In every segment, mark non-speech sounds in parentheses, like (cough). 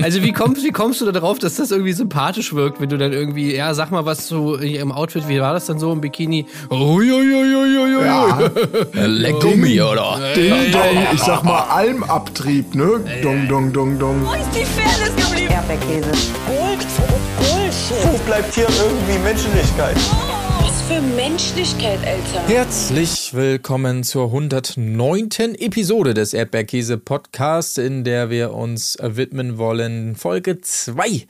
Also wie kommst, wie kommst du da drauf, dass das irgendwie sympathisch wirkt, wenn du dann irgendwie, ja, sag mal was zu im Outfit, wie war das dann so im Bikini? Uiuiuiui. Ja. Leck Gummi, oder? Ding, dong, ich sag mal Almabtrieb, ne? Dong, dong, dong, dong. Wo ist die Fairness geblieben? Erdbeerkäse. Gold, Bullshit. Wo bleibt hier irgendwie Menschlichkeit? Für Menschlichkeit, Alter. Herzlich willkommen zur 109. Episode des Erdbeerkäse Podcasts, in der wir uns widmen wollen Folge 2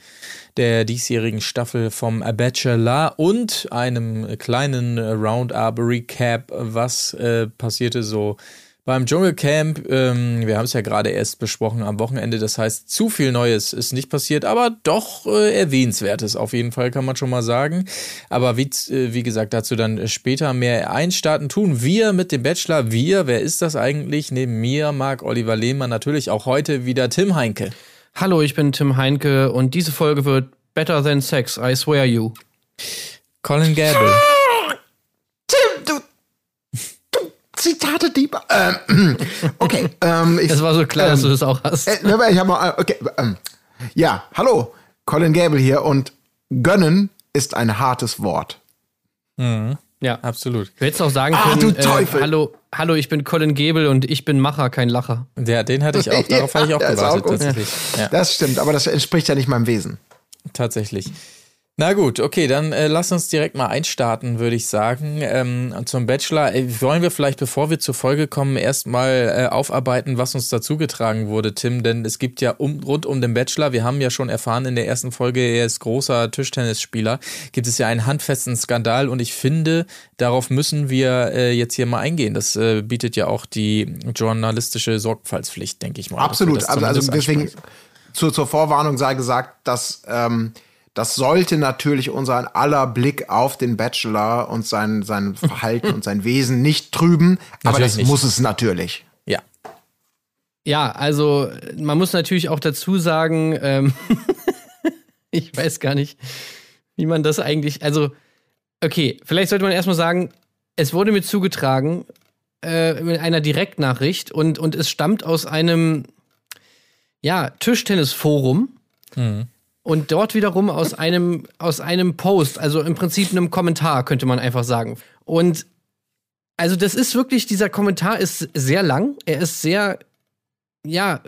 der diesjährigen Staffel vom Bachelor und einem kleinen Roundup-Recap, was äh, passierte so beim Dschungelcamp. Ähm, wir haben es ja gerade erst besprochen am Wochenende, das heißt, zu viel Neues ist nicht passiert, aber doch äh, erwähnenswertes auf jeden Fall, kann man schon mal sagen. Aber wie, äh, wie gesagt, dazu dann später mehr einstarten tun. Wir mit dem Bachelor, wir, wer ist das eigentlich? Neben mir, Marc Oliver Lehmann, natürlich auch heute wieder Tim Heinke. Hallo, ich bin Tim Heinke und diese Folge wird Better Than Sex, I swear you. Colin Gable. Tim, du, du Zitate-Dieb. Ähm, (clears throat) okay, ähm, ich, Das war so klar, dass du das auch hast. Äh, ich hab mal, okay, ähm, ja, hallo, Colin Gable hier und gönnen ist ein hartes Wort. Ja. Absolut. Du hättest auch sagen können, du Teufel. Äh, hallo, hallo, ich bin Colin Gable und ich bin Macher, kein Lacher. Ja, den hatte ich auch, darauf hatte ich auch (laughs) Ja, gewartet, auch tatsächlich. Ja. Das stimmt, aber das entspricht ja nicht meinem Wesen. Tatsächlich. Na gut, okay, dann äh, lass uns direkt mal einstarten, würde ich sagen. Ähm, zum Bachelor. Äh, wollen wir vielleicht, bevor wir zur Folge kommen, erstmal äh, aufarbeiten, was uns dazugetragen wurde, Tim? Denn es gibt ja um, rund um den Bachelor, wir haben ja schon erfahren in der ersten Folge, er ist großer Tischtennisspieler, gibt es ja einen handfesten Skandal und ich finde, darauf müssen wir äh, jetzt hier mal eingehen. Das äh, bietet ja auch die journalistische Sorgfaltspflicht, denke ich mal. Absolut. Also, also deswegen zur, zur Vorwarnung sei gesagt, dass ähm, das sollte natürlich unseren aller Blick auf den Bachelor und sein, sein (laughs) Verhalten und sein Wesen nicht trüben, aber Natürlich das nicht. muss es natürlich. Ja. Ja, also man muss natürlich auch dazu sagen, ähm, (laughs) ich weiß gar nicht, wie man das eigentlich, also, okay, vielleicht sollte man erstmal sagen, es wurde mir zugetragen äh, mit einer Direktnachricht und, und es stammt aus einem, ja, Tischtennisforum. Und dort wiederum aus einem, aus einem Post, also im Prinzip einem Kommentar, könnte man einfach sagen. Und also das ist wirklich, dieser Kommentar ist sehr lang, er ist sehr ja,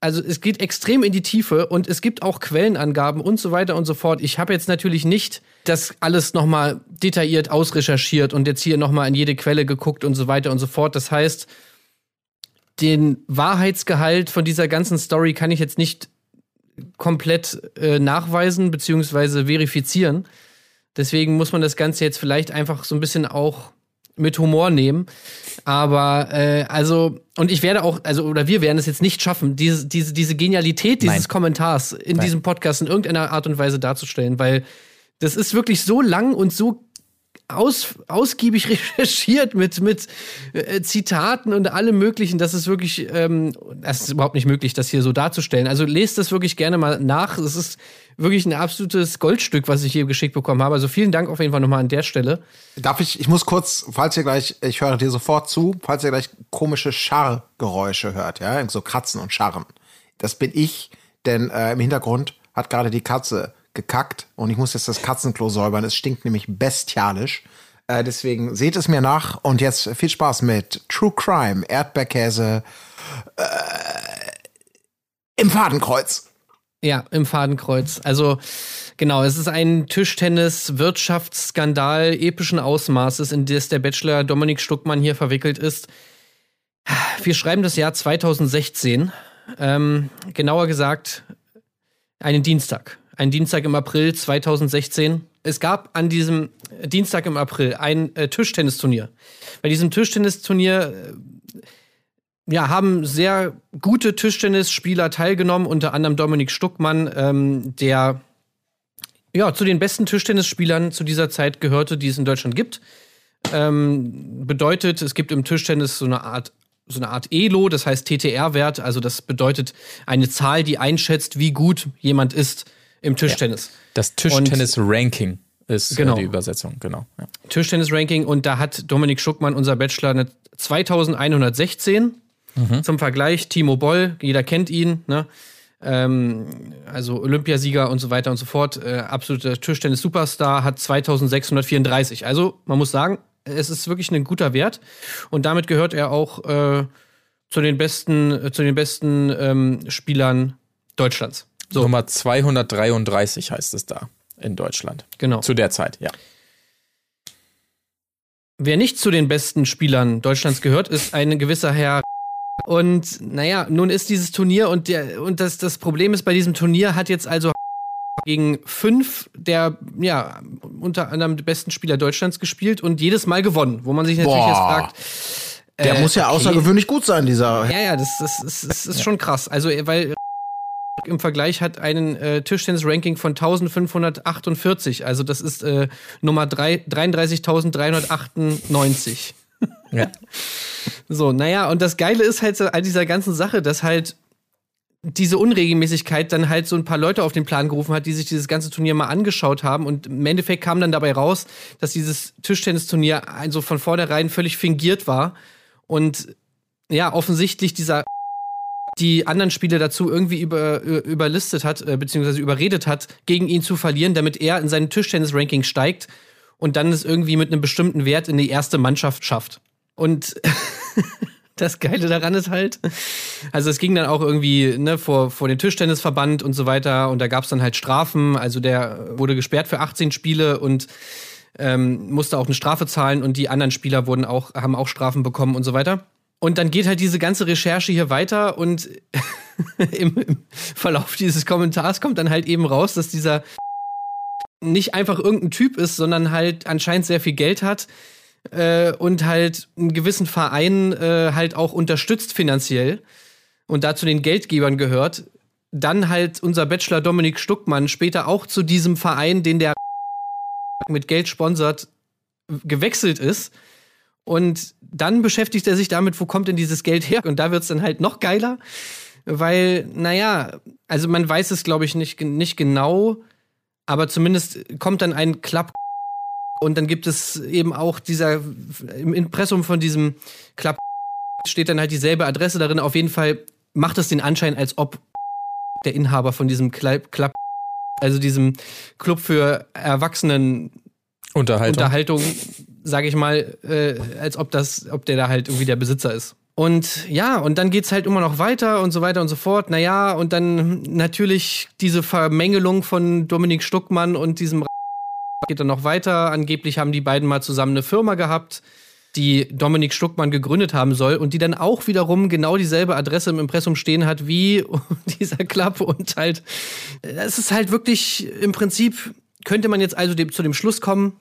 also es geht extrem in die Tiefe und es gibt auch Quellenangaben und so weiter und so fort. Ich habe jetzt natürlich nicht das alles nochmal detailliert ausrecherchiert und jetzt hier nochmal in jede Quelle geguckt und so weiter und so fort. Das heißt, den Wahrheitsgehalt von dieser ganzen Story kann ich jetzt nicht komplett äh, nachweisen beziehungsweise verifizieren. Deswegen muss man das Ganze jetzt vielleicht einfach so ein bisschen auch mit Humor nehmen. Aber äh, also, und ich werde auch, also, oder wir werden es jetzt nicht schaffen, diese, diese, diese Genialität dieses Nein. Kommentars in Nein. diesem Podcast in irgendeiner Art und Weise darzustellen, weil das ist wirklich so lang und so aus, ausgiebig (laughs) recherchiert mit, mit äh, Zitaten und allem Möglichen. Das ist wirklich, ähm, das ist überhaupt nicht möglich, das hier so darzustellen. Also lest das wirklich gerne mal nach. Es ist wirklich ein absolutes Goldstück, was ich hier geschickt bekommen habe. Also vielen Dank auf jeden Fall nochmal an der Stelle. Darf ich, ich muss kurz, falls ihr gleich, ich höre dir sofort zu, falls ihr gleich komische Scharrgeräusche hört, ja, so Kratzen und Scharren. Das bin ich, denn äh, im Hintergrund hat gerade die Katze gekackt und ich muss jetzt das Katzenklo säubern. Es stinkt nämlich bestialisch. Äh, deswegen seht es mir nach und jetzt viel Spaß mit True Crime, Erdbeerkäse äh, im Fadenkreuz. Ja, im Fadenkreuz. Also genau, es ist ein Tischtennis-Wirtschaftsskandal epischen Ausmaßes, in das der Bachelor Dominik Stuckmann hier verwickelt ist. Wir schreiben das Jahr 2016. Ähm, genauer gesagt, einen Dienstag. Ein Dienstag im April 2016. Es gab an diesem Dienstag im April ein äh, Tischtennisturnier. Bei diesem Tischtennisturnier äh, ja, haben sehr gute Tischtennisspieler teilgenommen, unter anderem Dominik Stuckmann, ähm, der ja zu den besten Tischtennisspielern zu dieser Zeit gehörte, die es in Deutschland gibt. Ähm, bedeutet, es gibt im Tischtennis so eine Art so eine Art ELO, das heißt TTR-Wert, also das bedeutet eine Zahl, die einschätzt, wie gut jemand ist im Tischtennis. Das Tischtennis-Ranking ist Genau. äh, die Übersetzung, genau. Ja. Tischtennis-Ranking und da hat Dominik Schuckmann, unser Bachelor, eine 2116. Zum Vergleich, Timo Boll, jeder kennt ihn, ne? ähm, also Olympiasieger und so weiter und so fort, äh, absoluter Tischtennis-Superstar, hat 2634. Also man muss sagen, es ist wirklich ein guter Wert und damit gehört er auch äh, zu den besten, äh, zu den besten ähm, Spielern Deutschlands. So, Nummer 233 heißt es da in Deutschland. genau. Zu der Zeit, ja. Wer nicht zu den besten Spielern Deutschlands gehört, ist ein gewisser Herr. (laughs) Und naja, nun ist dieses Turnier und, der, und das, das Problem ist, bei diesem Turnier hat jetzt also (laughs) gegen fünf der, ja, unter anderem besten Spieler Deutschlands gespielt und jedes Mal gewonnen, wo man sich natürlich Boah. jetzt fragt. Der äh, muss ja okay. außergewöhnlich gut sein, dieser. Ja, ja, das, das, das, das ist schon krass. Also, weil im Vergleich hat einen äh, Tischtennis-Ranking von 1548. Also, das ist äh, Nummer drei- 33.398. (laughs) ja. So, naja, und das Geile ist halt so an dieser ganzen Sache, dass halt diese Unregelmäßigkeit dann halt so ein paar Leute auf den Plan gerufen hat, die sich dieses ganze Turnier mal angeschaut haben. Und im Endeffekt kam dann dabei raus, dass dieses Tischtennisturnier also von vornherein völlig fingiert war. Und ja, offensichtlich dieser die anderen Spiele dazu irgendwie über, überlistet hat, äh, beziehungsweise überredet hat, gegen ihn zu verlieren, damit er in seinem Tischtennis-Ranking steigt und dann es irgendwie mit einem bestimmten Wert in die erste Mannschaft schafft. Und (laughs) das Geile daran ist halt, also es ging dann auch irgendwie ne, vor, vor den Tischtennisverband und so weiter und da gab es dann halt Strafen. Also der wurde gesperrt für 18 Spiele und ähm, musste auch eine Strafe zahlen und die anderen Spieler wurden auch, haben auch Strafen bekommen und so weiter. Und dann geht halt diese ganze Recherche hier weiter und (laughs) im, im Verlauf dieses Kommentars kommt dann halt eben raus, dass dieser nicht einfach irgendein Typ ist, sondern halt anscheinend sehr viel Geld hat äh, und halt einen gewissen Verein äh, halt auch unterstützt finanziell und dazu den Geldgebern gehört. Dann halt unser Bachelor Dominik Stuckmann später auch zu diesem Verein, den der mit Geld sponsert, gewechselt ist. Und dann beschäftigt er sich damit, wo kommt denn dieses Geld her? Und da wird's dann halt noch geiler, weil, naja, also man weiß es, glaube ich, nicht, nicht genau, aber zumindest kommt dann ein Club und dann gibt es eben auch dieser, im Impressum von diesem Club steht dann halt dieselbe Adresse darin. Auf jeden Fall macht es den Anschein, als ob der Inhaber von diesem Club, Club also diesem Club für Erwachsenen Unterhaltung. Unterhaltung, sage ich mal, äh, als ob das, ob der da halt irgendwie der Besitzer ist. Und ja, und dann geht's halt immer noch weiter und so weiter und so fort. Naja, und dann natürlich diese Vermengelung von Dominik Stuckmann und diesem geht dann noch weiter. Angeblich haben die beiden mal zusammen eine Firma gehabt, die Dominik Stuckmann gegründet haben soll und die dann auch wiederum genau dieselbe Adresse im Impressum stehen hat wie (laughs) dieser Club und halt, es ist halt wirklich im Prinzip könnte man jetzt also zu dem Schluss kommen,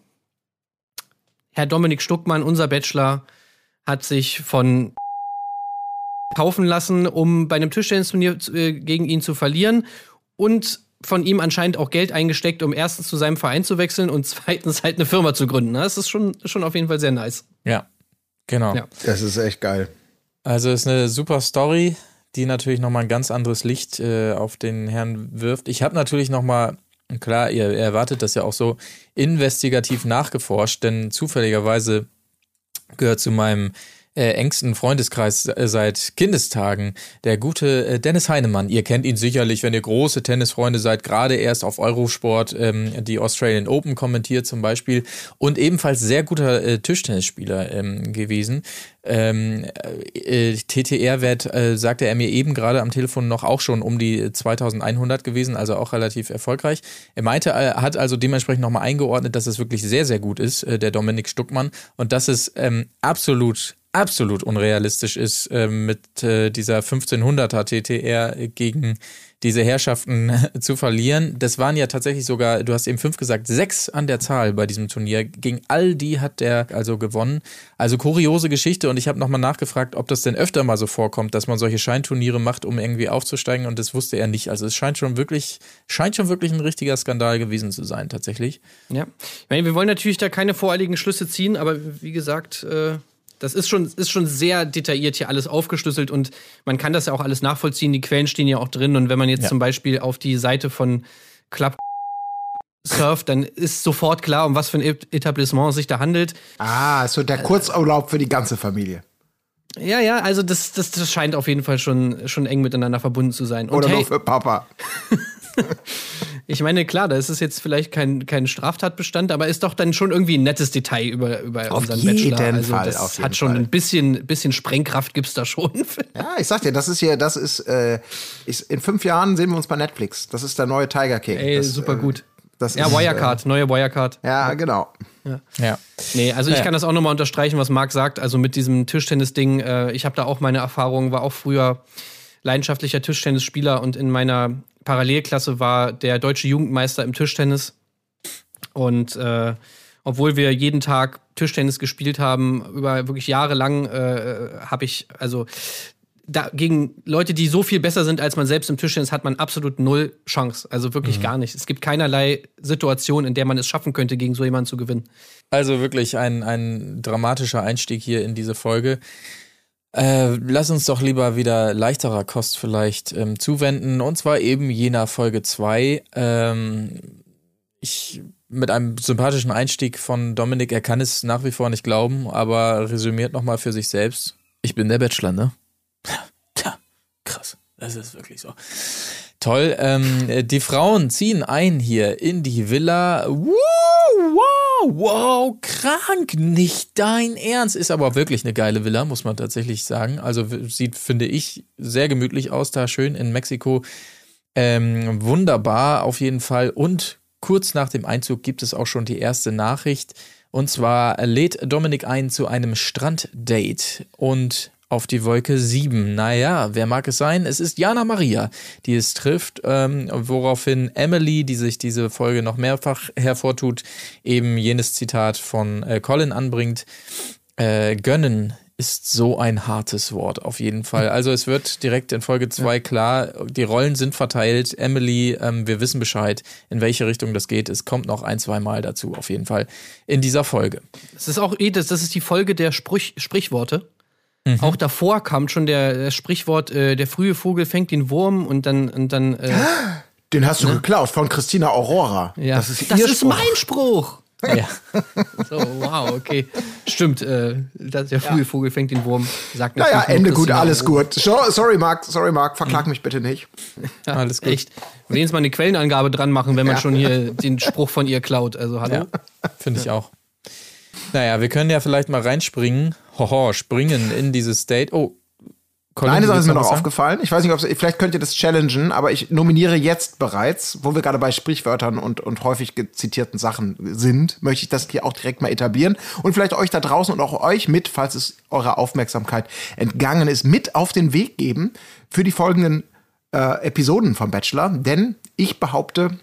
Herr Dominik Stuckmann, unser Bachelor, hat sich von kaufen lassen, um bei einem Tischtennisturnier äh, gegen ihn zu verlieren und von ihm anscheinend auch Geld eingesteckt, um erstens zu seinem Verein zu wechseln und (laughs) zweitens halt eine Firma zu gründen. Das ist schon, schon auf jeden Fall sehr nice. Ja, genau. Ja. Das ist echt geil. Also ist eine super Story, die natürlich nochmal ein ganz anderes Licht äh, auf den Herrn wirft. Ich habe natürlich nochmal, klar, ihr, erwartet das ja auch so, investigativ nachgeforscht, denn zufälligerweise gehört zu meinem äh, engsten Freundeskreis äh, seit Kindestagen der gute äh, Dennis Heinemann. Ihr kennt ihn sicherlich, wenn ihr große Tennisfreunde seid, gerade erst auf Eurosport ähm, die Australian Open kommentiert zum Beispiel und ebenfalls sehr guter äh, Tischtennisspieler ähm, gewesen. Ähm, äh, TTR-Wert, äh, sagte er mir eben gerade am Telefon noch auch schon um die 2100 gewesen, also auch relativ erfolgreich. Er meinte, er hat also dementsprechend nochmal eingeordnet, dass es wirklich sehr, sehr gut ist, äh, der Dominik Stuckmann, und dass es ähm, absolut absolut unrealistisch ist, ähm, mit äh, dieser 1500er TTR gegen diese Herrschaften (laughs) zu verlieren. Das waren ja tatsächlich sogar, du hast eben fünf gesagt, sechs an der Zahl bei diesem Turnier. Gegen all die hat der also gewonnen. Also kuriose Geschichte und ich habe nochmal nachgefragt, ob das denn öfter mal so vorkommt, dass man solche Scheinturniere macht, um irgendwie aufzusteigen und das wusste er nicht. Also es scheint schon wirklich, scheint schon wirklich ein richtiger Skandal gewesen zu sein, tatsächlich. Ja. Ich meine, wir wollen natürlich da keine voreiligen Schlüsse ziehen, aber wie gesagt, äh, das ist schon, ist schon sehr detailliert hier alles aufgeschlüsselt und man kann das ja auch alles nachvollziehen. Die Quellen stehen ja auch drin. Und wenn man jetzt Ja. zum Beispiel auf die Seite von Club surft, dann ist sofort klar, um was für ein Et- Etablissement es sich da handelt. Ah, so der Kurzurlaub für die ganze Familie. Ja, ja, also das, das, das scheint auf jeden Fall schon, schon eng miteinander verbunden zu sein. Und Oder hey, nur für Papa. (laughs) ich meine, klar, das ist jetzt vielleicht kein, kein Straftatbestand, aber ist doch dann schon irgendwie ein nettes Detail über, über Auf unseren jeden Bachelor. Also Fall, das auf jeden hat schon Fall. ein bisschen, bisschen Sprengkraft gibt's da schon. (laughs) Ja, ich sag dir, das ist hier, das ist, äh, ist, in fünf Jahren sehen wir uns bei Netflix. Das ist der neue Tiger King. Ey, das, super äh, gut. Das Ja, ist, Wirecard, neue Wirecard. Äh, ja, genau. Ja. Nee, also ich Ja. kann das auch nochmal unterstreichen, was Marc sagt. Also mit diesem Tischtennis-Ding, äh, ich habe da auch meine Erfahrungen, war auch früher leidenschaftlicher Tischtennisspieler und in meiner Parallelklasse war der deutsche Jugendmeister im Tischtennis. Und äh, obwohl wir jeden Tag Tischtennis gespielt haben, über wirklich jahrelang, äh, habe ich, also da, gegen Leute, die so viel besser sind als man selbst im Tischtennis, hat man absolut null Chance. Also wirklich gar nicht. Es gibt keinerlei Situation, in der man es schaffen könnte, gegen so jemanden zu gewinnen. Also wirklich ein, ein dramatischer Einstieg hier in diese Folge. Äh, lass uns doch lieber wieder leichterer Kost vielleicht ähm, zuwenden. Und zwar eben jener Folge 2. Ähm, ich mit einem sympathischen Einstieg von Dominik, er kann es nach wie vor nicht glauben, aber resümiert nochmal für sich selbst. Ich bin der Bachelor, ne? (laughs) Tja, krass. Das ist wirklich so. Toll. Ähm, äh, die Frauen ziehen ein hier in die Villa. Wow, wow, wow, krank. Nicht dein Ernst. Ist aber wirklich eine geile Villa, muss man tatsächlich sagen. Also sieht, finde ich, sehr gemütlich aus da schön in Mexiko. Ähm, wunderbar auf jeden Fall. Und kurz nach dem Einzug gibt es auch schon die erste Nachricht. Und zwar lädt Dominik ein zu einem Stranddate und auf die Wolke 7. Naja, wer mag es sein? Es ist Jana Maria, die es trifft, ähm, woraufhin Emily, die sich diese Folge noch mehrfach hervortut, eben jenes Zitat von äh, Colin anbringt. Äh, gönnen ist so ein hartes Wort, auf jeden Fall. Also es wird direkt in Folge 2 klar, die Rollen sind verteilt. Emily, ähm, wir wissen Bescheid, in welche Richtung das geht. Es kommt noch ein, zwei Mal dazu, auf jeden Fall, in dieser Folge. Das ist auch eh, das, das ist die Folge der Sprüch, Sprichworte. Mhm. Auch davor kam schon der, das Sprichwort, äh, der frühe Vogel fängt den Wurm und dann, und dann äh, Den hast du geklaut von Christina Aurora. ja. Das ist, das ihr ist Spruch. mein Spruch. (laughs) Ja. So, wow, okay. Stimmt, äh, das, der frühe Vogel fängt den Wurm. Sagt Naja, Ende gut, alles Aurora. gut. So, sorry, Marc, sorry, Marc, verklag mich bitte nicht. Ja, Alles gut. Echt. Wenigstens mal eine Quellenangabe dran machen, wenn man schon hier den Spruch von ihr klaut. Also, hallo? Ja, finde ich auch. Naja, wir können ja vielleicht mal reinspringen. Hoho, springen in dieses Date. Oh, Colin, Eine Sache ist mir noch sagen? aufgefallen. Ich weiß nicht, ob vielleicht könnt ihr das challengen, aber ich nominiere jetzt bereits, wo wir gerade bei Sprichwörtern und, und häufig zitierten Sachen sind, möchte ich das hier auch direkt mal etablieren und vielleicht euch da draußen und auch euch mit, falls es eurer Aufmerksamkeit entgangen ist, mit auf den Weg geben für die folgenden äh, Episoden vom Bachelor. Denn ich behaupte,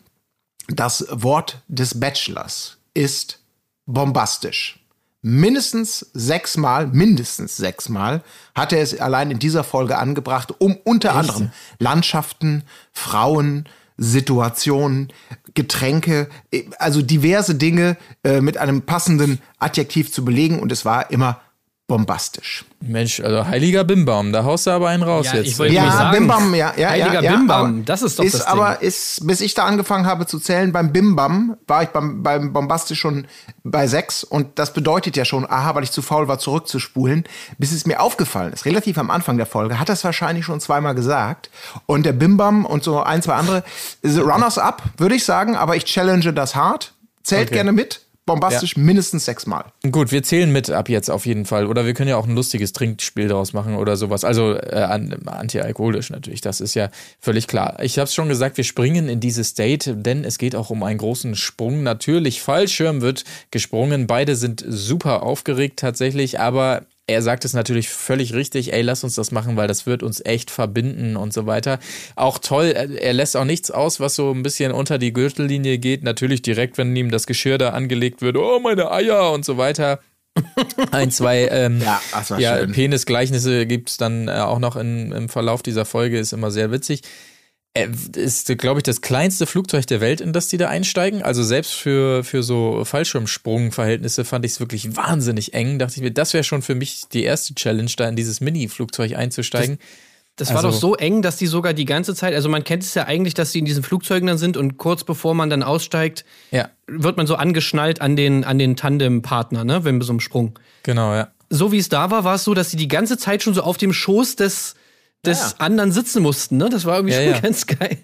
das Wort des Bachelors ist bombastisch. Mindestens sechsmal, mindestens sechsmal hat er es allein in dieser Folge angebracht, um unter anderem Landschaften, Frauen, Situationen, Getränke, äh, also diverse Dinge äh, mit einem passenden Adjektiv zu belegen und es war immer bombastisch. Mensch, also heiliger Bimbaum, da haust du aber einen raus Ja, jetzt. ich wollte Ja, Bimbam, ja, ja, Heiliger ja, Bimbam, das ist doch ist das Ding. aber ist, bis ich da angefangen habe zu zählen beim Bimbam, war ich beim, beim Bombastisch schon bei sechs und das bedeutet ja schon, aha, weil ich zu faul war, zurückzuspulen, bis es mir aufgefallen ist, relativ am Anfang der Folge, hat das wahrscheinlich schon zweimal gesagt und der Bimbam und so ein, zwei andere ist Runners up, würde ich sagen, aber ich challenge das hart, zählt Okay. gerne mit, bombastisch mindestens sechsmal. Gut, wir zählen mit ab jetzt auf jeden Fall. Oder wir können ja auch ein lustiges Trinkspiel daraus machen oder sowas. Also äh, an- antialkoholisch natürlich, das ist ja völlig klar. Ich habe es schon gesagt, wir springen in dieses Date, denn es geht auch um einen großen Sprung. Natürlich, Fallschirm wird gesprungen. Beide sind super aufgeregt tatsächlich, aber er sagt es natürlich völlig richtig, ey, lass uns das machen, weil das wird uns echt verbinden und so weiter. Auch toll, er er lässt auch nichts aus, was so ein bisschen unter die Gürtellinie geht. Natürlich direkt, wenn ihm das Geschirr da angelegt wird, oh, meine Eier und so weiter. (laughs) Ein, zwei ähm, Ja, ja. Penisgleichnisse gibt's dann äh, auch noch in, im Verlauf dieser Folge, ist immer sehr witzig. Äh, ist, glaube ich, das kleinste Flugzeug der Welt, in das die da einsteigen. Also selbst für, für so Fallschirmsprungverhältnisse fand ich es wirklich wahnsinnig eng. Dachte ich mir, das wäre schon für mich die erste Challenge, da in dieses Mini-Flugzeug einzusteigen. Das war Also- doch so eng, dass die sogar die ganze Zeit, also man kennt es ja eigentlich, dass die in diesen Flugzeugen dann sind und kurz bevor man dann aussteigt, ja, wird man so angeschnallt an den, an den Tandempartner, ne, wenn bei so einem Sprung. genau, ja. so wie es da war, war es so, dass sie die ganze Zeit schon so auf dem Schoß des, des Ja. anderen sitzen mussten. Ne? Das war irgendwie Ja, schon ja. ganz geil.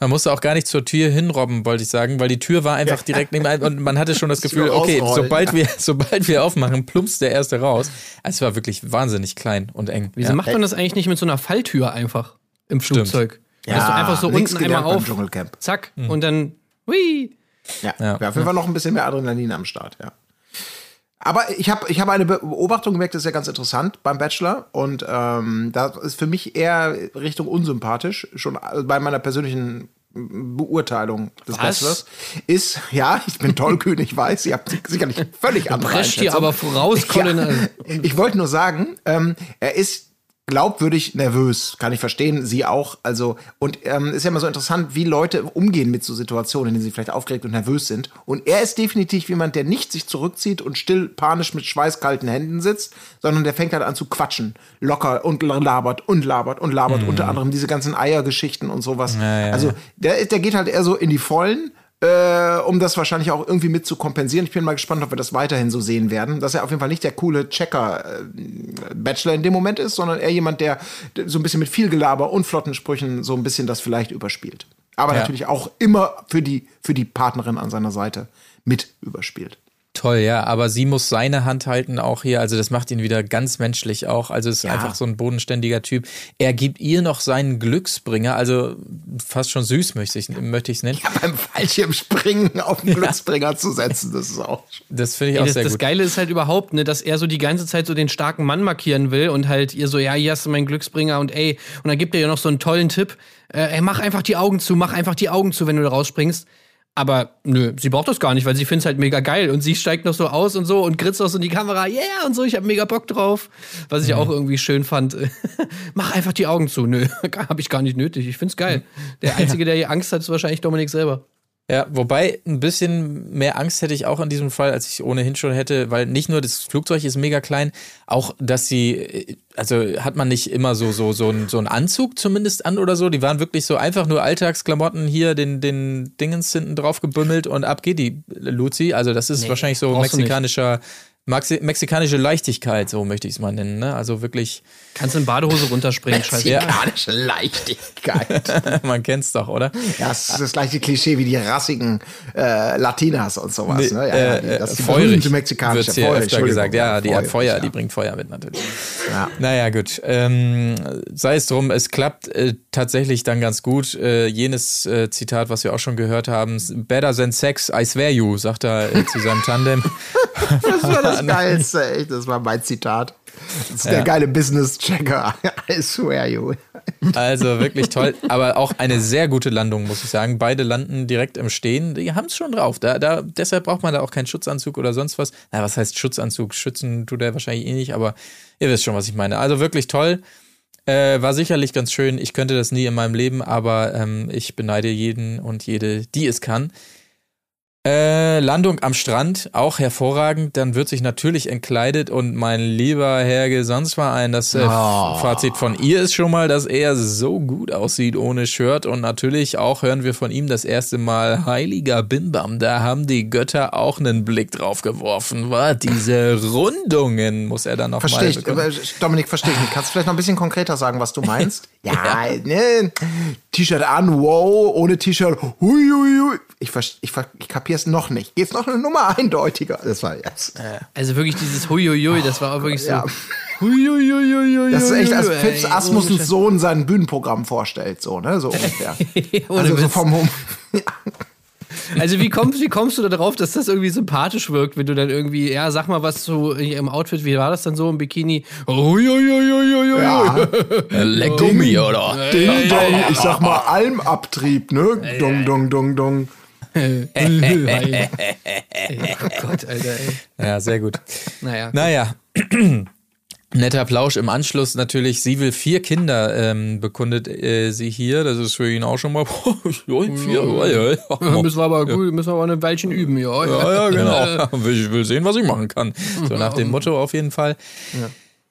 Man musste auch gar nicht zur Tür hinrobben, wollte ich sagen, weil die Tür war einfach direkt nebenan und man hatte schon das (laughs) Gefühl, okay, sobald wir, (laughs) sobald wir aufmachen, plumpst der erste raus. Also es war wirklich wahnsinnig klein und eng. Wieso ja. macht man das eigentlich nicht mit so einer Falltür einfach im Flugzeug? Ja, Dass du einfach so unten einmal auf, Dschungelcamp. zack, und dann, hui. Ja, Ja. ja. auf jeden Fall noch ein bisschen mehr Adrenalin am Start, ja. Aber ich habe ich hab eine Beobachtung gemerkt, das ist ja ganz interessant beim Bachelor. Und ähm, da ist für mich eher Richtung unsympathisch, schon bei meiner persönlichen Beurteilung des Was? Bachelors. Ist, ja, ich bin tollkühn, ich weiß, ihr habt sicherlich völlig andere Prescht hier aber voraus, Colin. Ja, ich wollte nur sagen, ähm, er ist glaubwürdig nervös, kann ich verstehen, sie auch. Also, und ähm, ist ja immer so interessant, wie Leute umgehen mit so Situationen, in denen sie vielleicht aufgeregt und nervös sind. Und er ist definitiv jemand, der nicht sich zurückzieht und still panisch mit schweißkalten Händen sitzt, sondern der fängt halt an zu quatschen. Locker und labert und labert und labert. Unter anderem diese ganzen Eiergeschichten und sowas. ja, also, der, der geht halt eher so in die Vollen äh, um das wahrscheinlich auch irgendwie mit zu kompensieren. Ich bin mal gespannt, ob wir das weiterhin so sehen werden. Dass er auf jeden Fall nicht der coole Checker-Bachelor in dem Moment ist, sondern eher jemand, der so ein bisschen mit viel Gelaber und flotten Sprüchen so ein bisschen das vielleicht überspielt. Aber Ja. natürlich auch immer für die, für die Partnerin an seiner Seite mit überspielt. Toll, ja, aber sie muss seine Hand halten auch hier, also das macht ihn wieder ganz menschlich auch, also ist Ja. einfach so ein bodenständiger Typ. Er gibt ihr noch seinen Glücksbringer, also fast schon süß möchte ich möchte ich es nennen. Ja, beim Fallschirmspringen auf den Glücksbringer zu setzen, das ist auch. Das finde ich Ey, auch das, sehr das gut. Geile ist halt überhaupt, ne, dass er so die ganze Zeit so den starken Mann markieren will und halt ihr so, ja, hier hast du meinen Glücksbringer und ey, und dann gibt er ihr noch so einen tollen Tipp, äh, ey, mach einfach die Augen zu, mach einfach die Augen zu, wenn du da rausspringst. Aber nö, sie braucht das gar nicht, weil sie findet es halt mega geil und sie steigt noch so aus und so und gritzt auch so in die Kamera, yeah und so, ich hab mega Bock drauf. Was ich auch irgendwie schön fand. (laughs) mach einfach die Augen zu. Nö, (laughs) hab ich gar nicht nötig. Ich find's geil. Der (laughs) Einzige, der hier Angst hat, ist wahrscheinlich Dominik selber. Ja, wobei ein bisschen mehr Angst hätte ich auch in diesem Fall, als ich ohnehin schon hätte, weil nicht nur das Flugzeug ist mega klein, auch dass sie, äh, also hat man nicht immer so so so ein so einen Anzug zumindest an oder so. Die waren wirklich so einfach nur Alltagsklamotten hier, den den Dingens hinten drauf gebümmelt und ab geht die Luzi. Also das ist Nee, wahrscheinlich so mexikanischer Maxi mexikanische Leichtigkeit, so möchte ich es mal nennen. Ne? Also wirklich, Kannst in Badehose runterspringen, scheiße. Ja. Mexikanische Leichtigkeit. (laughs) man kennt's doch, oder? Ja, das ist das gleiche Klischee wie die rassigen äh, Latinas und sowas. Nee, ne? ja, äh, die- das ist die feurig mexikanische wird's hier Feurig, öfter gesagt. Ja, die hat feurig, Feuer, ja. die bringt Feuer mit natürlich. Ja. Naja, gut. Ähm, sei es drum, es klappt äh, tatsächlich dann ganz gut. Äh, jenes äh, Zitat, was wir auch schon gehört haben, better than sex, I swear you, sagt er äh, zu seinem Tandem. (laughs) Das war das Geilste, echt. Das war mein Zitat. Das ist der geile Business-Checker. (laughs) I swear you. Also wirklich toll, aber auch eine sehr gute Landung, muss ich sagen. Beide landen direkt im Stehen. Die haben es schon drauf. Da, da, deshalb braucht man da auch keinen Schutzanzug oder sonst was. Na, was heißt Schutzanzug? Schützen tut er wahrscheinlich eh nicht, aber ihr wisst schon, was ich meine. Also wirklich toll. Äh, war sicherlich ganz schön. Ich könnte das nie in meinem Leben, aber ähm, ich beneide jeden und jede, die es kann. Äh, Landung am Strand, auch hervorragend. Dann wird sich natürlich entkleidet und mein lieber Herr Gesangsverein, das äh, Oh. Fazit von ihr ist schon mal, dass er so gut aussieht ohne Shirt und natürlich auch hören wir von ihm das erste Mal Heiliger Bimbam. Da haben die Götter auch einen Blick drauf geworfen. War diese Rundungen muss er dann noch Verstehe mal ich. bekommen. aber, Dominik, verstehe ich nicht. Kannst du vielleicht noch ein bisschen konkreter sagen, was du meinst? (laughs) ja, ne. T-Shirt an, wow, ohne T-Shirt, hui, hui, hui. Ich, ich, ver- ich kapiere es noch nicht. Geht's noch eine Nummer eindeutiger? Das war jetzt. Also wirklich dieses Huiuiui, das war auch wirklich so. Ja. Huiuiuiui. Das ist echt, als Fips Asmussens Sohn sein Bühnenprogramm vorstellt, so, ne? So ungefähr. (laughs) Also so vom Hum (laughs) Also wie kommst, wie kommst du da drauf, dass das irgendwie sympathisch wirkt, wenn du dann irgendwie, ja, sag mal was zu im Outfit, wie war das dann so im Bikini? Huiuiuiui. ja. (laughs) Leck Gummi, oder? Ding dong, ich sag mal Almabtrieb, ne? Dong, dong, dong, dong. Oh Gott, Alter, ey. Ja, sehr gut. Naja. Naja. Netter Plausch im Anschluss natürlich. Sie will vier Kinder, ähm, bekundet äh, sie hier. Das ist für ihn auch schon mal. ja, vier, ja, ja, ja. müssen wir aber gut, müssen wir aber ein Weilchen üben, ja. Ja, ja, genau. Ich will sehen, was ich machen kann. So nach dem Motto auf jeden Fall.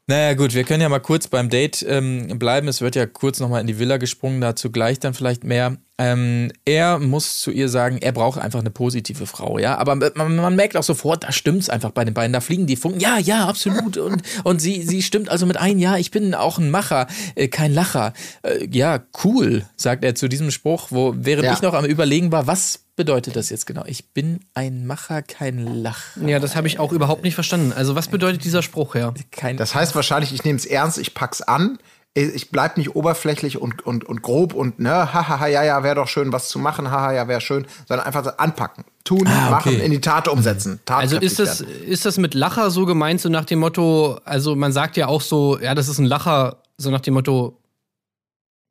Naja, gut, wir können ja mal kurz beim Date ähm, bleiben. Es wird ja kurz nochmal in die Villa gesprungen, dazu gleich dann vielleicht mehr. Ähm, er muss zu ihr sagen, er braucht einfach eine positive Frau, ja. Aber man, man merkt auch sofort, da stimmt's einfach bei den beiden. Da fliegen die Funken. Ja, ja, absolut. Und, und sie, sie stimmt also mit ein, ja, ich bin auch ein Macher, äh, kein Lacher. Äh, ja, cool, sagt er zu diesem Spruch, wo während Ja. ich noch am Überlegen war, was bedeutet das jetzt genau? Ich bin ein Macher, kein Lacher. Ja, das habe ich auch überhaupt nicht verstanden. Also, was bedeutet dieser Spruch, ja? Kein, Das heißt wahrscheinlich, ich nehme es ernst, ich pack's an, ich bleib nicht oberflächlich und, und, und grob und ne, hahaha, ja, ja, wäre doch schön, was zu machen, haha, ja, wäre schön, sondern einfach anpacken, tun, Ah, machen, okay. in die Tat umsetzen. Also tatkräftig ist das, werden. ist das mit Lacher so gemeint, so nach dem Motto, also man sagt ja auch so, ja, das ist ein Lacher, so nach dem Motto,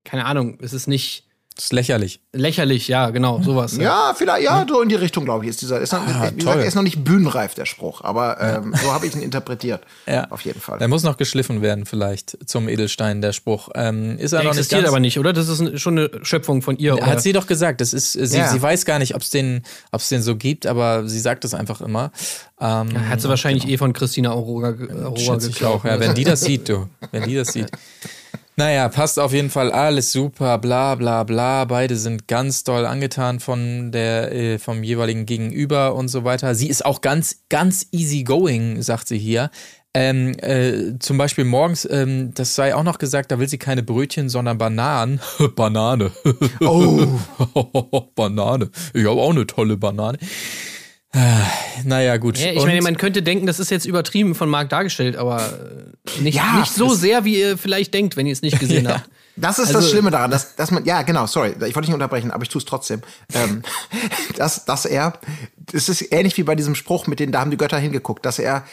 keine Ahnung, es ist nicht das ist lächerlich. lächerlich, ja, genau, sowas. Ja, vielleicht, ja, so in die Richtung, glaube ich, ist dieser. Ist noch, Ah, wie gesagt, toll. er ist noch nicht bühnenreif, der Spruch, aber ähm, so habe ich ihn interpretiert. Ja. Auf jeden Fall. Der muss noch geschliffen werden, vielleicht zum Edelstein, der Spruch. Ähm, ist er Der noch nicht existiert ganz, aber nicht, oder? Das ist schon eine Schöpfung von ihr. oder? Hat sie doch gesagt, das ist, sie, Ja. sie weiß gar nicht, ob es den, ob's den so gibt, aber sie sagt es einfach immer. Ähm, Hat sie wahrscheinlich eh von Christina Aurora, Aurora schätze ich geklaut. auch, ja, wenn die das sieht, du, wenn die das sieht. (laughs) Naja, passt auf jeden Fall alles super, bla bla bla. Beide sind ganz doll angetan von der, äh, vom jeweiligen Gegenüber und so weiter. Sie ist auch ganz, ganz easy going, sagt sie hier. Ähm, äh, zum Beispiel morgens, ähm, das sei auch noch gesagt, da will sie keine Brötchen, sondern Bananen. (laughs) Banane. Oh, (laughs) Banane. Ich habe auch eine tolle Banane. Ah, Naja, gut. Ja, ich Und- meine, man könnte denken, das ist jetzt übertrieben von Marc dargestellt, aber äh, nicht, Ja, nicht so sehr, wie ihr vielleicht denkt, wenn ihr es nicht gesehen (laughs) habt. das ist das Schlimme daran, dass, dass man, ja, genau, sorry, ich wollte dich nicht unterbrechen, aber ich tue es trotzdem. Ähm, (laughs) dass, dass er, es ist ähnlich wie bei diesem Spruch mit den, da haben die Götter hingeguckt, dass er,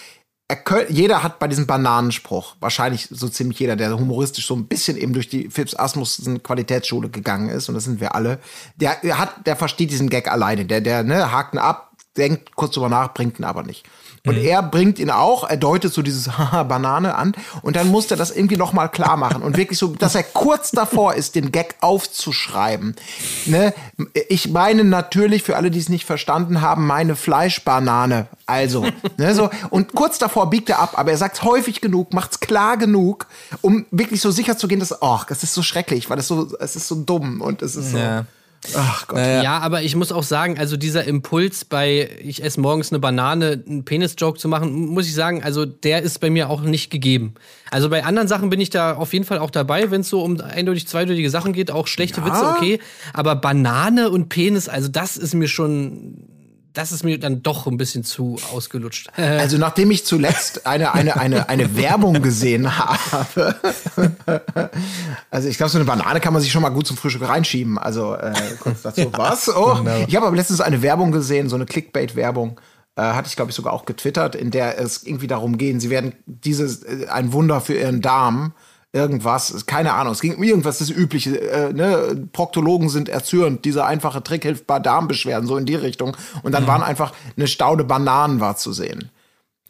er könnt, jeder hat bei diesem Bananenspruch, wahrscheinlich so ziemlich jeder, der humoristisch so ein bisschen eben durch die Philips Asmussen Qualitätsschule gegangen ist, und das sind wir alle, der, der hat, der versteht diesen Gag alleine, der, der, ne, hakt ihn ab, denkt kurz drüber nach, bringt ihn aber nicht. Und er bringt ihn auch, er deutet so dieses (laughs) Haha Banane an und dann muss er das irgendwie noch mal klar machen und wirklich so, dass er kurz davor ist, den Gag aufzuschreiben. Ne? Ich meine natürlich für alle, die es nicht verstanden haben, meine Fleischbanane. Also, ne, so und kurz davor biegt er ab, aber er sagt häufig genug, macht's klar genug, um wirklich so sicher zu gehen, dass ach, das ist so schrecklich, weil es so es ist so dumm und es ist so Ja. Ach Gott. Ja. aber ich muss auch sagen, also dieser Impuls bei ich esse morgens eine Banane, einen Penis-Joke zu machen, muss ich sagen, also der ist bei mir auch nicht gegeben. Also bei anderen Sachen bin ich da auf jeden Fall auch dabei, wenn es so um eindeutig zweideutige Sachen geht, auch schlechte Witze, okay. Aber Banane und Penis, also das ist mir schon, das ist mir dann doch ein bisschen zu ausgelutscht. Also nachdem ich zuletzt eine, eine, eine, eine Werbung gesehen habe, (laughs) also ich glaube, so eine Banane kann man sich schon mal gut zum Frühstück reinschieben. Also äh, kurz dazu. (laughs) Was? Oh, ich habe aber letztens eine Werbung gesehen, so eine Clickbait-Werbung. Äh, hatte ich, glaube ich, sogar auch getwittert, in der es irgendwie darum geht, sie werden dieses, äh, ein Wunder für ihren Darm, irgendwas, keine Ahnung, es ging um irgendwas, das Übliche, äh, ne? Proktologen sind erzürnt, dieser einfache Trick hilft bei Darmbeschwerden, so in die Richtung. Und dann waren einfach eine Staude Bananen war zu sehen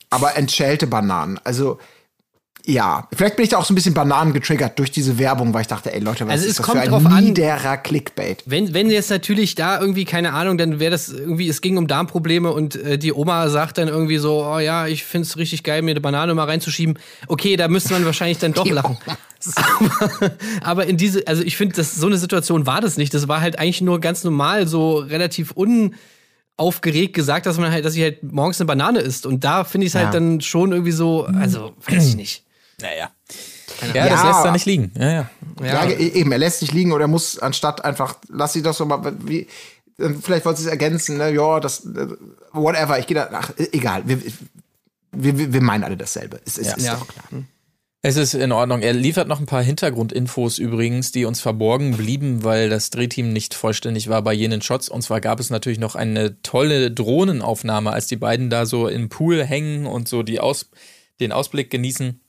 aber entschälte Bananen. Also ja, vielleicht bin ich da auch so ein bisschen Bananen getriggert durch diese Werbung, weil ich dachte, ey Leute, was Also es ist das kommt für drauf ein an. niederer Clickbait? Wenn, wenn jetzt natürlich da irgendwie, keine Ahnung, dann wäre das irgendwie, es ging um Darmprobleme und äh, die Oma sagt dann irgendwie so, oh ja, ich find's richtig geil, mir eine Banane mal reinzuschieben. Okay, da müsste man wahrscheinlich dann doch (laughs) lachen. Aber, aber in diese, also ich finde, so eine Situation war das nicht. Das war halt eigentlich nur ganz normal, so relativ unaufgeregt gesagt, dass man halt, dass ich halt morgens eine Banane isst. Und da finde ich es halt Ja. dann schon irgendwie so, also weiß ich nicht. Naja. Ja, das Ja. lässt er nicht liegen. Ja, ja. Ja, e- eben, er lässt sich liegen oder er muss anstatt einfach, lass sie doch so mal, wie, äh, vielleicht wollte sie es ergänzen, ne, ja, das, äh, whatever, ich gehe da, ach, e- egal, wir, wir, wir, wir meinen alle dasselbe. Es, es Ja. ist Ja. doch klar. Es ist in Ordnung. Er liefert noch ein paar Hintergrundinfos übrigens, die uns verborgen blieben, weil das Drehteam nicht vollständig war bei jenen Shots. Und zwar gab es natürlich noch eine tolle Drohnenaufnahme, als die beiden da so im Pool hängen und so die Aus den Ausblick genießen.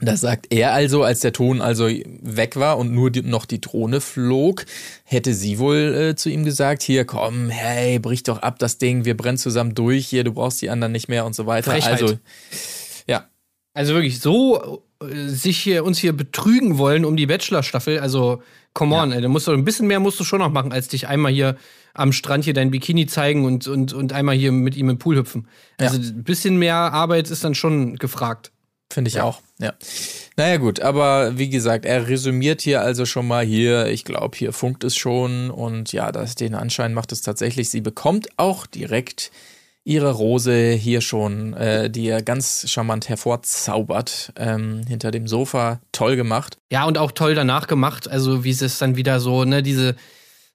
Da sagt er also, als der Ton also weg war und nur die, noch die Drohne flog, hätte sie wohl äh, zu ihm gesagt, hier komm, hey, brich doch ab das Ding, wir brennen zusammen durch, hier, du brauchst die anderen nicht mehr und so weiter. Frechheit. Also, ja, Also wirklich so äh, sich hier uns hier betrügen wollen um die Bachelor-Staffel, also come on, ey, da musst du ein bisschen mehr musst du schon noch machen, als dich einmal hier am Strand hier dein Bikini zeigen und, und, und einmal hier mit ihm im Pool hüpfen. Also ein bisschen mehr Arbeit ist dann schon gefragt. Finde ich auch, ja. Naja, gut, aber wie gesagt, er resümiert hier also schon mal hier, ich glaube, hier funkt es schon und ja, das, den Anschein macht es tatsächlich. Sie bekommt auch direkt ihre Rose hier schon, äh, die er ganz charmant hervorzaubert, ähm, hinter dem Sofa. Toll gemacht. Ja, und auch toll danach gemacht. Also, wie es dann wieder so, ne, diese,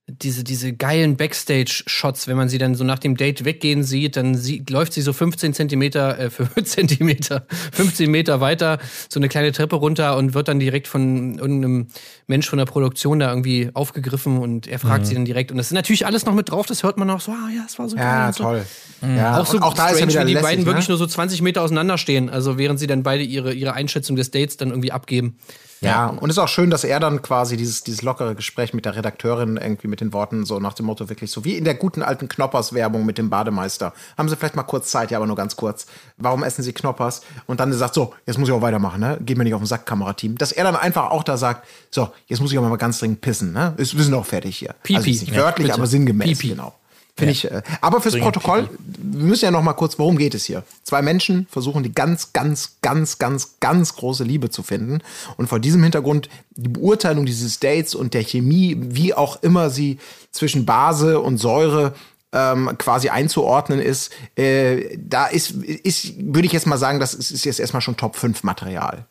diese, diese geilen Backstage-Shots, wenn man sie dann so nach dem Date weggehen sieht, dann sieht, läuft sie so 15 Zentimeter, äh, 5 Zentimeter, 15 Meter weiter, so eine kleine Treppe runter und wird dann direkt von irgendeinem Mensch von der Produktion da irgendwie aufgegriffen und er fragt sie dann direkt. Und das ist natürlich alles noch mit drauf, das hört man noch so, ah ja, das war so. Ja, so. toll. Ja, Auch so auch da ist ja strange, wie die lässig, beiden ne? wirklich nur so 20 Meter auseinander stehen, also während sie dann beide ihre, ihre Einschätzung des Dates dann irgendwie abgeben. Ja, und es ist auch schön, dass er dann quasi dieses, dieses lockere Gespräch mit der Redakteurin irgendwie mit den Worten so nach dem Motto wirklich so wie in der guten alten Knoppers-Werbung mit dem Bademeister. Haben Sie vielleicht mal kurz Zeit, ja, aber nur ganz kurz. Warum essen Sie Knoppers? Und dann sagt so, jetzt muss ich auch weitermachen, ne? Geh mir nicht auf den Sack, Kamerateam. Dass er dann einfach auch da sagt, so, jetzt muss ich auch mal ganz dringend pissen, ne? Ist, wir sind auch fertig hier. Pipi. Also nicht Ja, wörtlich, bitte. aber sinngemäß, Pipi. genau. Finde ich. Äh, aber fürs Protokoll, wir müssen ja noch mal kurz, worum geht es hier? Zwei Menschen versuchen die ganz, ganz, ganz, ganz, ganz große Liebe zu finden. Und vor diesem Hintergrund die Beurteilung dieses Dates und der Chemie, wie auch immer sie zwischen Base und Säure ähm, quasi einzuordnen ist, äh, da ist, ist, würde ich jetzt mal sagen, das ist, ist jetzt erstmal schon Top 5 Material.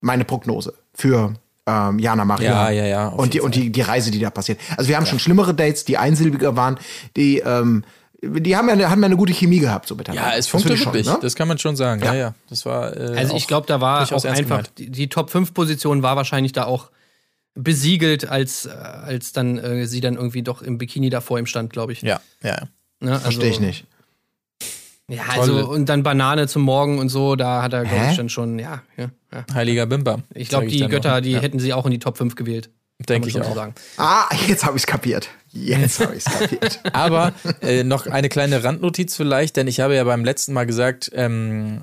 Meine Prognose für ähm, Jana Maria. Ja, ja, ja, Und die, und die, die Reise, die da passiert. Also wir haben schon schlimmere Dates, die einsilbiger waren, die, ähm, die haben ja, eine- haben ja eine gute Chemie gehabt, so miteinander. Ja, es ich schon, ne? Das kann man schon sagen. Ja, Ja. ja. Das war. Äh, Also ich glaube, da war auch einfach, die, die Top 5 Position war wahrscheinlich da auch besiegelt, als, äh, als dann äh, sie dann irgendwie doch im Bikini da vor ihm stand, glaube ich. Ja, ja. Ne? Also, Verstehe ich nicht. Ja, Tolle- also und dann Banane zum Morgen und so, da hat er, glaube ich, dann schon, ja, ja, ja. Heiliger Bimba. Ich glaube, die Götter, noch. die ja, hätten sie auch in die Top 5 gewählt. Denke ich so auch. sagen. Ah, jetzt habe ich es kapiert. Jetzt habe ich es kapiert. (laughs) Aber äh, noch eine kleine Randnotiz vielleicht, denn ich habe ja beim letzten Mal gesagt, ähm,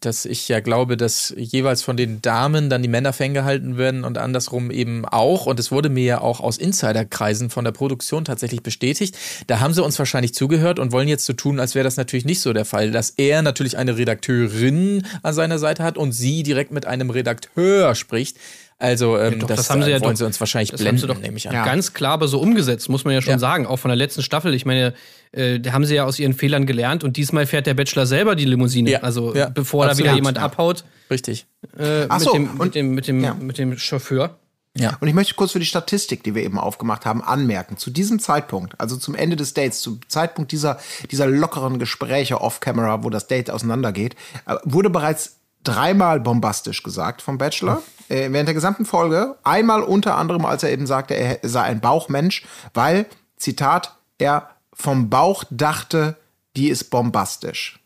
dass ich ja glaube, dass jeweils von den Damen dann die Männer ferngehalten werden und andersrum eben auch. Und es wurde mir ja auch aus Insiderkreisen von der Produktion tatsächlich bestätigt. Da haben sie uns wahrscheinlich zugehört und wollen jetzt so tun, als wäre das natürlich nicht so der Fall, dass er natürlich eine Redakteurin an seiner Seite hat und sie direkt mit einem Redakteur spricht. Also ähm, doch, das, das haben sie ja wollen doch- sie uns wahrscheinlich das haben blenden, sie doch nehme ich an. Ja. Ganz klar aber so umgesetzt, muss man ja schon Ja. sagen, auch von der letzten Staffel. Ich meine, äh, da haben sie ja aus ihren Fehlern gelernt und diesmal fährt der Bachelor selber die Limousine. Ja. Also Ja, bevor da absolut. wieder jemand Ja. abhaut Richtig. äh, Ach mit, so, dem, und- mit, dem, mit, dem, ja. mit dem Chauffeur. Ja. Und ich möchte kurz für die Statistik, die wir eben aufgemacht haben, anmerken. Zu diesem Zeitpunkt, also zum Ende des Dates, zum Zeitpunkt dieser, dieser lockeren Gespräche off-camera, wo das Date auseinandergeht, äh, wurde bereits dreimal bombastisch gesagt vom Bachelor. Äh, während der gesamten Folge. Einmal unter anderem, als er eben sagte, er sei ein Bauchmensch, weil, Zitat, er vom Bauch dachte, die ist bombastisch.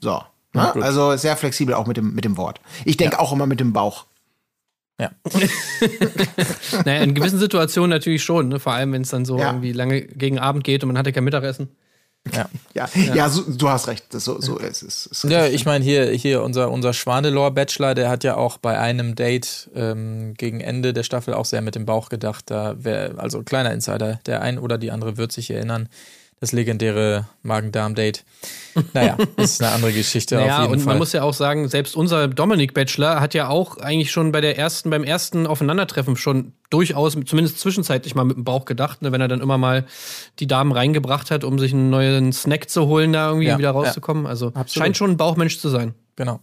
So. Ne? Also sehr flexibel auch mit dem, mit dem Wort. Ich denke auch immer mit dem Bauch. Ja. (laughs) Naja, in gewissen Situationen natürlich schon, ne? vor allem wenn es dann so Ja. irgendwie lange gegen Abend geht und man hatte kein Mittagessen. (laughs) Ja. Ja, ja. so, du hast recht. So, so ist es. ist Ja, richtig. ich meine, hier, hier unser, unser Schwanelor-Bachelor, der hat ja auch bei einem Date ähm, gegen Ende der Staffel auch sehr mit dem Bauch gedacht. Da wär, also kleiner Insider, der ein oder die andere wird sich erinnern. Das legendäre Magen-Darm-Date. Naja, (laughs) ist eine andere Geschichte auf Naja, jeden und Fall. man muss ja auch sagen, selbst unser Dominik Bachelor hat ja auch eigentlich schon bei der ersten, beim ersten Aufeinandertreffen schon durchaus, zumindest zwischenzeitlich mal mit dem Bauch gedacht, ne, wenn er dann immer mal die Damen reingebracht hat, um sich einen neuen Snack zu holen, da irgendwie Ja, wieder rauszukommen. Also Absolut. scheint schon ein Bauchmensch zu sein. Genau.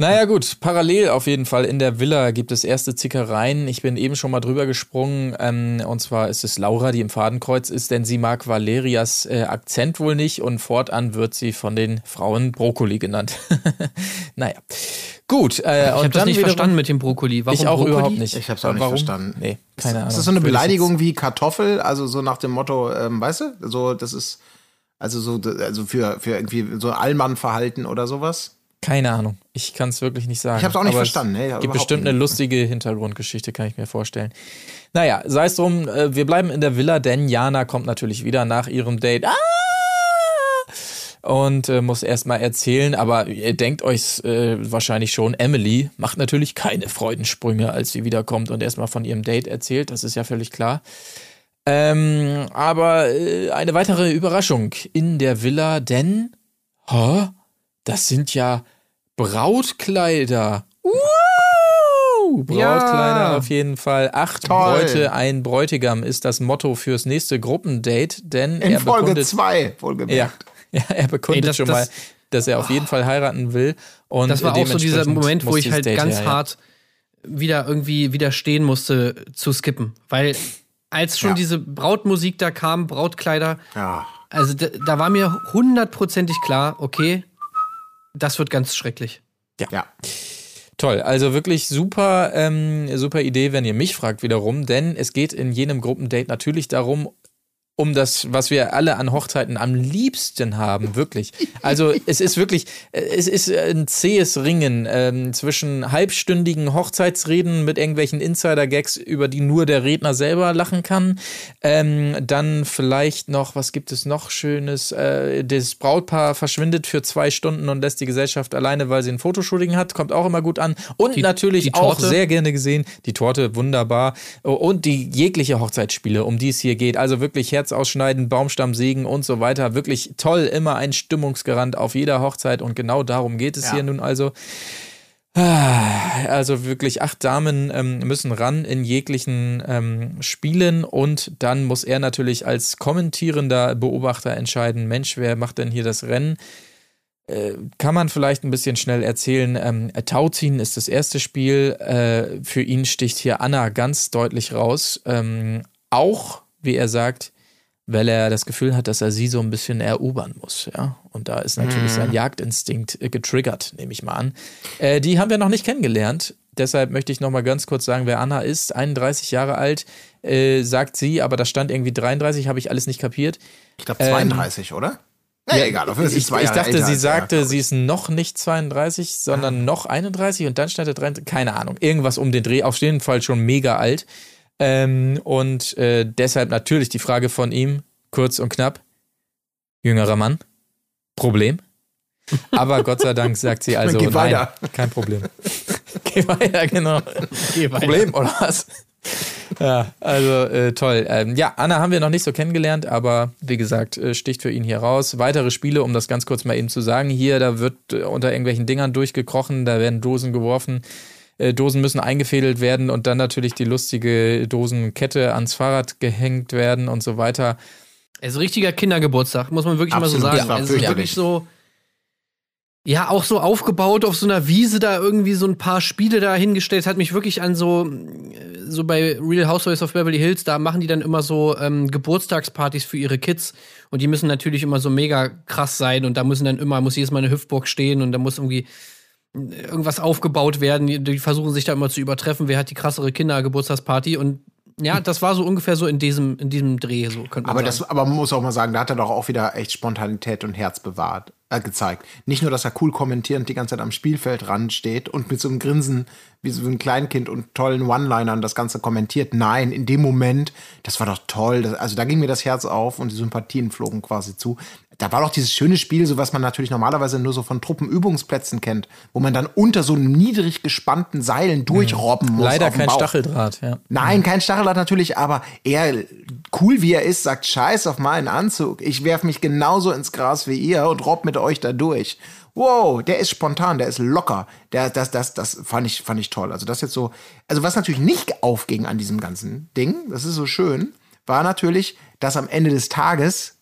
Naja, gut, parallel auf jeden Fall in der Villa gibt es erste Zickereien. Ich bin eben schon mal drüber gesprungen. Ähm, und zwar ist es Laura, die im Fadenkreuz ist, denn sie mag Valerias äh, Akzent wohl nicht und fortan wird sie von den Frauen Brokkoli genannt. (laughs) naja. Gut, äh, Ich habe das nicht verstanden mit dem Brokkoli. Warum ich auch Brokkoli? überhaupt nicht. Ich hab's auch nicht Warum? verstanden. Nee, keine Ahnung. Ist das so eine Beleidigung wie Kartoffel? Also so nach dem Motto, ähm, weißt du? So, das ist, also so, also für, für irgendwie so Allmann-Verhalten oder sowas? Keine Ahnung. Ich kann es wirklich nicht sagen. Ich hab's auch nicht Aber verstanden, Es gibt überhaupt bestimmt eine lustige Hintergrundgeschichte, kann ich mir vorstellen. Naja, sei es drum, äh, wir bleiben in der Villa, denn Jana kommt natürlich wieder nach ihrem Date. Ah! Und äh, muss erstmal erzählen, aber ihr denkt euch äh, wahrscheinlich schon, Emily macht natürlich keine Freudensprünge, als sie wiederkommt und erstmal von ihrem Date erzählt, das ist ja völlig klar. Ähm, aber äh, eine weitere Überraschung in der Villa, denn, hä? Das sind ja Brautkleider. Uh, Brautkleider Ja. auf jeden Fall. Acht Toll. Bräute, ein Bräutigam ist das Motto fürs nächste Gruppendate, denn In er Folge bekundet, 2, wohlgemerkt. ja, (laughs) ja, er bekundet Ey, das- schon das- mal, dass er auf jeden Fall heiraten will. Und Das war auch so dieser Moment, wo ich halt Date ganz her, hart wieder irgendwie widerstehen musste zu skippen. Weil als schon Ja. diese Brautmusik da kam, Brautkleider, Ja. also da, da war mir hundertprozentig klar, okay, das wird ganz schrecklich. ja. Toll, also wirklich super, ähm, super Idee, wenn ihr mich fragt wiederum, denn es geht in jenem Gruppendate natürlich darum, um das, was wir alle an Hochzeiten am liebsten haben, wirklich. Also es ist wirklich, es ist ein zähes Ringen ähm, zwischen halbstündigen Hochzeitsreden mit irgendwelchen Insider-Gags, über die nur der Redner selber lachen kann. Ähm, dann vielleicht noch, was gibt es noch Schönes? Äh, das Brautpaar verschwindet für zwei Stunden und lässt die Gesellschaft alleine, weil sie ein Fotoshooting hat. Kommt auch immer gut an. Und Die- natürlich die auch sehr gerne gesehen. Die Torte, wunderbar. Und die jegliche Hochzeitsspiele, um die es hier geht. Also wirklich Herz ausschneiden, Baumstamm sägen und so weiter. Wirklich toll. Immer ein Stimmungsgarant auf jeder Hochzeit. Und genau darum geht es Ja. hier nun also. Ah, Also wirklich acht Damen ähm, müssen ran in jeglichen ähm, Spielen und dann muss er natürlich als kommentierender Beobachter entscheiden, Mensch, wer macht denn hier das Rennen? Äh, kann man vielleicht ein bisschen schnell erzählen. Ähm, Tauziehen ist das erste Spiel. Äh, für ihn sticht hier Anna ganz deutlich raus. Ähm, auch, wie er sagt, weil er das Gefühl hat, dass er sie so ein bisschen erobern muss. Ja? Und da ist natürlich sein Jagdinstinkt äh, getriggert, nehme ich mal an. Äh, die haben wir noch nicht kennengelernt. Deshalb möchte ich noch mal ganz kurz sagen, wer Anna ist. 31 Jahre alt, äh, sagt sie, aber da stand irgendwie 33, habe ich alles nicht kapiert. Ich glaube 32, oder? Ja, egal, auf jeden Fall Ich, zwei ich Jahre dachte, älter sie sagte, glaub sie ist noch nicht 32, sondern noch 31 und dann stand er 33. Keine Ahnung. Irgendwas um den Dreh. Auf jeden Fall schon mega alt. Ähm, und äh, deshalb natürlich die Frage von ihm, kurz und knapp. Jüngerer Mann. Problem. Aber Gott sei Dank sagt sie also, Geh nein, weiter. kein Problem. (laughs) Geh weiter, genau. Problem, oder was? Ja, also äh, toll. Ähm, ja, Anna haben wir noch nicht so kennengelernt, aber wie gesagt, äh, sticht für ihn hier raus. Weitere Spiele, um das ganz kurz mal eben zu sagen, hier, da wird äh, unter irgendwelchen Dingern durchgekrochen, da werden Dosen geworfen. Äh, Dosen müssen eingefädelt werden und dann natürlich die lustige Dosenkette ans Fahrrad gehängt werden und so weiter. Also richtiger Kindergeburtstag, muss man wirklich Absolut, mal so sagen. es ist wirklich so. Ja, auch so aufgebaut auf so einer Wiese da irgendwie so ein paar Spiele da hingestellt. Hat mich wirklich an so, so bei Real Housewives of Beverly Hills, da machen die dann immer so ähm, Geburtstagspartys für ihre Kids. Und die müssen natürlich immer so mega krass sein. Und da müssen dann immer, muss jedes Mal eine Hüftburg stehen und da muss irgendwie irgendwas aufgebaut werden. Die, versuchen sich da immer zu übertreffen, wer hat die krassere Kindergeburtstagsparty. Und ja, das war so ungefähr so in diesem, in diesem Dreh, so könnte man Aber, sagen. das, aber man muss auch mal sagen, da hat er doch auch wieder echt Spontanität und Herz bewahrt, äh, gezeigt. Nicht nur, dass er cool kommentierend die ganze Zeit am Spielfeldrand steht und mit so einem Grinsen wie so ein Kleinkind und tollen One-Linern das Ganze kommentiert. Nein, in dem Moment, das war doch toll. Das, also da ging mir das Herz auf und die Sympathien flogen quasi zu. Da war doch dieses schöne Spiel, so was man natürlich normalerweise nur so von Truppenübungsplätzen kennt, wo man dann unter so niedrig gespannten Seilen durchrobben muss. Leider kein Bauch. Stacheldraht, ja. Nein, kein Stacheldraht natürlich, aber er, cool wie er ist, sagt Scheiß auf meinen Anzug. Ich werf mich genauso ins Gras wie ihr und robb mit euch da durch. Wow, der ist spontan, der ist locker. Der, das, das, das fand ich, fand ich toll. Also das jetzt so, also was natürlich nicht aufging an diesem ganzen Ding, das ist so schön, war natürlich, dass am Ende des Tages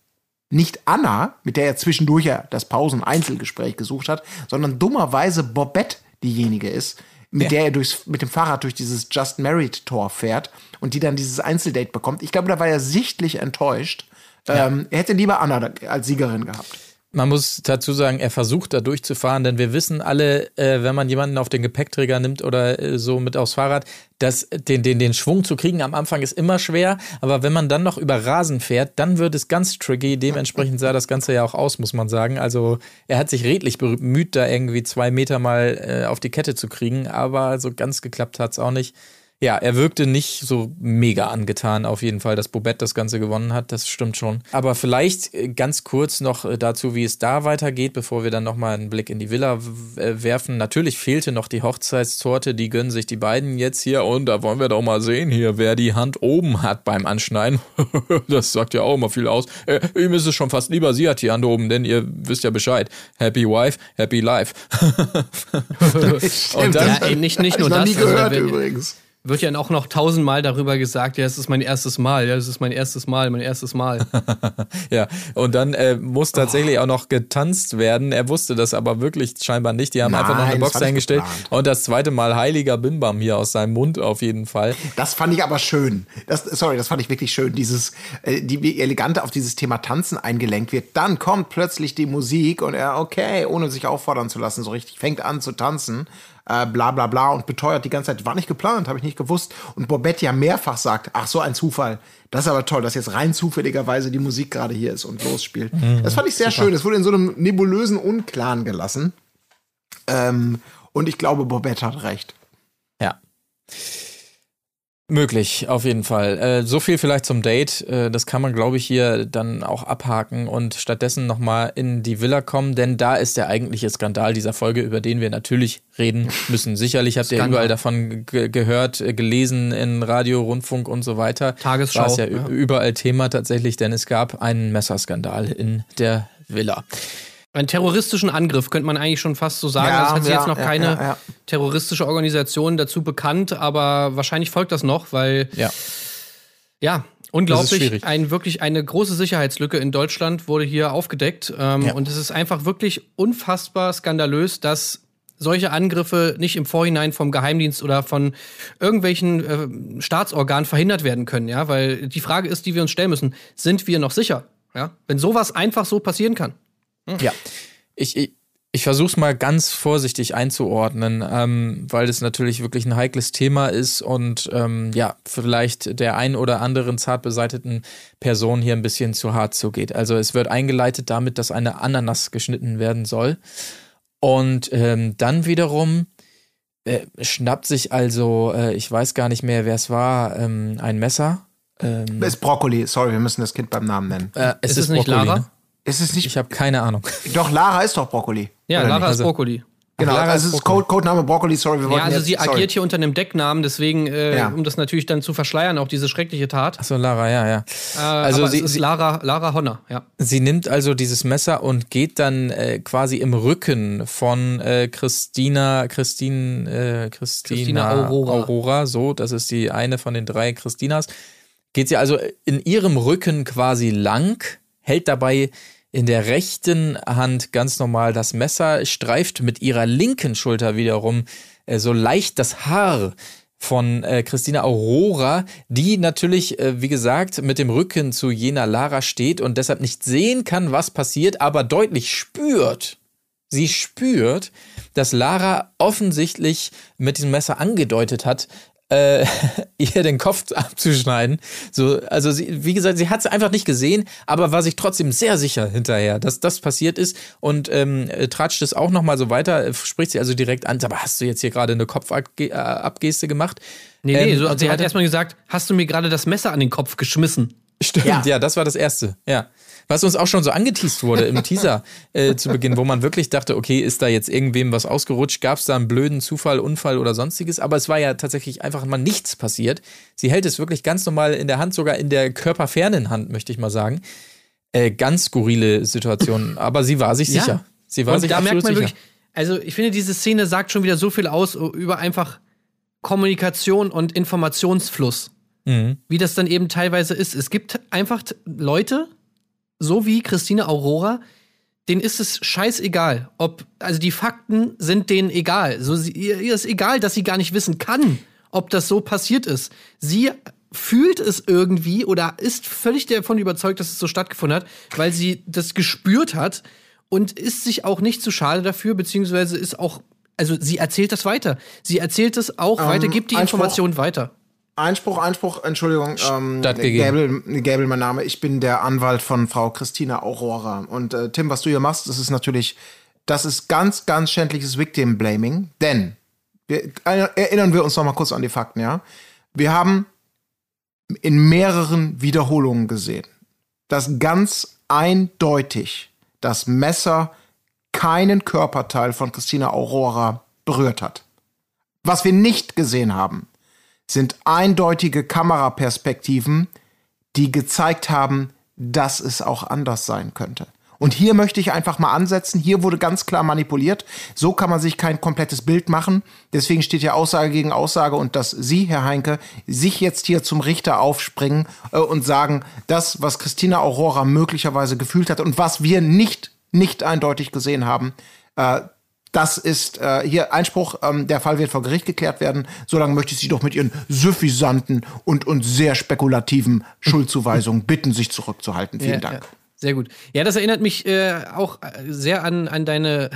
nicht Anna, mit der er zwischendurch ja das Pausen-Einzelgespräch gesucht hat, sondern dummerweise Bobette diejenige ist, mit der er durchs, mit dem Fahrrad durch dieses Just Married Tor fährt und die dann dieses Einzeldate bekommt. Ich glaube, da war er sichtlich enttäuscht. Ähm, er hätte lieber Anna als Siegerin gehabt. Man muss dazu sagen, er versucht da durchzufahren, denn wir wissen alle, äh, wenn man jemanden auf den Gepäckträger nimmt oder äh, so mit aufs Fahrrad, dass den, den, den Schwung zu kriegen am Anfang ist immer schwer. Aber wenn man dann noch über Rasen fährt, dann wird es ganz tricky. Dementsprechend sah das Ganze ja auch aus, muss man sagen. Also er hat sich redlich bemüht, da irgendwie zwei Meter mal äh, auf die Kette zu kriegen, aber so ganz geklappt hat es auch nicht. Ja, er wirkte nicht so mega angetan, auf jeden Fall, dass Bobette das Ganze gewonnen hat. Das stimmt schon. Aber vielleicht äh, ganz kurz noch äh, dazu, wie es da weitergeht, bevor wir dann nochmal einen Blick in die Villa äh, werfen. Natürlich fehlte noch die Hochzeitstorte. Die gönnen sich die beiden jetzt hier. Und da wollen wir doch mal sehen hier, wer die Hand oben hat beim Anschneiden. (laughs) das sagt ja auch immer viel aus. Äh, ihm ist es schon fast lieber, sie hat die Hand oben, denn ihr wisst ja Bescheid. Happy Wife, Happy Life. (laughs) (laughs) Und dann- Ja, ey, nicht, nicht nur ich noch das. nie also gehört wenn- übrigens. Wird ja auch noch tausendmal darüber gesagt, ja, es ist mein erstes Mal, ja, es ist mein erstes Mal, mein erstes Mal. (laughs) Ja, und dann äh, muss tatsächlich auch noch getanzt werden. Er wusste das aber wirklich scheinbar nicht. Die haben einfach noch eine Nein, Box eingestellt. Und das zweite Mal heiliger Bimbam hier aus seinem Mund auf jeden Fall. Das fand ich aber schön. Das, sorry, das fand ich wirklich schön. Dieses, äh, die, wie elegant auf dieses Thema Tanzen eingelenkt wird. Dann kommt plötzlich die Musik und er, okay, ohne sich auffordern zu lassen, so richtig, fängt an zu tanzen. Äh, bla bla bla und beteuert die ganze Zeit, war nicht geplant, habe ich nicht gewusst. Und Bobette ja mehrfach sagt, ach so ein Zufall. Das ist aber toll, dass jetzt rein zufälligerweise die Musik gerade hier ist und losspielt. das fand ich sehr schön. Es wurde in so einem nebulösen Unklaren gelassen. Ähm, und ich glaube, Bobette hat recht. Ja. Möglich, auf jeden Fall. Äh, so viel vielleicht zum Date. Äh, das kann man, glaube ich, hier dann auch abhaken und stattdessen nochmal in die Villa kommen, denn da ist der eigentliche Skandal dieser Folge, über den wir natürlich reden müssen. Sicherlich habt ihr überall davon ge gehört, äh, gelesen in Radio, Rundfunk und so weiter. Tagesschau, War es ja, ja. überall Thema tatsächlich, denn es gab einen Messerskandal in der Villa. Einen terroristischen Angriff, könnte man eigentlich schon fast so sagen. Ja, es hat sich ja, jetzt noch ja, keine ja, ja. terroristische Organisation dazu bekannt, aber wahrscheinlich folgt das noch, weil Ja. Ja, unglaublich. Ein, wirklich eine große Sicherheitslücke in Deutschland wurde hier aufgedeckt. Ähm, Ja. Und es ist einfach wirklich unfassbar skandalös, dass solche Angriffe nicht im Vorhinein vom Geheimdienst oder von irgendwelchen äh, Staatsorganen verhindert werden können. Ja, weil die Frage ist, die wir uns stellen müssen: Sind wir noch sicher? Ja, wenn sowas einfach so passieren kann. Ja, ich, ich, ich versuche es mal ganz vorsichtig einzuordnen, ähm, weil das natürlich wirklich ein heikles Thema ist und ähm, ja, vielleicht der ein oder anderen zart beseiteten Person hier ein bisschen zu hart zugeht. Also es wird eingeleitet damit, dass eine Ananas geschnitten werden soll. Und ähm, dann wiederum äh, schnappt sich also, äh, ich weiß gar nicht mehr, wer es war, ähm, ein Messer. Ähm, Es ist Brokkoli, sorry, wir müssen das Kind beim Namen nennen. äh, es Ist es nicht Brokkoli, Lara? Ne? Ist es nicht. Ich habe keine Ahnung. doch, Lara ist doch Brokkoli. Ja, Lara nicht? ist Also- Brokkoli. Genau, Lara also ist es ist Brokkoli. Code, Codename Brokkoli, sorry, wir wollten Ja, also jetzt, sie sorry. agiert hier unter einem Decknamen, deswegen, äh, Ja. um das natürlich dann zu verschleiern, auch diese schreckliche Tat. Achso, Lara, ja, ja. Äh, also aber sie, es ist Lara, Lara Honner, ja. Sie nimmt also dieses Messer und geht dann äh, quasi im Rücken von äh, Christina, Christine, äh, Christina, Christina Aurora. Aurora, so, das ist die eine von den drei Christinas. Geht sie also in ihrem Rücken quasi lang, hält dabei in der rechten Hand ganz normal das Messer, streift mit ihrer linken Schulter wiederum äh, so leicht das Haar von äh, Christina Aurora, die natürlich, äh, wie gesagt, mit dem Rücken zu jener Lara steht und deshalb nicht sehen kann, was passiert, aber deutlich spürt. Sie spürt, dass Lara offensichtlich mit diesem Messer angedeutet hat, äh, (laughs) ihr den Kopf abzuschneiden. So, also sie, wie gesagt, sie hat es einfach nicht gesehen, aber war sich trotzdem sehr sicher hinterher, dass das passiert ist und ähm, äh, tratscht es auch noch mal so weiter, äh, spricht sie also direkt an, aber hast du jetzt hier gerade eine Kopfabgeste gemacht? Nee, nee, Ähm, so, und sie hat erstmal gesagt, hast du mir gerade das Messer an den Kopf geschmissen? Stimmt, ja. Ja. das war das Erste, ja. Was uns auch schon so angeteased wurde im Teaser äh, zu Beginn, wo man wirklich dachte, okay, ist da jetzt irgendwem was ausgerutscht, gab es da einen blöden Zufall, Unfall oder sonstiges, aber es war ja tatsächlich einfach mal nichts passiert. Sie hält es wirklich ganz normal in der Hand, sogar in der körperfernen Hand, möchte ich mal sagen. Äh, ganz skurrile Situation, aber sie war sich Ja. sicher. Sie war Und sich da merkt man sicher. wirklich, also ich finde, diese Szene sagt schon wieder so viel aus über einfach Kommunikation und Informationsfluss. Mhm. Wie das dann eben teilweise ist. Es gibt einfach Leute, so wie Christine Aurora, denen ist es scheißegal, ob, also die Fakten sind denen egal. So, sie, ihr, ist egal, dass sie gar nicht wissen kann, ob das so passiert ist. Sie fühlt es irgendwie oder ist völlig davon überzeugt, dass es so stattgefunden hat, weil sie das gespürt hat und ist sich auch nicht zu schade dafür, beziehungsweise ist auch, also sie erzählt das weiter. Sie erzählt es auch weiter, gibt die. Information weiter. Einspruch, Einspruch, Entschuldigung. Ähm, Stattgegeben. Gäbel, Gäbel, mein Name. Ich bin der Anwalt von Frau Christina Aurora. Und äh, Tim, was du hier machst, das ist natürlich, das ist ganz, ganz schändliches Victim-Blaming. Denn, wir, äh, erinnern wir uns noch mal kurz an die Fakten, ja? Wir haben in mehreren Wiederholungen gesehen, dass ganz eindeutig das Messer keinen Körperteil von Christina Aurora berührt hat. Was wir nicht gesehen haben, sind eindeutige Kameraperspektiven, die gezeigt haben, dass es auch anders sein könnte. Und hier möchte ich einfach mal ansetzen. Hier wurde ganz klar manipuliert. So kann man sich kein komplettes Bild machen. Deswegen steht ja Aussage gegen Aussage und dass Sie, Herr Heinke, sich jetzt hier zum Richter aufspringen äh, und sagen, das, was Christina Aurora möglicherweise gefühlt hat und was wir nicht, nicht eindeutig gesehen haben, äh, das ist äh, hier Einspruch, ähm, der Fall wird vor Gericht geklärt werden. Solange möchte ich Sie doch mit Ihren suffisanten und, und sehr spekulativen Schuldzuweisungen bitten, sich zurückzuhalten. Vielen Ja, Dank. Ja, sehr gut. Ja, das erinnert mich äh, auch äh, sehr an, an deine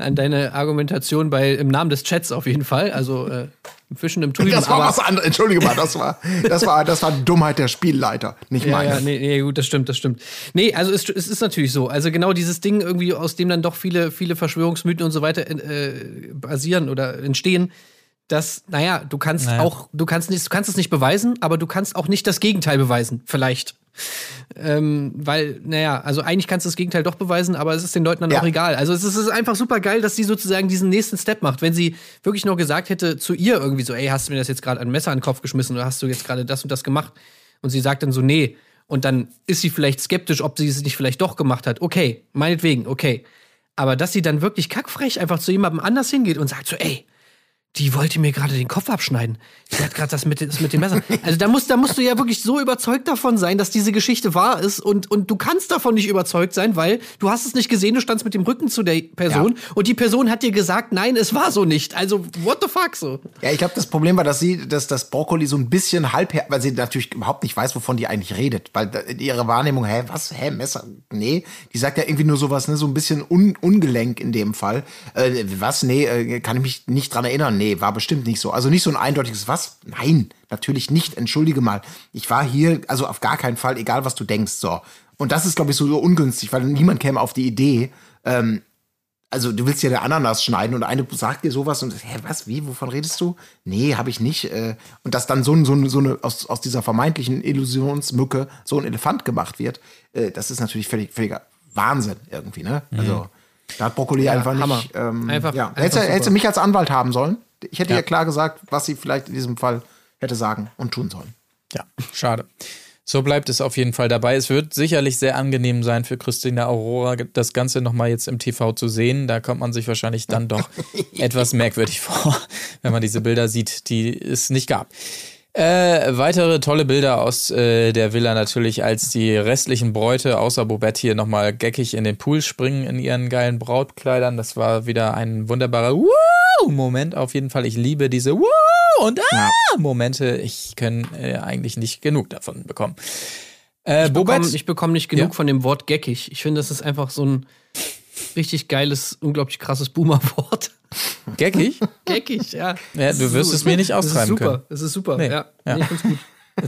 an deine Argumentation bei im Namen des Chats auf jeden Fall. Also äh, im Fischen im Trüben. Das war aber- was anderes. Entschuldige mal, das war, das war, das war Dummheit der Spielleiter, nicht Ja, meine. ja, nee, nee, gut, das stimmt, das stimmt. Nee, also es, es ist natürlich so. Also genau dieses Ding irgendwie, aus dem dann doch viele, viele Verschwörungsmythen und so weiter äh, basieren oder entstehen, dass, naja, du kannst Naja. auch, du kannst nicht, du kannst es nicht beweisen, aber du kannst auch nicht das Gegenteil beweisen, vielleicht. Ähm, weil, naja, also eigentlich kannst du das Gegenteil doch beweisen, aber es ist den Leuten dann Ja. auch egal. Also es ist, es ist einfach super geil, dass sie sozusagen diesen nächsten Step macht. Wenn sie wirklich nur gesagt hätte zu ihr irgendwie so, ey, hast du mir das jetzt gerade ein Messer an den Kopf geschmissen oder hast du jetzt gerade das und das gemacht? Und sie sagt dann so, nee. Und dann ist sie vielleicht skeptisch, ob sie es nicht vielleicht doch gemacht hat. Okay, meinetwegen, okay. Aber dass sie dann wirklich kackfrech einfach zu jemandem anders hingeht und sagt so, ey, die wollte mir gerade den Kopf abschneiden. Die hat gerade das mit, das mit dem Messer. Also da musst, da musst du ja wirklich so überzeugt davon sein, dass diese Geschichte wahr ist und, und du kannst davon nicht überzeugt sein, weil du hast es nicht gesehen, du standst mit dem Rücken zu der Person und die Person hat dir gesagt, nein, es war so nicht. Also what the fuck so? Ja, ich glaube, das Problem war, dass sie, dass das Brokkoli so ein bisschen halb, weil sie natürlich überhaupt nicht weiß, wovon die eigentlich redet, weil ihrer Wahrnehmung, hä, was, hä, Messer, nee, die sagt ja irgendwie nur sowas, ne, so ein bisschen un, ungelenk in dem Fall. Äh, was, nee, äh, kann ich mich nicht dran erinnern, nee, war bestimmt nicht so. Also nicht so ein eindeutiges, was, nein, natürlich nicht, entschuldige mal, ich war hier, also auf gar keinen Fall, egal was du denkst, so. Und das ist, glaube ich, so, ungünstig, weil niemand käme auf die Idee, ähm, also du willst ja der Ananas schneiden und eine sagt dir sowas und hä, was, wie, wovon redest du? Nee, habe ich nicht. Äh, und dass dann so, ein- so, ein- so eine, aus, aus dieser vermeintlichen Illusionsmücke so ein Elefant gemacht wird, äh, das ist natürlich völlig, völliger Wahnsinn irgendwie, ne? Also da hat Brokkoli einfach nicht. Hammer. Ähm, Einfach- ja. einfach hätte, hätte mich als Anwalt haben sollen. Ich hätte ja. klar gesagt, was sie vielleicht in diesem Fall hätte sagen und tun sollen. Ja, schade. So bleibt es auf jeden Fall dabei. Es wird sicherlich sehr angenehm sein für Christina Aurora, das Ganze nochmal jetzt im TV zu sehen. Da kommt man sich wahrscheinlich dann doch (laughs) etwas merkwürdig vor, wenn man diese Bilder sieht, die es nicht gab. Äh, weitere tolle Bilder aus äh, der Villa natürlich, als die restlichen Bräute außer Bobette hier nochmal geckig in den Pool springen in ihren geilen Brautkleidern. Das war wieder ein wunderbarer Woo-Moment auf jeden Fall. Ich liebe diese Woo und ah Momente. Ich kann äh, eigentlich nicht genug davon bekommen. Äh, Ich bekomme bekomm nicht genug Ja. von dem Wort geckig. Ich finde, das ist einfach so ein richtig geiles, unglaublich krasses Boomer-Wort. geckig? Geckig, ja. Ja, Das du wirst so- es mir nicht Das austreiben ist super, können. das ist super, Nee. ja. Ja. Nee, gut.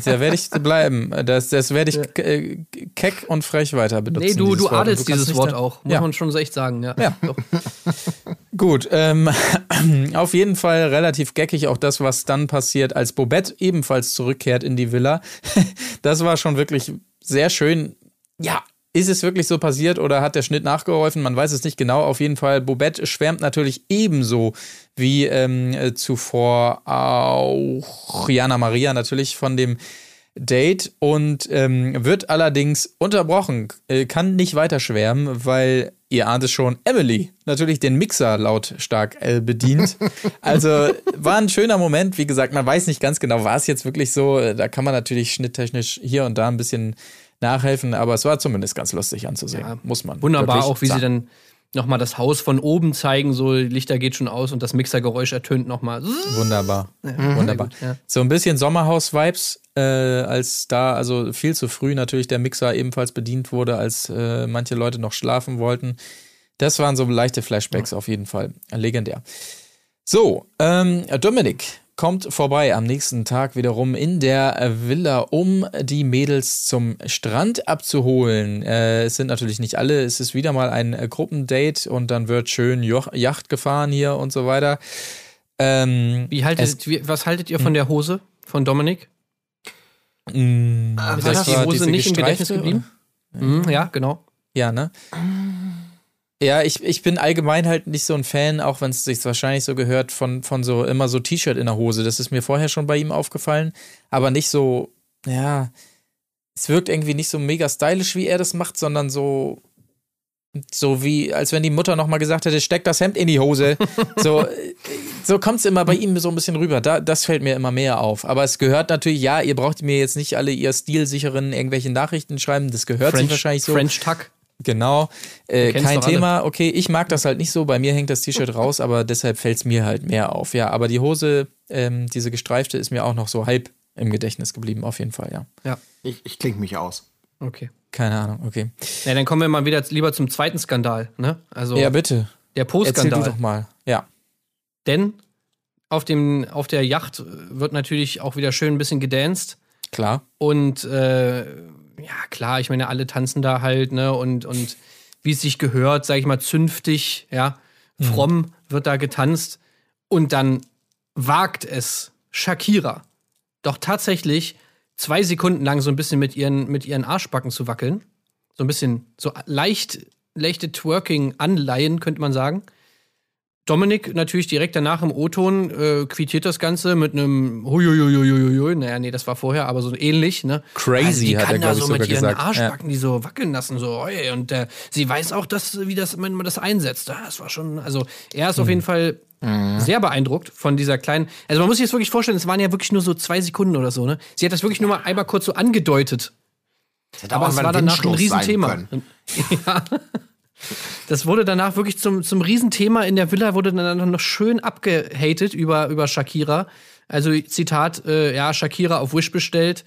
Da werde ich bleiben. Das, das werde ich äh, keck und frech weiter benutzen. Nee, du, dieses du Wort. Adelst dieses Wort da- auch, muss Ja. man schon so echt sagen, ja. Ja. (laughs) Gut, ähm, (clears throat) auf jeden Fall relativ geckig auch das, was dann passiert, als Bobette ebenfalls zurückkehrt in die Villa. (laughs) Das war schon wirklich sehr schön. Ja, ist es wirklich so passiert oder hat der Schnitt nachgeholfen? Man weiß es nicht genau. Auf jeden Fall, Bobette schwärmt natürlich ebenso wie ähm, äh, zuvor auch Jana Maria natürlich von dem Date und ähm, wird allerdings unterbrochen, äh, kann nicht weiter schwärmen, weil ihr ahnt es schon, Emily natürlich den Mixer lautstark äh, bedient. (laughs) Also war ein schöner Moment. Wie gesagt, man weiß nicht ganz genau, war es jetzt wirklich so. Äh, Da kann man natürlich schnitttechnisch hier und da ein bisschen nachhelfen, aber es war zumindest ganz lustig anzusehen. Ja, Muss man. Wunderbar auch, wie sie sagen. dann nochmal das Haus von oben zeigen, so Lichter geht schon aus und das Mixergeräusch ertönt nochmal. Wunderbar. Wunderbar. gut, ja. So ein bisschen Sommerhaus-Vibes, äh, als da, also viel zu früh natürlich der Mixer ebenfalls bedient wurde, als äh, manche Leute noch schlafen wollten. Das waren so leichte Flashbacks auf jeden Fall. Legendär. So, ähm, Dominik kommt vorbei am nächsten Tag wiederum in der Villa, um die Mädels zum Strand abzuholen. Äh, es sind natürlich nicht alle, es ist wieder mal ein äh, Gruppendate und dann wird schön Jo Yacht gefahren hier und so weiter. Ähm, Wie haltet, wie, was haltet ihr Hm. von der Hose von Dominik? mh, Ist das euch die Hose nicht im Gedächtnis geblieben? Mhm, ja, genau. Ja, ne? Ja, ich, ich bin allgemein halt nicht so ein Fan, auch wenn es sich wahrscheinlich so gehört, von, von so immer so T-Shirt in der Hose. Das ist mir vorher schon bei ihm aufgefallen, aber nicht so, ja, es wirkt irgendwie nicht so mega stylisch, wie er das macht, sondern so, so wie, als wenn die Mutter nochmal gesagt hätte, steck das Hemd in die Hose. (laughs) So, so kommt es immer bei ihm so ein bisschen rüber. Da, das fällt mir immer mehr auf. Aber es gehört natürlich, ja, ihr braucht mir jetzt nicht alle ihr stilsicheren irgendwelche Nachrichten schreiben. Das gehört sich wahrscheinlich so. French Tuck. Genau, äh, kein doch alle. Thema. Okay, ich mag das halt nicht so. Bei mir hängt das T-Shirt (laughs) raus, aber deshalb fällt es mir halt mehr auf. Ja, aber die Hose, ähm, diese gestreifte, ist mir auch noch so halb im Gedächtnis geblieben, auf jeden Fall, ja. Ja, Ich, ich klinge mich aus. okay. Keine Ahnung, okay. Ja, dann kommen wir mal wieder lieber zum zweiten Skandal, ne? Also Ja, bitte. der Erzähl du Po-Skandal. doch mal. Ja. Denn auf, dem, auf der Yacht wird natürlich auch wieder schön ein bisschen gedanced. Klar. Und äh, ja, klar, ich meine, alle tanzen da halt, ne? Und, und wie es sich gehört, sag ich mal, zünftig, ja, fromm wird da getanzt. Und dann wagt es Shakira doch tatsächlich zwei Sekunden lang so ein bisschen mit ihren, mit ihren Arschbacken zu wackeln. So ein bisschen, so leicht, leichte Twerking-Anleihen, könnte man sagen. Dominik natürlich direkt danach im O-Ton äh, quittiert das Ganze mit einem Huiuiuiuiui. Naja, nee, das war vorher, aber so ähnlich, ne? Crazy, die hat kann er, da so mit ihren gesagt. Arschbacken die so wackeln lassen, so, oi, und äh, sie weiß auch, dass, wie das, wenn man das einsetzt. Ah, Das war schon, also er ist auf jeden Fall sehr beeindruckt von dieser kleinen. Also man muss sich das wirklich vorstellen, es waren ja wirklich nur so zwei Sekunden oder so, ne? Sie hat das wirklich nur mal einmal kurz so angedeutet. hätte Aber es war danach ein Riesenthema. (laughs) Ja. Das wurde danach wirklich zum, zum Riesenthema. In der Villa wurde dann noch schön abgehatet über, über Shakira. Also, Zitat, äh, ja, Shakira auf Wish bestellt.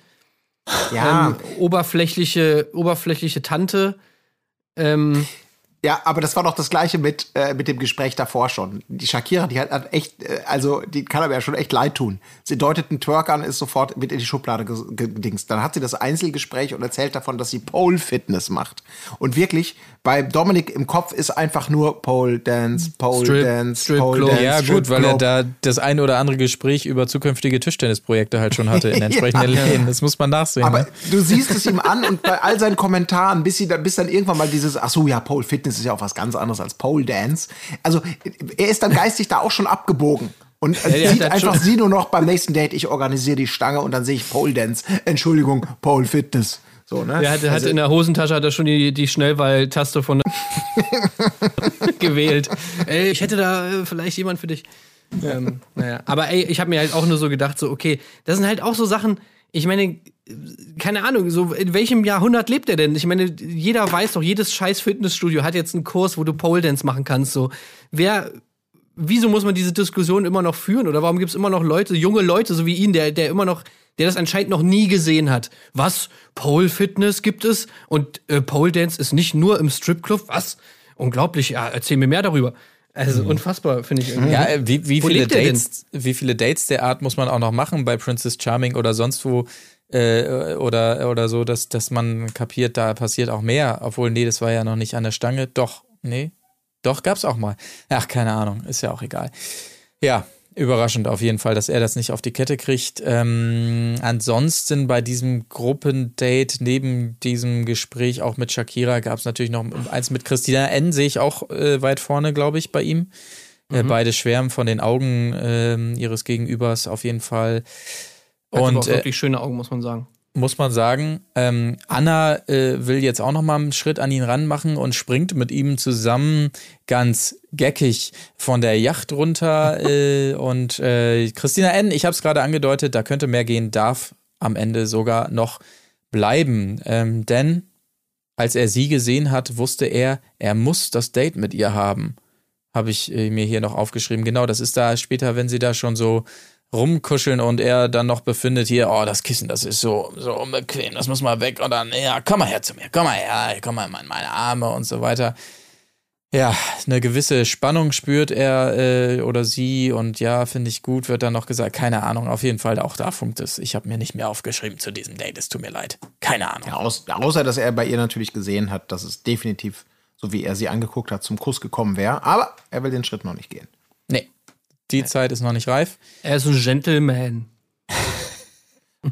Ja, Ähm, oberflächliche, oberflächliche Tante. Ähm, ja, aber das war doch das Gleiche mit, äh, mit dem Gespräch davor schon. Die Shakira, die hat, hat echt, äh, also die kann aber ja schon echt leid tun. Sie deutet einen Twerk an, ist sofort mit in die Schublade gedingst. Dann hat sie das Einzelgespräch und erzählt davon, dass sie Pole Fitness macht. Und wirklich, bei Dominik im Kopf ist einfach nur Pole Dance, Pole Strip- Dance, Strip Pole Club. Dance. Ja, Strip gut, weil er Club. da das ein oder andere Gespräch über zukünftige Tischtennisprojekte halt schon hatte in (laughs) entsprechenden Läden. Das muss man nachsehen. Aber ne? du siehst es ihm an und bei all seinen Kommentaren, bis, sie dann, bis dann irgendwann mal dieses, ach so, ja, Pole Fitness ist ja auch was ganz anderes als Pole Dance. Also er ist dann geistig da auch schon abgebogen. Und der sieht hat einfach schon- sie nur noch beim nächsten Date, ich organisiere die Stange und dann sehe ich Pole Dance. Entschuldigung, Pole Fitness. So, ne? der hatte, Also- hatte in der Hosentasche hat er schon die, die Schnellwahl-Taste von (laughs) gewählt. Ey, ich hätte da äh, vielleicht jemand für dich. Ähm, naja, aber ey, ich habe mir halt auch nur so gedacht, so, okay, das sind halt auch so Sachen, ich meine, keine Ahnung, so in welchem Jahrhundert lebt er denn? Ich meine, jeder weiß doch, jedes scheiß Fitnessstudio hat jetzt einen Kurs, wo du Pole Dance machen kannst. So, wer, wieso muss man diese Diskussion immer noch führen? Oder warum gibt es immer noch Leute, junge Leute, so wie ihn, der, der immer noch, der das anscheinend noch nie gesehen hat? Was? Pole Fitness gibt es? Und äh, Pole Dance ist nicht nur im Stripclub? Was? Unglaublich, ja, erzähl mir mehr darüber. Also unfassbar, finde ich irgendwie. Ja, äh, wie, wie, viele? Dates, wie viele Dates der Art muss man auch noch machen bei Princess Charming oder sonst wo äh, oder, oder so, dass, dass man kapiert, da passiert auch mehr. Obwohl, nee, das war ja noch nicht an der Stange. Doch, nee, doch, gab's auch mal. Ach, keine Ahnung, ist ja auch egal. Ja, überraschend auf jeden Fall, dass er das nicht auf die Kette kriegt. Ähm, ansonsten bei diesem Gruppendate, neben diesem Gespräch auch mit Shakira, gab es natürlich noch eins mit Christina N, sehe ich auch äh, weit vorne, glaube ich, bei ihm. Äh, beide schwärmen von den Augen ähm, ihres Gegenübers auf jeden Fall. Hat aber Und äh, wirklich schöne Augen, muss man sagen. muss man sagen, ähm, Anna äh, will jetzt auch noch mal einen Schritt an ihn ranmachen und springt mit ihm zusammen ganz geckig von der Yacht runter. (laughs) äh, und äh, Christina N., ich habe es gerade angedeutet, da könnte mehr gehen, darf am Ende sogar noch bleiben. Ähm, denn als er sie gesehen hat, wusste er, er muss das Date mit ihr haben. Habe ich äh, mir hier noch aufgeschrieben. Genau, das ist da später, wenn sie da schon so rumkuscheln und er dann noch befindet hier, oh, das Kissen, das ist so, so unbequem, das muss mal weg und dann, ja, komm mal her zu mir, komm mal her, komm mal in meine Arme und so weiter. Ja, eine gewisse Spannung spürt er äh, oder sie und ja, finde ich gut, wird dann noch gesagt, keine Ahnung, auf jeden Fall, auch da funkt es. Ich habe mir nicht mehr aufgeschrieben zu diesem Date, es tut mir leid. Keine Ahnung. Ja, außer, dass er bei ihr natürlich gesehen hat, dass es definitiv, so wie er sie angeguckt hat, zum Kuss gekommen wäre. Aber er will den Schritt noch nicht gehen. Nee, Die Zeit ist noch nicht reif. Er ist ein Gentleman. (laughs)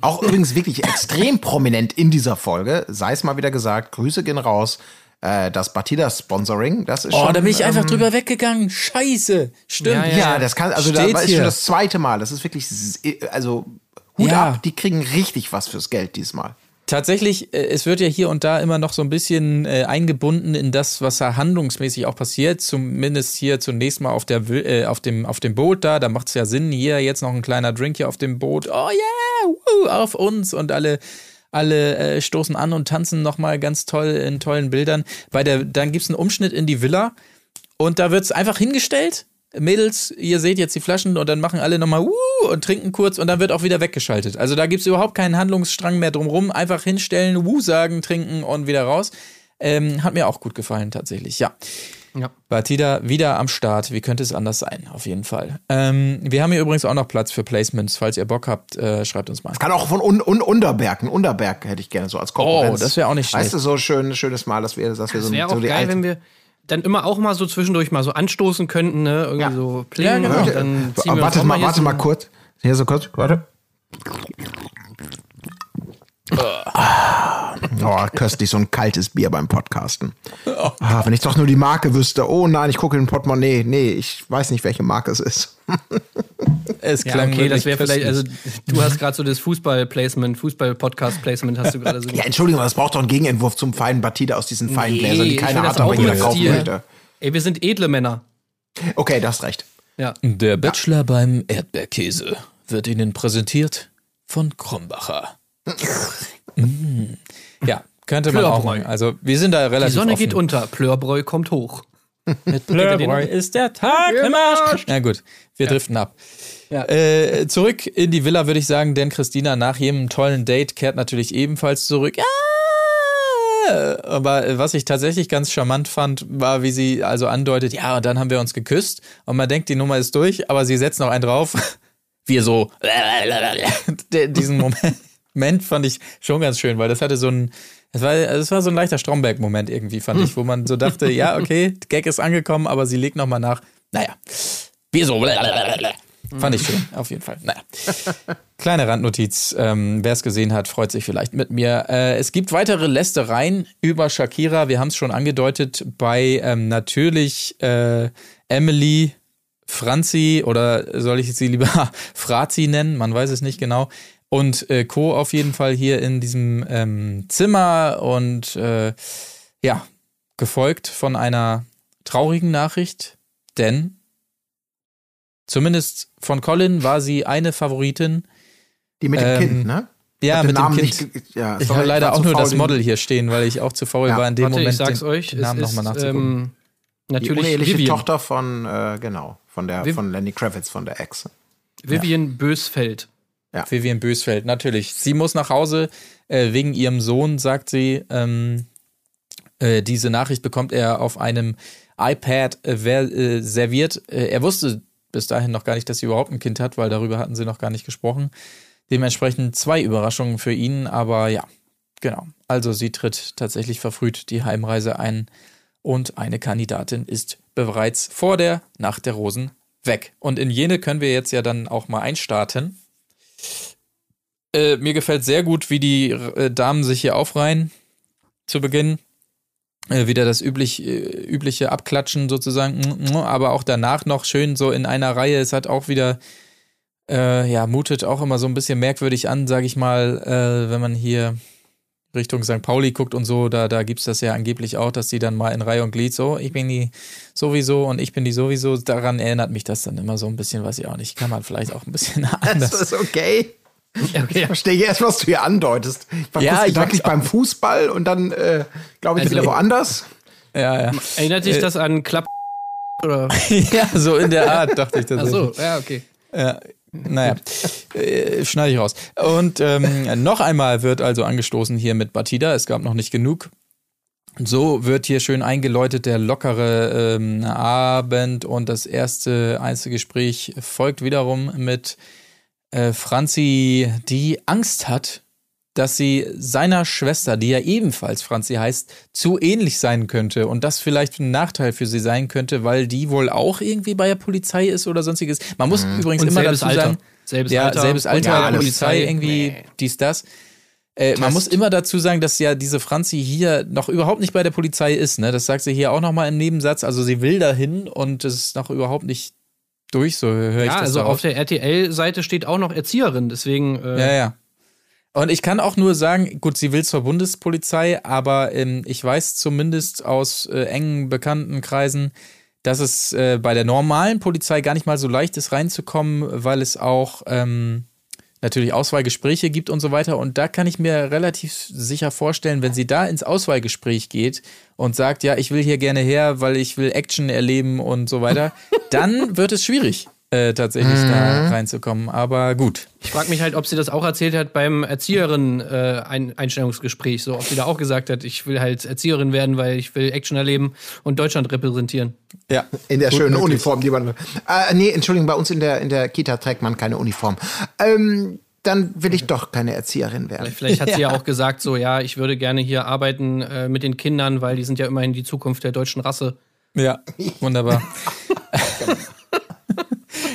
Auch übrigens wirklich extrem prominent in dieser Folge, sei es mal wieder gesagt, Grüße gehen raus. Äh, das Batida-Sponsoring, das ist Oh, schon. da bin ich einfach ähm, drüber weggegangen. Scheiße. Stimmt. Ja, Ja, das kann, also da Steht's ist hier. schon das zweite Mal. Das ist wirklich, also Hut Ja. ab, die kriegen richtig was fürs Geld diesmal. Tatsächlich, äh, es wird ja hier und da immer noch so ein bisschen äh, eingebunden in das, was da handlungsmäßig auch passiert. Zumindest hier zunächst mal auf, der, äh, auf, dem, auf dem Boot da. Da macht es ja Sinn. Hier jetzt noch ein kleiner Drink hier auf dem Boot. Oh yeah, woo, auf uns. Und alle, alle äh, stoßen an und tanzen nochmal ganz toll in tollen Bildern. Bei der, dann gibt es einen Umschnitt in die Villa. Und da wird es einfach hingestellt. Mädels, ihr seht jetzt die Flaschen und dann machen alle nochmal uh, und trinken kurz und dann wird auch wieder weggeschaltet. Also da gibt es überhaupt keinen Handlungsstrang mehr drumrum. Einfach hinstellen, wuh sagen, trinken und wieder raus. Ähm, hat mir auch gut gefallen, tatsächlich, ja. Ja. Batida wieder am Start. Wie könnte es anders sein? Auf jeden Fall. Ähm, wir haben hier übrigens auch noch Platz für Placements. Falls ihr Bock habt, äh, schreibt uns mal. Kann auch von Un Un Unterberg, ein Unterberg hätte ich gerne so als Konkurrenz. Oh, das wäre auch nicht Weißt schlecht. du, so schön, schönes Mal, dass wir, dass wir so, Wäre so auch die geil, wenn wir dann immer auch mal so zwischendurch mal so anstoßen könnten, ne? Irgendwie Ja. so Pläne. Ja, genau. dann ziehen wir warte mal, warte mal kurz. Hier so kurz, warte. Oh, köstlich, so ein kaltes Bier beim Podcasten. Ah, wenn ich doch nur die Marke wüsste. Oh nein, ich gucke in den Portemonnaie. Nee, ich weiß nicht, welche Marke es ist. (laughs) Es Ja, klang okay, das wäre vielleicht, also du hast gerade so das Fußball-Placement, Fußball-Podcast-Placement hast du gerade so (laughs) Ja, Entschuldigung, aber es braucht doch einen Gegenentwurf zum feinen Batida aus diesen feinen Gläsern, die das aber auch jeder kaufen möchte. Ey, wir sind edle Männer. Okay, das hast recht. Ja. Der Bachelor beim Erdbeerkäse wird Ihnen präsentiert von Krombacher. Mm. Ja, könnte man auch machen. Also wir sind da Die relativ Sonne offen. geht unter, Plörbräu kommt hoch. Mit Plörbräu ist der Tag im Arsch. Na gut, wir driften ab. Ja. Äh, zurück in die Villa, würde ich sagen, denn Christina nach jedem tollen Date kehrt natürlich ebenfalls zurück. Ah! Aber äh, was ich tatsächlich ganz charmant fand, war, wie sie also andeutet, ja, und dann haben wir uns geküsst und man denkt, die Nummer ist durch, aber sie setzt noch einen drauf. (laughs) Wir so. (laughs) Diesen Moment fand ich schon ganz schön, weil das hatte so ein, es war, es war so ein leichter Stromberg-Moment irgendwie, fand ich, wo man so dachte, ja, (laughs) okay, Gag ist angekommen, aber sie legt nochmal nach. Naja, wir so. Fand ich schön, auf jeden Fall. Naja. Kleine Randnotiz. Ähm, Wer es gesehen hat, freut sich vielleicht mit mir. Äh, es gibt weitere Lästereien über Shakira. Wir haben es schon angedeutet bei ähm, natürlich äh, Emily, Franzi oder soll ich sie lieber (laughs) Frazi nennen? Man weiß es nicht genau. Und äh, Co. auf jeden Fall hier in diesem ähm, Zimmer und äh, ja, gefolgt von einer traurigen Nachricht, denn zumindest von Colin war sie eine Favoritin. Die mit dem Ähm, Kind, ne? Ja, den mit dem Namen Kind. nicht ja, ich sorry, habe leider auch nur das den- Model hier stehen, weil ich auch zu faul Ja, war in dem Warte, Moment. ich sag's den euch, Namen es nochmal nachzugucken. ähm, Die natürlich uneheliche Vivian. Tochter von, äh, genau, von der, Viv- von Lenny Kravitz, von der Ex. Vivian Bösfeld. Vivian Bösfeld, natürlich. Sie muss nach Hause äh, wegen ihrem Sohn, sagt sie. Ähm, äh, diese Nachricht bekommt er auf einem iPad äh, wer- äh, serviert. Äh, er wusste bis dahin noch gar nicht, dass sie überhaupt ein Kind hat, weil darüber hatten sie noch gar nicht gesprochen. Dementsprechend zwei Überraschungen für ihn, aber ja, genau. Also sie tritt tatsächlich verfrüht die Heimreise ein und eine Kandidatin ist bereits vor der Nacht der Rosen weg. Und in jene können wir jetzt ja dann auch mal einstarten. Äh, mir gefällt sehr gut, wie die äh, Damen sich hier aufreihen zu Beginn. Äh, wieder das üblich, äh, übliche Abklatschen sozusagen, aber auch danach noch schön so in einer Reihe. Es hat auch wieder, äh, ja, mutet auch immer so ein bisschen merkwürdig an, sag ich mal, äh, wenn man hier Richtung St. Pauli guckt und so, da, da gibt's das ja angeblich auch, dass die dann mal in Reihe und Glied so, ich bin die sowieso und ich bin die sowieso. Daran erinnert mich das dann immer so ein bisschen, weiß ich auch nicht. Kann man vielleicht auch ein bisschen (laughs) Das anders. ist okay. (laughs) Okay. Ich verstehe jetzt, was du hier andeutest. Ich war Ja, kurz ich gedanklich beim Fußball und dann, äh, glaube ich, Also- wieder woanders. Ja, ja. Erinnert dich Äh, das an Klapp (laughs) oder? ja, so in der Art, dachte ich Ach tatsächlich. so, ja, okay. Ja, naja, äh, schneide ich raus. Und ähm, noch einmal wird also angestoßen hier mit Batida. Es gab noch nicht genug. So wird hier schön eingeläutet der lockere ähm, Abend und das erste Einzelgespräch folgt wiederum mit äh, Franzi, die Angst hat, dass sie seiner Schwester, die ja ebenfalls Franzi heißt, zu ähnlich sein könnte und das vielleicht ein Nachteil für sie sein könnte, weil die wohl auch irgendwie bei der Polizei ist oder sonstiges. Man muss übrigens Und immer dazu Alter. sagen, Selbes ja, Alter. selbes Alter, Ja, Polizei, irgendwie Nee. dies, das. Äh, man muss immer dazu sagen, dass ja diese Franzi hier noch überhaupt nicht bei der Polizei ist. Ne? Das sagt sie hier auch nochmal im Nebensatz. Also sie will dahin und es ist noch überhaupt nicht durch, so höre ich Ja, das also daraus. auf der RTL-Seite steht auch noch Erzieherin, deswegen. Äh, Ja, ja. Und ich kann auch nur sagen, gut, sie will zur Bundespolizei, aber ähm, ich weiß zumindest aus äh, engen Bekanntenkreisen, dass es äh, bei der normalen Polizei gar nicht mal so leicht ist, reinzukommen, weil es auch ähm, natürlich Auswahlgespräche gibt und so weiter. Und da kann ich mir relativ sicher vorstellen, wenn sie da ins Auswahlgespräch geht und sagt, ja, ich will hier gerne her, weil ich will Action erleben und so weiter, dann wird es schwierig, äh, tatsächlich da reinzukommen. Aber gut. Ich frage mich halt, ob sie das auch erzählt hat beim Erzieherin-Einstellungsgespräch. so, ob sie da auch gesagt hat, ich will halt Erzieherin werden, weil ich will Action erleben und Deutschland repräsentieren. Ja. In der Gut schönen möglich. Uniform, die man. Äh, nee, Entschuldigung, bei uns in der, in der Kita trägt man keine Uniform. Ähm, dann will ich doch keine Erzieherin werden. Vielleicht hat sie ja (laughs) auch gesagt, so, ja, ich würde gerne hier arbeiten äh, mit den Kindern, weil die sind ja immerhin die Zukunft der deutschen Rasse. Ja, wunderbar. (laughs) (laughs)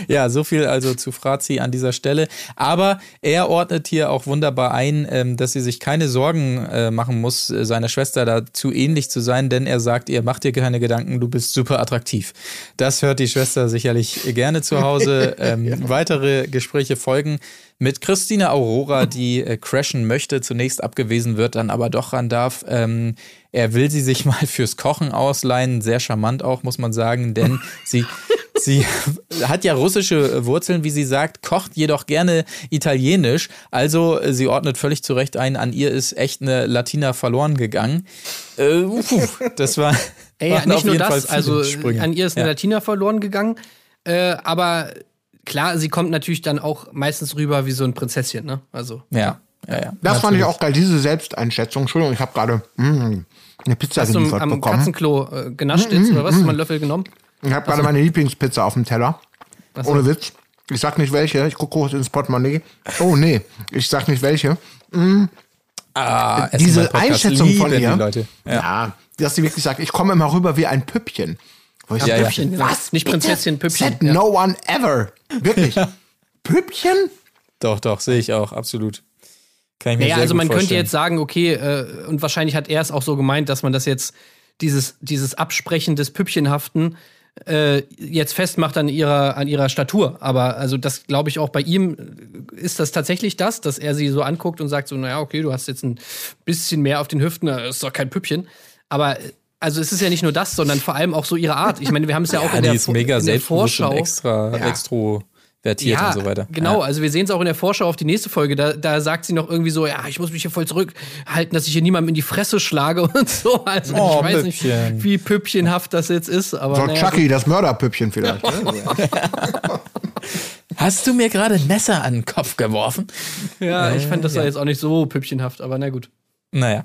ja, so viel also zu Frazi an dieser Stelle. Aber er ordnet hier auch wunderbar ein, ähm, dass sie sich keine Sorgen äh, machen muss, äh, seiner Schwester da zu ähnlich zu sein, denn er sagt ihr, mach dir keine Gedanken, du bist super attraktiv. Das hört die Schwester sicherlich gerne zu Hause. (laughs) Ähm, Weitere Gespräche folgen mit Christina Aurora, die äh, crashen möchte, zunächst abgewiesen wird, dann aber doch ran darf. Ähm, er will sie sich (laughs) mal fürs Kochen ausleihen, sehr charmant auch, muss man sagen, denn sie, (laughs) sie (laughs) hat ja russische Wurzeln, wie sie sagt, kocht jedoch gerne italienisch. Also äh, sie ordnet völlig zu Recht ein, an ihr ist echt eine Latina verloren gegangen. Äh, puh, das war. (laughs) Ey, ja, nicht auf nur das, also Sprünge. an ihr ist eine Ja. Latina verloren gegangen, äh, aber klar, sie kommt natürlich dann auch meistens rüber wie so ein Prinzesschen, ne? Also. Ja, ja, ja. Das fand ich Natürlich. auch geil, diese Selbsteinschätzung. Entschuldigung, ich habe gerade mm, eine Pizza Hast du geliefert am bekommen. Katzenklo äh, genascht jetzt oder was? Hast du mal einen Löffel genommen? Ich habe gerade meine Lieblingspizza auf dem Teller. So. Ohne Witz. Ich sag nicht welche. Ich gucke kurz ins Portemonnaie. Oh nee, ich sag nicht welche. Ah, Essen Diese Einschätzung von ihr. Ja. Ja. dass sie wirklich sagt, ich komme immer rüber wie ein Püppchen. Wo ich Ja, ja. Püppchen, genau. Was? Nicht Prinzesschen, Bitte? Püppchen. Said Ja. no one ever. Wirklich. (laughs) Püppchen? Doch, doch, sehe ich auch, absolut. Kann ich mir Naja, sehr also gut man könnte vorstellen. jetzt sagen, okay, äh, und wahrscheinlich hat er es auch so gemeint, dass man das jetzt, dieses, dieses Absprechen des Püppchenhaften, äh, jetzt festmacht an ihrer, an ihrer Statur. Aber also das glaube ich auch bei ihm äh, ist das tatsächlich das, dass er sie so anguckt und sagt so, naja, okay, du hast jetzt ein bisschen mehr auf den Hüften, das ist doch kein Püppchen. Aber äh, also es ist ja nicht nur das, sondern vor allem auch so ihre Art. Ich meine, wir haben es ja, (laughs) auch ja, in die der, ist Vor- mega in der Vorschau. und extra, extrovertiert und so weiter. Genau, Ja. also wir sehen es auch in der Vorschau auf die nächste Folge. Da, da sagt sie noch irgendwie so, ja, ich muss mich hier voll zurückhalten, dass ich hier niemandem in die Fresse schlage (laughs) und so. Also Oh, ich weiß Püppchen. nicht, wie püppchenhaft das jetzt ist. Aber So naja, Chucky, das Mörderpüppchen vielleicht. (laughs) Hast du mir gerade ein Messer an den Kopf geworfen? ja, ich fand das war jetzt auch nicht so püppchenhaft, aber na gut. Naja.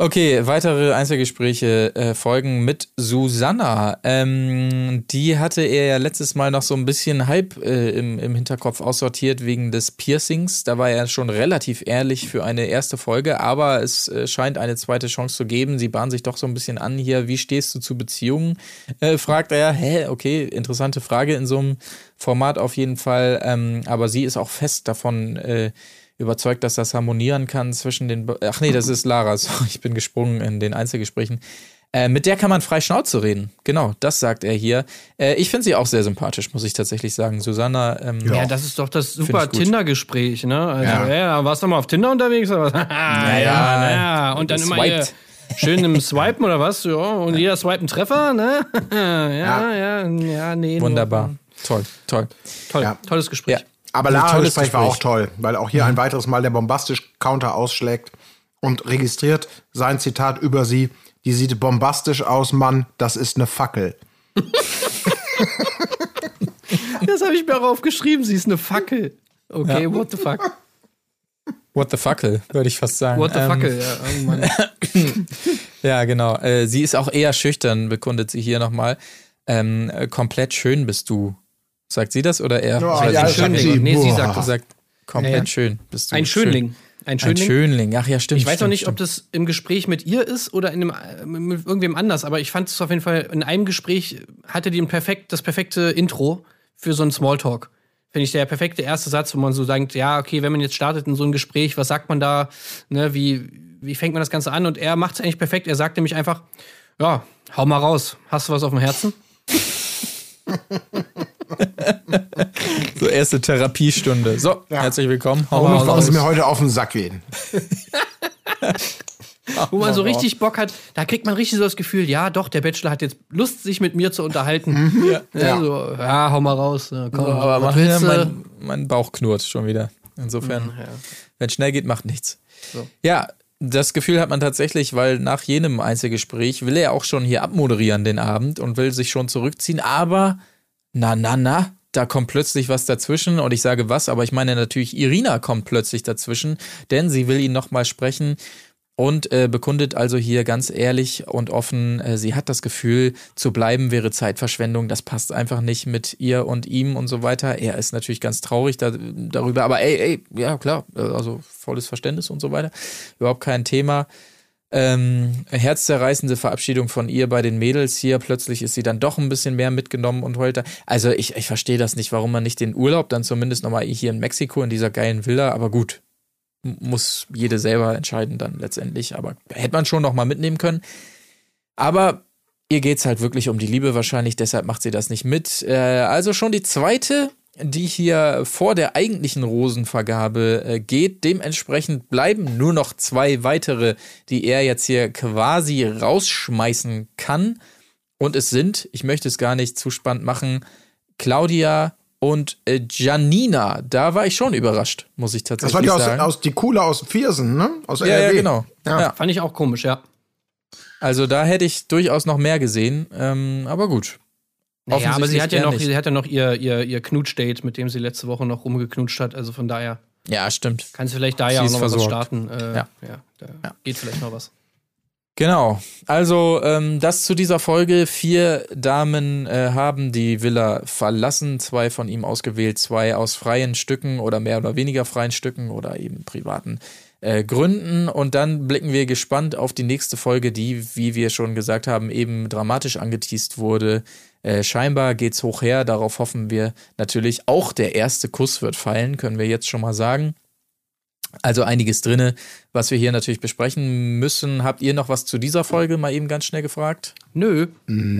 Okay, weitere Einzelgespräche äh, folgen mit Susanna. Ähm, die hatte er ja letztes Mal noch so ein bisschen halb äh, im, im Hinterkopf aussortiert wegen des Piercings. Da war er schon relativ ehrlich für eine erste Folge, aber es äh, scheint eine zweite Chance zu geben. Sie bahnen sich doch so ein bisschen an hier. Wie stehst du zu Beziehungen? Äh, fragt er. Hä, okay, interessante Frage in so einem Format auf jeden Fall. Ähm, aber sie ist auch fest davon äh, überzeugt, dass das harmonieren kann zwischen den. Be Ach nee, das ist Lara. (laughs) Sorry, ich bin gesprungen in den Einzelgesprächen. Äh, mit der kann man frei Schnauze reden. Genau, das sagt er hier. Äh, ich finde sie auch sehr sympathisch, muss ich tatsächlich sagen. Susanna. Ähm, Ja, das ist doch das super. Tinder-Gespräch, ne? Also, Ja. ja. warst du mal auf Tinder unterwegs oder was? ja, (laughs) ja, naja. Und dann immer hier schön im Swipen oder was? Ja, und jeder swipe einen Treffer, ne? (laughs) ja, ja, ja, nee. nur- Wunderbar. Toll, toll. Toll, Ja. tolles Gespräch. Ja. Aber Also Lara Gespräch war auch toll, weil auch hier ein weiteres Mal der bombastisch Counter ausschlägt und registriert sein Zitat über sie. Die sieht bombastisch aus, Mann, das ist eine Fackel. Das habe ich mir auch aufgeschrieben. Sie ist eine Fackel. Okay, what the fuck? What the fuckel, würde ich fast sagen. What the Ähm, Fackel, ja. Oh. (laughs) Ja, genau. Äh, sie ist auch eher schüchtern, bekundet sie hier nochmal. Ähm, äh, komplett schön bist du. Sagt sie das oder er? Weiß ja, sagt Schönling. sie. Nee, sie sagt Sie das. sagt, komplett Ja, ja. schön bist du. Ein Schönling. Ein Ein Schönling. Schönling. Ach ja, stimmt. Ich weiß stimmt, noch nicht, stimmt. ob das im Gespräch mit ihr ist oder in einem, mit irgendwem anders, aber ich fand es auf jeden Fall, in einem Gespräch hatte die ein perfekt, das perfekte Intro für so einen Smalltalk. Finde ich der perfekte erste Satz, wo man so denkt, ja, okay, wenn man jetzt startet in so ein Gespräch, was sagt man da, ne, wie, wie fängt man das Ganze an? Und er macht es eigentlich perfekt. Er sagt nämlich einfach, ja, hau mal raus. Hast du was auf dem Herzen? (laughs) So, erste Therapiestunde. So, herzlich willkommen. Hau Warum raus. sie mir heute auf den Sack gehen? Wo man so richtig Bock hat, da kriegt man richtig so das Gefühl, ja, doch, der Bachelor hat jetzt Lust, sich mit mir zu unterhalten. Ja, Ja. So, ja hau mal raus. Ja, komm, Aber was mach, ja, mein, mein Bauch knurrt schon wieder. Insofern, wenn es schnell geht, macht nichts. So. Ja, das Gefühl hat man tatsächlich, weil nach jenem Einzelgespräch will er auch schon hier abmoderieren den Abend und will sich schon zurückziehen, aber na, na, na, da kommt plötzlich was dazwischen und ich sage was, aber ich meine natürlich, Irina kommt plötzlich dazwischen, denn sie will ihn nochmal sprechen und äh, bekundet also hier ganz ehrlich und offen, äh, sie hat das Gefühl, zu bleiben wäre Zeitverschwendung, das passt einfach nicht mit ihr und ihm und so weiter. Er ist natürlich ganz traurig da, darüber, aber ey, ey, ja klar, äh, also volles Verständnis und so weiter, überhaupt kein Thema. Ähm, herzzerreißende Verabschiedung von ihr bei den Mädels hier. Plötzlich ist sie dann doch ein bisschen mehr mitgenommen und heult. da. Also ich, ich verstehe das nicht, warum man nicht den Urlaub dann zumindest nochmal hier in Mexiko in dieser geilen Villa, aber gut, muss jede selber entscheiden dann letztendlich. Aber hätte man schon nochmal mitnehmen können. Aber ihr geht's halt wirklich um die Liebe wahrscheinlich, deshalb macht sie das nicht mit. Äh, also schon die zweite, die hier vor der eigentlichen Rosenvergabe äh, geht. Dementsprechend bleiben nur noch zwei weitere, die er jetzt hier quasi rausschmeißen kann. Und es sind, ich möchte es gar nicht zu spannend machen, Claudia und äh, Janina. Da war ich schon überrascht, muss ich Das tatsächlich war die aus, sagen. aus die Coole aus Viersen, ne? Aus ja, ja, NRW. genau. Ja. Ja. Fand ich auch komisch, ja. Also da hätte ich durchaus noch mehr gesehen, ähm, aber gut. Naja, aber sie hat ja noch, nicht. sie hat ja noch ihr, ihr, ihr Knutschdate, mit dem sie letzte Woche noch rumgeknutscht hat. Also von daher Ja, stimmt. kannst du vielleicht da ja auch noch was versorgt. starten. Äh, Ja. ja. da Ja. geht vielleicht noch was. Genau. Also ähm, das zu dieser Folge. Vier Damen äh, haben die Villa verlassen. Zwei von ihm ausgewählt, zwei aus freien Stücken oder mehr oder weniger freien Stücken oder eben privaten äh, Gründen. Und dann blicken wir gespannt auf die nächste Folge, die, wie wir schon gesagt haben, eben dramatisch angeteased wurde. Äh, scheinbar geht's hoch her. Darauf hoffen wir natürlich. Auch der erste Kuss wird fallen, können wir jetzt schon mal sagen. Also einiges drinne, was wir hier natürlich besprechen müssen. Habt ihr noch was zu dieser Folge mal eben ganz schnell gefragt? Nö.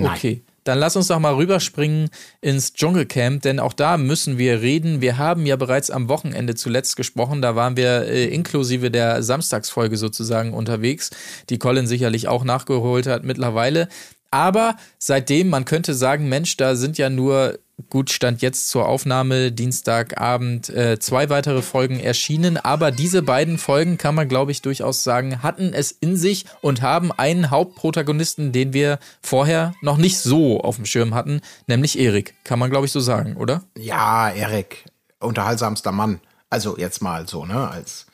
Okay. Dann lass uns doch mal rüberspringen ins Dschungelcamp, denn auch da müssen wir reden. Wir haben ja bereits am Wochenende zuletzt gesprochen. Da waren wir äh, inklusive der Samstagsfolge sozusagen unterwegs, die Colin sicherlich auch nachgeholt hat mittlerweile. Aber seitdem, man könnte sagen, Mensch, da sind ja nur, gut, stand jetzt zur Aufnahme, Dienstagabend, äh, zwei weitere Folgen erschienen. Aber diese beiden Folgen, kann man glaube ich durchaus sagen, hatten es in sich und haben einen Hauptprotagonisten, den wir vorher noch nicht so auf dem Schirm hatten, nämlich Erik. Kann man glaube ich so sagen, oder? Ja, Erik, unterhaltsamster Mann. Also jetzt mal so, ne, als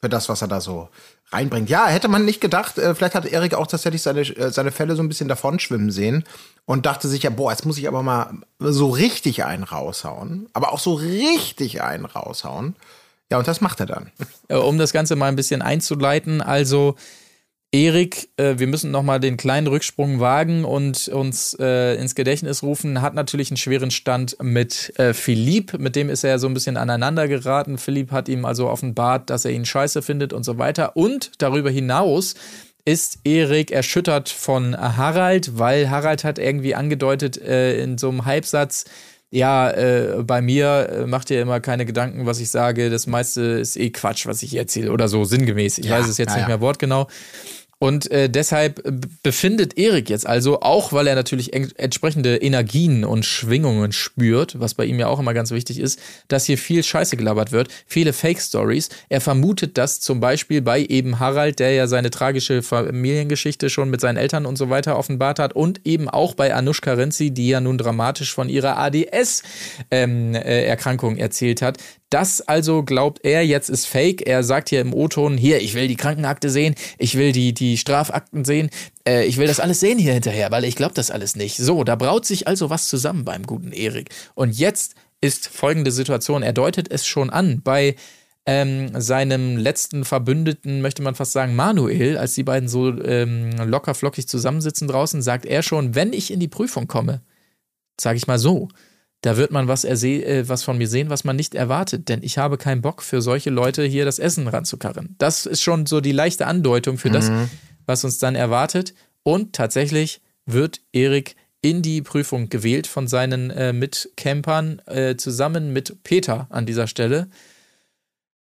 für das, was er da so reinbringt. Ja, hätte man nicht gedacht, äh, vielleicht hat Erik auch tatsächlich seine, äh, seine Fälle so ein bisschen davonschwimmen sehen und dachte sich ja, boah, jetzt muss ich aber mal so richtig einen raushauen, aber auch so richtig einen raushauen. Ja, und das macht er dann. Äh, um das Ganze mal ein bisschen einzuleiten. Also Erik, äh, wir müssen noch mal den kleinen Rücksprung wagen und uns äh, ins Gedächtnis rufen, hat natürlich einen schweren Stand mit äh, Philipp, mit dem ist er so ein bisschen aneinander geraten. Philipp hat ihm also offenbart, dass er ihn scheiße findet und so weiter. Und darüber hinaus ist Erik erschüttert von Harald, weil Harald hat irgendwie angedeutet äh, in so einem Halbsatz, ja, äh, bei mir äh, macht ihr immer keine Gedanken, was ich sage. Das meiste ist eh Quatsch, was ich hier erzähle. Oder so sinngemäß. Ich Ja, weiß es jetzt ja, nicht mehr wortgenau. Und äh, deshalb b- befindet Erik jetzt also, auch weil er natürlich entsprechende Energien und Schwingungen spürt, was bei ihm ja auch immer ganz wichtig ist, dass hier viel Scheiße gelabert wird, viele Fake-Stories. Er vermutet das zum Beispiel bei eben Harald, der ja seine tragische Familiengeschichte schon mit seinen Eltern und so weiter offenbart hat und eben auch bei Anushka Renzi, die ja nun dramatisch von ihrer ADS-Erkrankung ähm, erzählt hat. Das also glaubt er, jetzt ist fake. Er sagt hier im O-Ton, hier, ich will die Krankenakte sehen, ich will die, die Strafakten sehen, äh, ich will das alles sehen hier hinterher, weil ich glaube das alles nicht. So, da braut sich also was zusammen beim guten Erik. Und jetzt ist folgende Situation, er deutet es schon an, bei ähm, seinem letzten Verbündeten, möchte man fast sagen, Manuel, als die beiden so ähm, locker flockig zusammensitzen draußen, sagt er schon, wenn ich in die Prüfung komme, sage ich mal so, da wird man was, äh, was von mir sehen, was man nicht erwartet, denn ich habe keinen Bock für solche Leute hier das Essen ranzukarren. Das ist schon so die leichte Andeutung für das, was uns dann erwartet. Und tatsächlich wird Erik in die Prüfung gewählt von seinen äh, Mitcampern äh, zusammen mit Peter an dieser Stelle.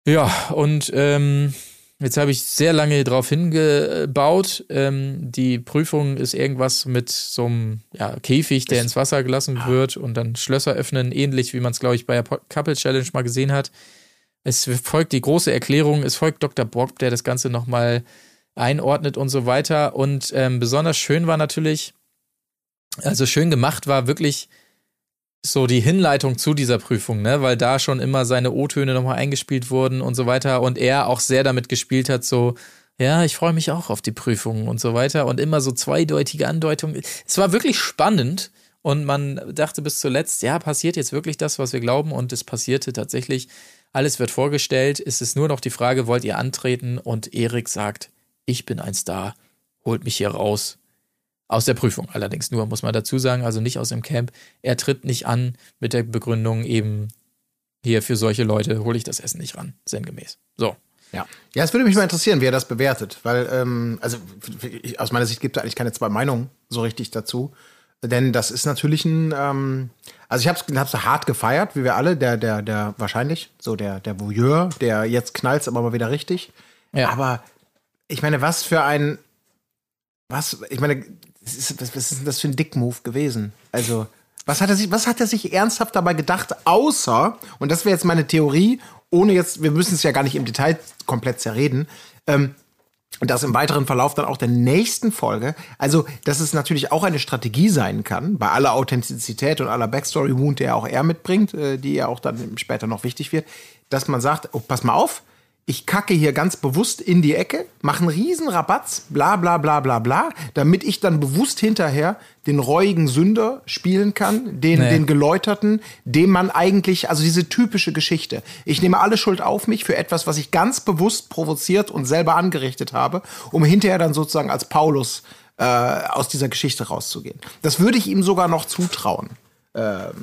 Ja, und ähm, jetzt habe ich sehr lange darauf hingebaut. Ähm, die Prüfung ist irgendwas mit so einem ja, Käfig, der ins Wasser gelassen wird und dann Schlösser öffnen, ähnlich wie man es, glaube ich, bei der Couple Challenge mal gesehen hat. Es folgt die große Erklärung, es folgt Dr. Bock, der das Ganze nochmal einordnet und so weiter. Und ähm, besonders schön war natürlich, also schön gemacht war wirklich so die Hinleitung zu dieser Prüfung, ne, weil da schon immer seine O-Töne nochmal eingespielt wurden und so weiter und er auch sehr damit gespielt hat, so, ja, ich freue mich auch auf die Prüfung und so weiter und immer so zweideutige Andeutungen. Es war wirklich spannend und man dachte bis zuletzt, ja, passiert jetzt wirklich das, was wir glauben und es passierte tatsächlich. Alles wird vorgestellt, es ist nur noch die Frage, wollt ihr antreten? Und Erik sagt, ich bin ein Star, holt mich hier raus. Aus der Prüfung allerdings nur, muss man dazu sagen, also nicht aus dem Camp. Er tritt nicht an mit der Begründung eben, hier für solche Leute hole ich das Essen nicht ran, sinngemäß. So. Ja. ja, es würde mich mal interessieren, wie er das bewertet, weil, ähm, also aus meiner Sicht gibt es eigentlich keine zwei Meinungen so richtig dazu. Denn das ist natürlich ein, ähm, also ich habe es hab's hart gefeiert, wie wir alle, der, der, der wahrscheinlich, so der, der Voyeur, der jetzt knallt aber mal wieder richtig. Ja. Aber ich meine, was für ein, was, ich meine, was ist, was, ist denn das für ein Dick-Move gewesen? Also, was hat er sich, was hat er sich ernsthaft dabei gedacht, außer, und das wäre jetzt meine Theorie, ohne jetzt, wir müssen es ja gar nicht im Detail komplett zerreden, ähm, das im weiteren Verlauf dann auch der nächsten Folge. Also, dass es natürlich auch eine Strategie sein kann, bei aller Authentizität und aller Backstory-Wound, der auch er mitbringt, äh, die ja auch dann später noch wichtig wird, dass man sagt, oh, pass mal auf, ich kacke hier ganz bewusst in die Ecke, mache einen riesen Rabatz, bla bla bla bla bla, damit ich dann bewusst hinterher den reuigen Sünder spielen kann, den, Nee. den Geläuterten, dem man eigentlich, also diese typische Geschichte. Ich nehme alle Schuld auf mich für etwas, was ich ganz bewusst provoziert und selber angerichtet habe, um hinterher dann sozusagen als Paulus äh, aus dieser Geschichte rauszugehen. Das würde ich ihm sogar noch zutrauen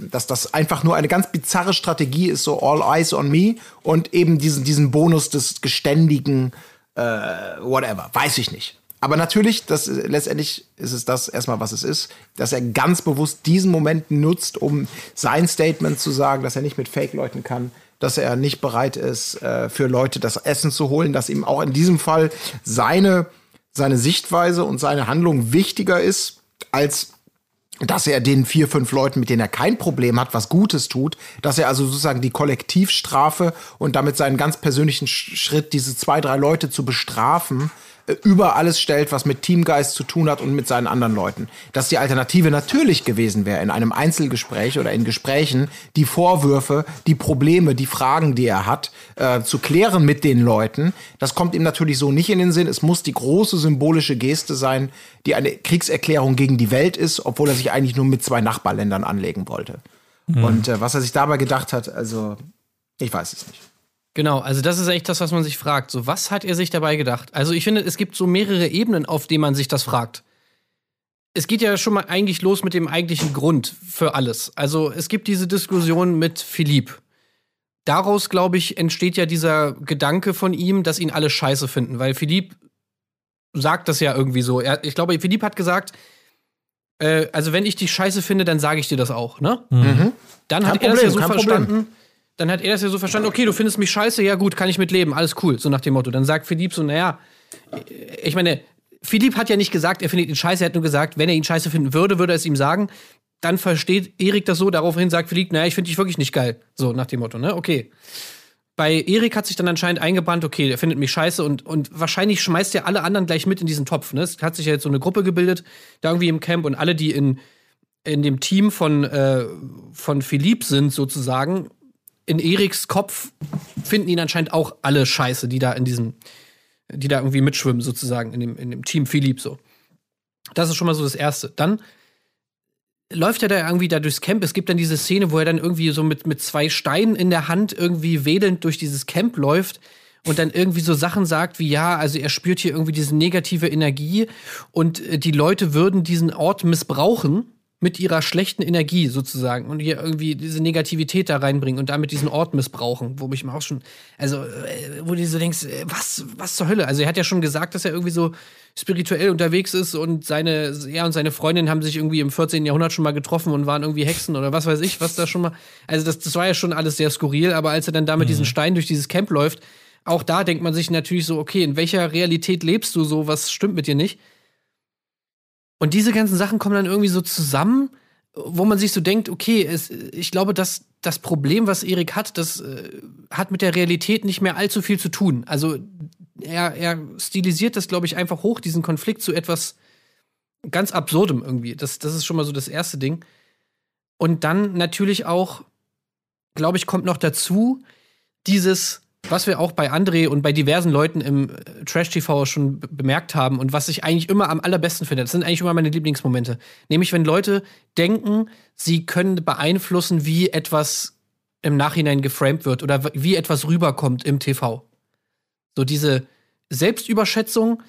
dass das einfach nur eine ganz bizarre Strategie ist, so all eyes on me und eben diesen, diesen Bonus des geständigen äh, whatever, weiß ich nicht. Aber natürlich, das, letztendlich ist es das erstmal, was es ist, dass er ganz bewusst diesen Moment nutzt, um sein Statement zu sagen, dass er nicht mit Fake-Leuten kann, dass er nicht bereit ist, äh, für Leute das Essen zu holen, dass ihm auch in diesem Fall seine, seine Sichtweise und seine Handlung wichtiger ist, als dass er den vier, fünf Leuten, mit denen er kein Problem hat, was Gutes tut, dass er also sozusagen die Kollektivstrafe und damit seinen ganz persönlichen Sch- Schritt, diese zwei, drei Leute zu bestrafen, über alles stellt, was mit Teamgeist zu tun hat und mit seinen anderen Leuten. Dass die Alternative natürlich gewesen wäre, in einem Einzelgespräch oder in Gesprächen die Vorwürfe, die Probleme, die Fragen, die er hat, äh, zu klären mit den Leuten. Das kommt ihm natürlich so nicht in den Sinn. Es muss die große symbolische Geste sein, die eine Kriegserklärung gegen die Welt ist, obwohl er sich eigentlich nur mit zwei Nachbarländern anlegen wollte. Und äh, was er sich dabei gedacht hat, also ich weiß es nicht. Genau, also das ist echt das, was man sich fragt. So, was hat er sich dabei gedacht? Also ich finde, es gibt so mehrere Ebenen, auf denen man sich das fragt. Es geht ja schon mal eigentlich los mit dem eigentlichen Grund für alles. Also es gibt diese Diskussion mit Philipp. Daraus, glaube ich, entsteht ja dieser Gedanke von ihm, dass ihn alle scheiße finden, weil Philipp sagt das ja irgendwie so. Er, ich glaube, Philipp hat gesagt, äh, also wenn ich dich scheiße finde, dann sage ich dir das auch, ne? Dann hat Kein er das ja so kein Problem. Dann hat er das ja so verstanden, okay, du findest mich scheiße, ja gut, kann ich mit leben, alles cool, so nach dem Motto. Dann sagt Philipp so, naja, ich meine, Philipp hat ja nicht gesagt, er findet ihn scheiße, er hat nur gesagt, wenn er ihn scheiße finden würde, würde er es ihm sagen. Dann versteht Erik das so, daraufhin sagt Philipp, naja, ich finde dich wirklich nicht geil. So nach dem Motto, ne? Okay. Bei Erik hat sich dann anscheinend eingebrannt, okay, der findet mich scheiße und, und wahrscheinlich schmeißt er alle anderen gleich mit in diesen Topf. Ne? Es hat sich ja jetzt so eine Gruppe gebildet, da irgendwie im Camp und alle, die in, in dem Team von, äh, von Philipp sind, sozusagen, in Eriks Kopf finden ihn anscheinend auch alle scheiße, die da in diesem, die da irgendwie mitschwimmen, sozusagen, in dem, in dem Team Philipp so. Das ist schon mal so das Erste. Dann läuft er da irgendwie da durchs Camp. Es gibt dann diese Szene, wo er dann irgendwie so mit, mit zwei Steinen in der Hand irgendwie wedelnd durch dieses Camp läuft und dann irgendwie so Sachen sagt wie, ja, also er spürt hier irgendwie diese negative Energie und äh, die Leute würden diesen Ort missbrauchen mit ihrer schlechten Energie sozusagen und hier irgendwie diese Negativität da reinbringen und damit diesen Ort missbrauchen, wo ich mir auch schon, also äh, wo du so denkst, äh, was, was zur Hölle? Also er hat ja schon gesagt, dass er irgendwie so spirituell unterwegs ist und seine, ja, und seine Freundin haben sich irgendwie im 14. Jahrhundert schon mal getroffen und waren irgendwie Hexen oder was weiß ich, was da schon mal. Also das, das war ja schon alles sehr skurril, aber als er dann da mit diesen Steinen durch dieses Camp läuft, auch da denkt man sich natürlich so, okay, in welcher Realität lebst du so, was stimmt mit dir nicht? Und diese ganzen Sachen kommen dann irgendwie so zusammen, wo man sich so denkt, okay, es, ich glaube, dass das Problem, was Erik hat, das äh, hat mit der Realität nicht mehr allzu viel zu tun. Also er, er stilisiert das, glaube ich, einfach hoch, diesen Konflikt zu etwas ganz Absurdem irgendwie. Das, das ist schon mal so das erste Ding. Und dann natürlich auch, glaube ich, kommt noch dazu, dieses, was wir auch bei André und bei diversen Leuten im äh, Trash-TV schon be- bemerkt haben und was ich eigentlich immer am allerbesten finde, das sind eigentlich immer meine Lieblingsmomente. Nämlich, wenn Leute denken, sie können beeinflussen, wie etwas im Nachhinein geframed wird oder wie etwas rüberkommt im TV. So diese Selbstüberschätzung,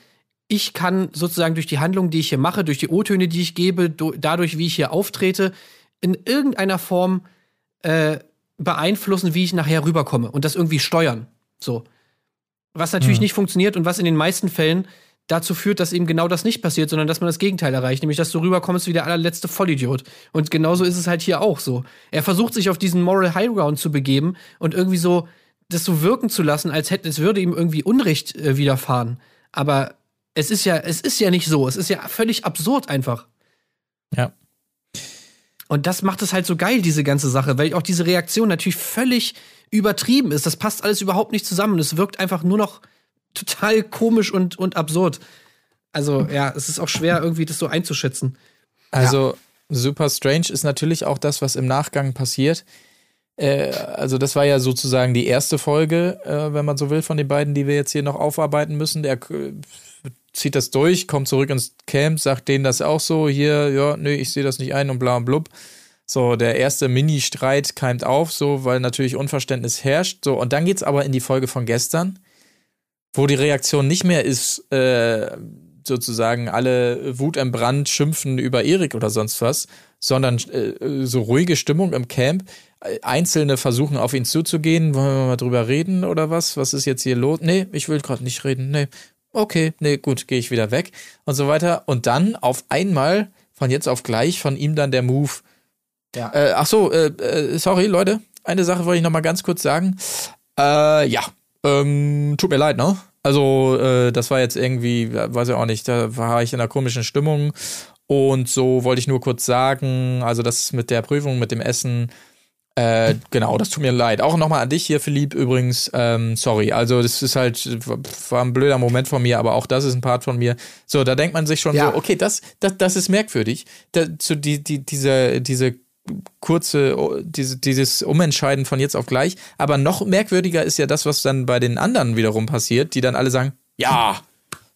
ich kann sozusagen durch die Handlung, die ich hier mache, durch die O-Töne, die ich gebe, dadurch, wie ich hier auftrete, in irgendeiner Form äh, beeinflussen, wie ich nachher rüberkomme und das irgendwie steuern. So. Was natürlich nicht funktioniert und was in den meisten Fällen dazu führt, dass eben genau das nicht passiert, sondern dass man das Gegenteil erreicht, nämlich dass du rüberkommst wie der allerletzte Vollidiot. Und genauso ist es halt hier auch so. Er versucht sich auf diesen Moral High Ground zu begeben und irgendwie so das so wirken zu lassen, als hätte es würde ihm irgendwie Unrecht äh, widerfahren. Aber es ist ja, es ist ja nicht so. Es ist ja völlig absurd einfach. Ja. Und das macht es halt so geil, diese ganze Sache, weil auch diese Reaktion natürlich völlig übertrieben ist. Das passt alles überhaupt nicht zusammen. Es wirkt einfach nur noch total komisch und, und absurd. Also, ja, es ist auch schwer, irgendwie das so einzuschätzen. Also super strange ist natürlich auch das, was im Nachgang passiert. Äh, also das war ja sozusagen die erste Folge, äh, wenn man so will, von den beiden, die wir jetzt hier noch aufarbeiten müssen. Der zieht das durch, kommt zurück ins Camp, sagt denen das auch so, hier, ja, nö, ich sehe das nicht ein und bla und blub. So, der erste Mini-Streit keimt auf, so, weil natürlich Unverständnis herrscht. So, und dann geht's aber in die Folge von gestern, wo die Reaktion nicht mehr ist, äh, sozusagen alle wutentbrannt schimpfen über Erik oder sonst was, sondern äh, so ruhige Stimmung im Camp. Einzelne versuchen auf ihn zuzugehen. Wollen wir mal drüber reden oder was? Was ist jetzt hier los? Nee, ich will gerade nicht reden. Nee. Okay, nee, gut, gehe ich wieder weg und so weiter. Und dann auf einmal, von jetzt auf gleich, von ihm dann der Move. Ja. Äh, ach so, äh, äh, sorry, Leute. Eine Sache wollte ich noch mal ganz kurz sagen. Äh, ja, ähm, tut mir leid, ne? Also, äh, das war jetzt irgendwie, weiß ich auch nicht, da war ich in einer komischen Stimmung. Und so wollte ich nur kurz sagen, also das mit der Prüfung, mit dem Essen, äh, genau, das tut mir leid. Auch nochmal an dich hier, Philipp, übrigens, ähm, sorry. Also, das ist halt, war ein blöder Moment von mir, aber auch das ist ein Part von mir. So, da denkt man sich schon Ja. so, okay, das, das, das ist merkwürdig. Da, zu die, die, diese, diese kurze, oh, diese, dieses Umentscheiden von jetzt auf gleich. Aber noch merkwürdiger ist ja das, was dann bei den anderen wiederum passiert, die dann alle sagen, ja,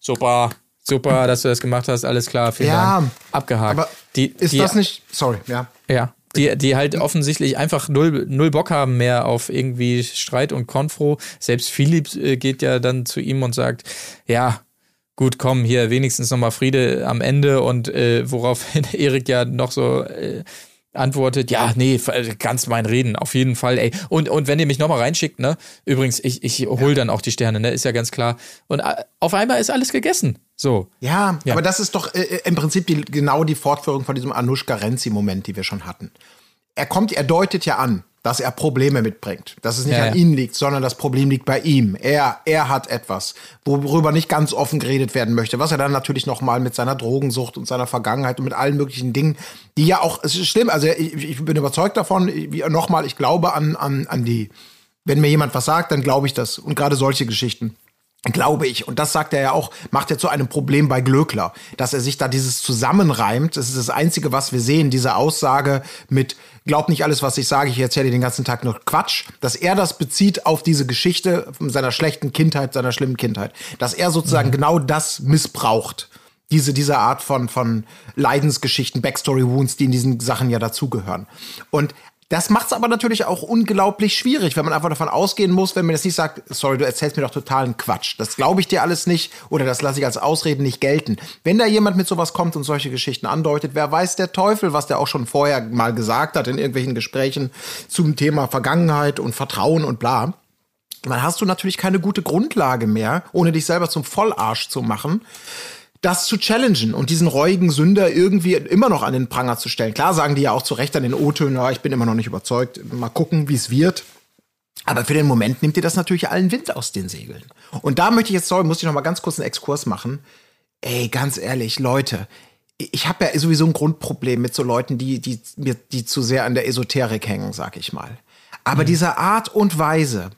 super, super, dass du das gemacht hast, alles klar, vielen Ja, Dank. Abgehakt. aber die, Ist die, das nicht, sorry, ja. ja, die, die halt offensichtlich einfach null, null Bock haben mehr auf irgendwie Streit und Konfro. Selbst Philipp äh, geht ja dann zu ihm und sagt, ja, gut, komm, hier wenigstens nochmal Friede am Ende und äh, woraufhin (laughs) Erik ja noch so äh, antwortet, ja, nee, f- äh, ganz mein Reden, auf jeden Fall, ey. Und, und wenn ihr mich nochmal reinschickt, ne, übrigens, ich, ich hol dann auch die Sterne, ne, ist ja ganz klar. Und äh, auf einmal ist alles gegessen. So. Ja, Ja. aber das ist doch äh, im Prinzip die, genau die Fortführung von diesem Anushka Renzi-Moment, die wir schon hatten. Er kommt, er deutet ja an, dass er Probleme mitbringt. Dass es nicht Ja, an ja. ihnen liegt, sondern das Problem liegt bei ihm. Er, er hat etwas, worüber nicht ganz offen geredet werden möchte. Was er dann natürlich noch mal mit seiner Drogensucht und seiner Vergangenheit und mit allen möglichen Dingen, die ja auch, es ist schlimm, also ich, ich bin überzeugt davon, nochmal, ich glaube an, an, an die, wenn mir jemand was sagt, dann glaube ich das. Und gerade solche Geschichten. Glaube ich. Und das sagt er ja auch, macht er zu einem Problem bei Glöckler, dass er sich da dieses zusammenreimt. Das ist das Einzige, was wir sehen, diese Aussage mit, glaub nicht alles, was ich sage, ich erzähle dir den ganzen Tag nur Quatsch, dass er das bezieht auf diese Geschichte seiner schlechten Kindheit, seiner schlimmen Kindheit. Dass er sozusagen genau das missbraucht. Diese, diese Art von, von Leidensgeschichten, Backstory Wounds, die in diesen Sachen ja dazugehören. Und das macht es aber natürlich auch unglaublich schwierig, wenn man einfach davon ausgehen muss, wenn man das nicht sagt, sorry, du erzählst mir doch totalen Quatsch. Das glaube ich dir alles nicht oder das lasse ich als Ausreden nicht gelten. Wenn da jemand mit sowas kommt und solche Geschichten andeutet, wer weiß der Teufel, was der auch schon vorher mal gesagt hat in irgendwelchen Gesprächen zum Thema Vergangenheit und Vertrauen und bla. Dann hast du natürlich keine gute Grundlage mehr, ohne dich selber zum Vollarsch zu machen das zu challengen und diesen reuigen Sünder irgendwie immer noch an den Pranger zu stellen. Klar sagen die ja auch zu Recht an den O-Tönen, ja, ich bin immer noch nicht überzeugt, mal gucken, wie es wird. Aber für den Moment nimmt dir das natürlich allen Wind aus den Segeln. Und da möchte ich jetzt, sorry, muss ich noch mal ganz kurz einen Exkurs machen. Ey, ganz ehrlich, Leute, ich habe ja sowieso ein Grundproblem mit so Leuten, die, die, die, die zu sehr an der Esoterik hängen, sag ich mal. Aber mhm. diese Art und Weise,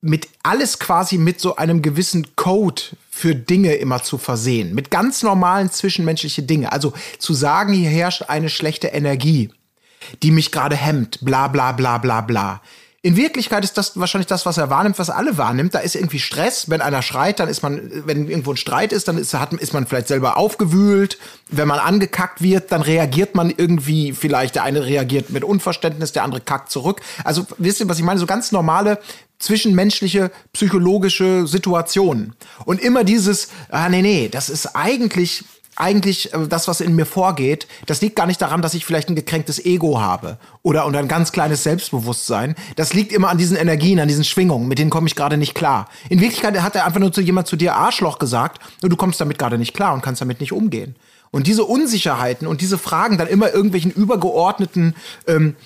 mit alles quasi mit so einem gewissen Code für Dinge immer zu versehen, mit ganz normalen zwischenmenschliche Dinge. Also zu sagen, hier herrscht eine schlechte Energie, die mich gerade hemmt, bla bla bla bla bla. In Wirklichkeit ist das wahrscheinlich das, was er wahrnimmt, was alle wahrnimmt. Da ist irgendwie Stress. Wenn einer schreit, dann ist man, wenn irgendwo ein Streit ist, dann ist, hat, ist man vielleicht selber aufgewühlt. Wenn man angekackt wird, dann reagiert man irgendwie vielleicht. Der eine reagiert mit Unverständnis, der andere kackt zurück. Also wisst ihr, was ich meine? So ganz normale zwischenmenschliche, psychologische Situationen. Und immer dieses, ah nee, nee, das ist eigentlich eigentlich äh, das, was in mir vorgeht, das liegt gar nicht daran, dass ich vielleicht ein gekränktes Ego habe oder, oder ein ganz kleines Selbstbewusstsein. Das liegt immer an diesen Energien, an diesen Schwingungen, mit denen komme ich gerade nicht klar. In Wirklichkeit hat er einfach nur zu jemand zu dir Arschloch gesagt und du kommst damit gerade nicht klar und kannst damit nicht umgehen. Und diese Unsicherheiten und diese Fragen dann immer irgendwelchen übergeordneten ähm,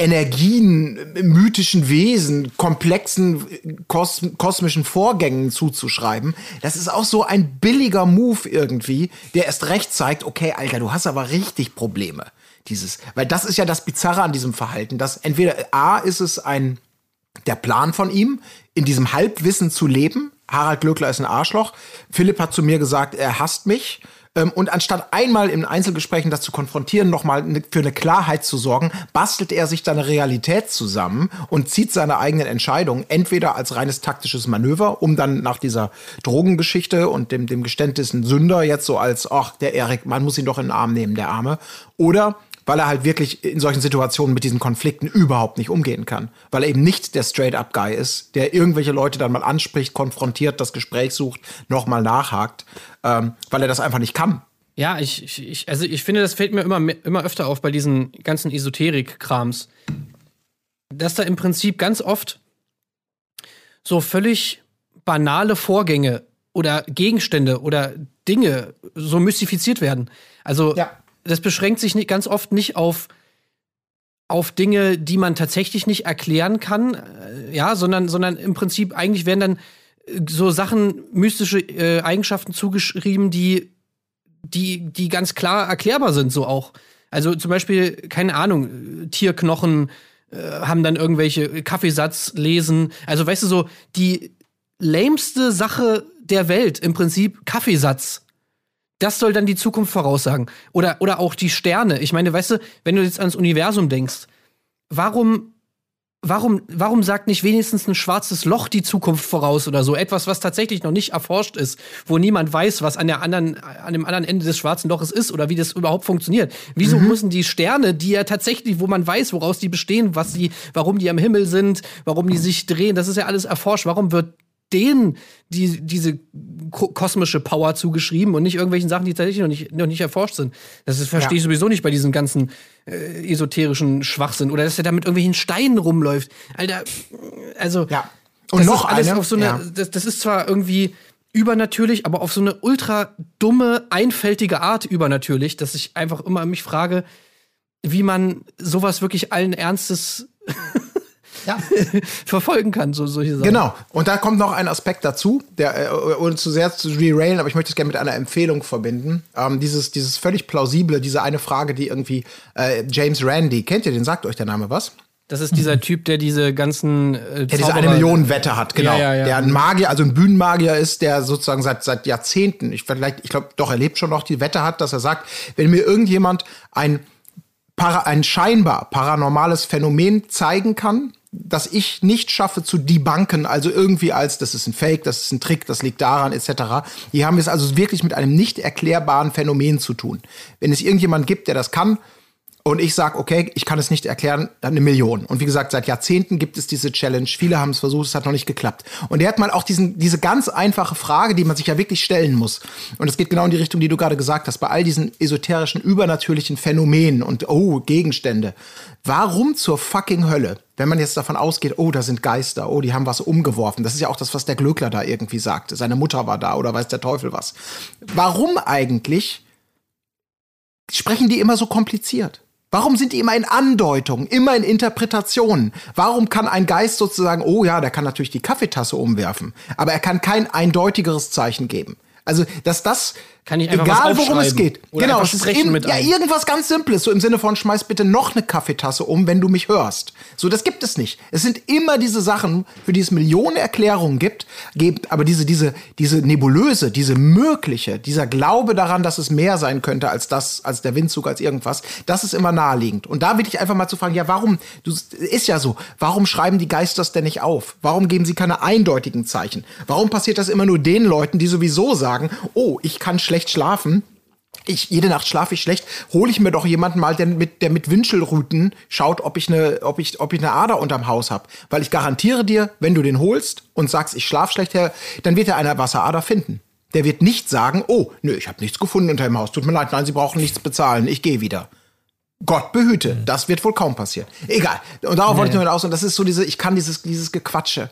Energien, mythischen Wesen, komplexen kos kosmischen Vorgängen zuzuschreiben. Das ist auch so ein billiger Move irgendwie, der erst recht zeigt, okay, Alter, du hast aber richtig Probleme. Dieses, weil das ist ja das Bizarre an diesem Verhalten, dass entweder A ist es ein der Plan von ihm, in diesem Halbwissen zu leben. Harald Glöckler ist ein Arschloch. Philipp hat zu mir gesagt, er hasst mich. Ähm, und anstatt einmal in Einzelgesprächen das zu konfrontieren, nochmal ne, für eine Klarheit zu sorgen, bastelt er sich da eine Realität zusammen und zieht seine eigenen Entscheidungen entweder als reines taktisches Manöver, um dann nach dieser Drogengeschichte und dem, dem Geständnis ein Sünder jetzt so als, ach, der Erik, man muss ihn doch in den Arm nehmen, der Arme. Oder weil er halt wirklich in solchen Situationen mit diesen Konflikten überhaupt nicht umgehen kann. Weil er eben nicht der Straight-up-Guy ist, der irgendwelche Leute dann mal anspricht, konfrontiert, das Gespräch sucht, nochmal nachhakt, ähm, weil er das einfach nicht kann. Ja, ich, ich, also ich finde, das fällt mir immer, immer öfter auf bei diesen ganzen Esoterik-Krams. Dass da im Prinzip ganz oft so völlig banale Vorgänge oder Gegenstände oder Dinge so mystifiziert werden. Also ja das beschränkt sich nicht, ganz oft nicht auf, auf Dinge, die man tatsächlich nicht erklären kann, äh, ja, sondern, sondern im Prinzip eigentlich werden dann äh, so Sachen, mystische äh, Eigenschaften zugeschrieben, die, die, die ganz klar erklärbar sind, so auch. Also zum Beispiel, keine Ahnung, Tierknochen äh, haben dann irgendwelche Kaffeesatz lesen. Also weißt du so, die lämste Sache der Welt, im Prinzip Kaffeesatz das soll dann die Zukunft voraussagen. Oder, oder auch die Sterne. Ich meine, weißt du, wenn du jetzt ans Universum denkst, warum, warum, warum sagt nicht wenigstens ein schwarzes Loch die Zukunft voraus oder so? Etwas, was tatsächlich noch nicht erforscht ist, wo niemand weiß, was an der anderen, an dem anderen Ende des schwarzen Loches ist oder wie das überhaupt funktioniert. Wieso mhm. müssen die Sterne, die ja tatsächlich, wo man weiß, woraus die bestehen, was die, warum die am Himmel sind, warum die sich drehen, das ist ja alles erforscht. Warum wird denen die, diese ko kosmische Power zugeschrieben und nicht irgendwelchen Sachen, die tatsächlich noch nicht, noch nicht erforscht sind. Das verstehe ich sowieso nicht bei diesem ganzen äh, esoterischen Schwachsinn. Oder dass er da mit irgendwelchen Steinen rumläuft. Alter, also. Ja. Und noch alles eine, auf so eine, ja. das, das ist zwar irgendwie übernatürlich, aber auf so eine ultra dumme, einfältige Art übernatürlich, dass ich einfach immer mich frage, wie man sowas wirklich allen Ernstes ja. (laughs) verfolgen kann, so solche Sachen. Genau. Und da kommt noch ein Aspekt dazu, der, äh, ohne zu sehr zu derailen, aber ich möchte es gerne mit einer Empfehlung verbinden. Ähm, dieses, dieses völlig plausible, diese eine Frage, die irgendwie äh, James Randy, kennt ihr den? Sagt euch der Name was? Das ist dieser Typ, der diese ganzen äh, Der diese eine Million Wette hat, genau. Ja, ja, ja. Der ein Magier, also ein Bühnenmagier ist, der sozusagen seit, seit Jahrzehnten, ich vielleicht, ich glaube, doch, er lebt schon noch, die Wette hat, dass er sagt, wenn mir irgendjemand ein, para, ein scheinbar paranormales Phänomen zeigen kann, das ich nicht schaffe zu debunken, also irgendwie als, das ist ein Fake, das ist ein Trick, das liegt daran, etc. Hier haben wir es also wirklich mit einem nicht erklärbaren Phänomen zu tun. Wenn es irgendjemand gibt, der das kann, und ich sage, okay, ich kann es nicht erklären, dann eine Million. Und wie gesagt, seit Jahrzehnten gibt es diese Challenge. Viele haben es versucht, es hat noch nicht geklappt. Und er hat mal auch diesen, diese ganz einfache Frage, die man sich ja wirklich stellen muss. Und es geht genau in die Richtung, die du gerade gesagt hast, bei all diesen esoterischen, übernatürlichen Phänomenen und, oh, Gegenstände. Warum zur fucking Hölle, wenn man jetzt davon ausgeht, oh, da sind Geister, oh, die haben was umgeworfen. Das ist ja auch das, was der Glöckler da irgendwie sagte. Seine Mutter war da oder weiß der Teufel was. Warum eigentlich sprechen die immer so kompliziert? Warum sind die immer in Andeutungen, immer in Interpretationen? Warum kann ein Geist sozusagen, oh ja, der kann natürlich die Kaffeetasse umwerfen, aber er kann kein eindeutigeres Zeichen geben? Also, dass das, Kann ich einfach egal worum es geht, oder genau, es ist eben, mit ja, einem. irgendwas ganz Simples, so im Sinne von, schmeiß bitte noch eine Kaffeetasse um, wenn du mich hörst. So, das gibt es nicht. Es sind immer diese Sachen, für die es Millionen Erklärungen gibt, gibt aber diese, diese, diese nebulöse, diese mögliche, dieser Glaube daran, dass es mehr sein könnte als das, als der Windzug, als irgendwas, das ist immer naheliegend. Und da will ich einfach mal zu fragen, ja, warum, du, ist ja so, warum schreiben die Geister das denn nicht auf? Warum geben sie keine eindeutigen Zeichen? Warum passiert das immer nur den Leuten, die sowieso sagen, oh, ich kann schlecht schlafen, ich, jede Nacht schlafe ich schlecht, hole ich mir doch jemanden mal, der mit, der mit Wünschelruten schaut, ob ich eine, ob ich, ob ich eine Ader unterm Haus habe. Weil ich garantiere dir, wenn du den holst und sagst, ich schlafe schlecht, Herr, dann wird er eine Wasserader finden. Der wird nicht sagen, oh, nö, ich habe nichts gefunden unter dem Haus. Tut mir leid, nein, Sie brauchen nichts bezahlen, ich gehe wieder. Gott behüte, das wird wohl kaum passieren. Egal. Und darauf wollte ich nur aus. Und das ist so diese, ich kann dieses, dieses Gequatsche.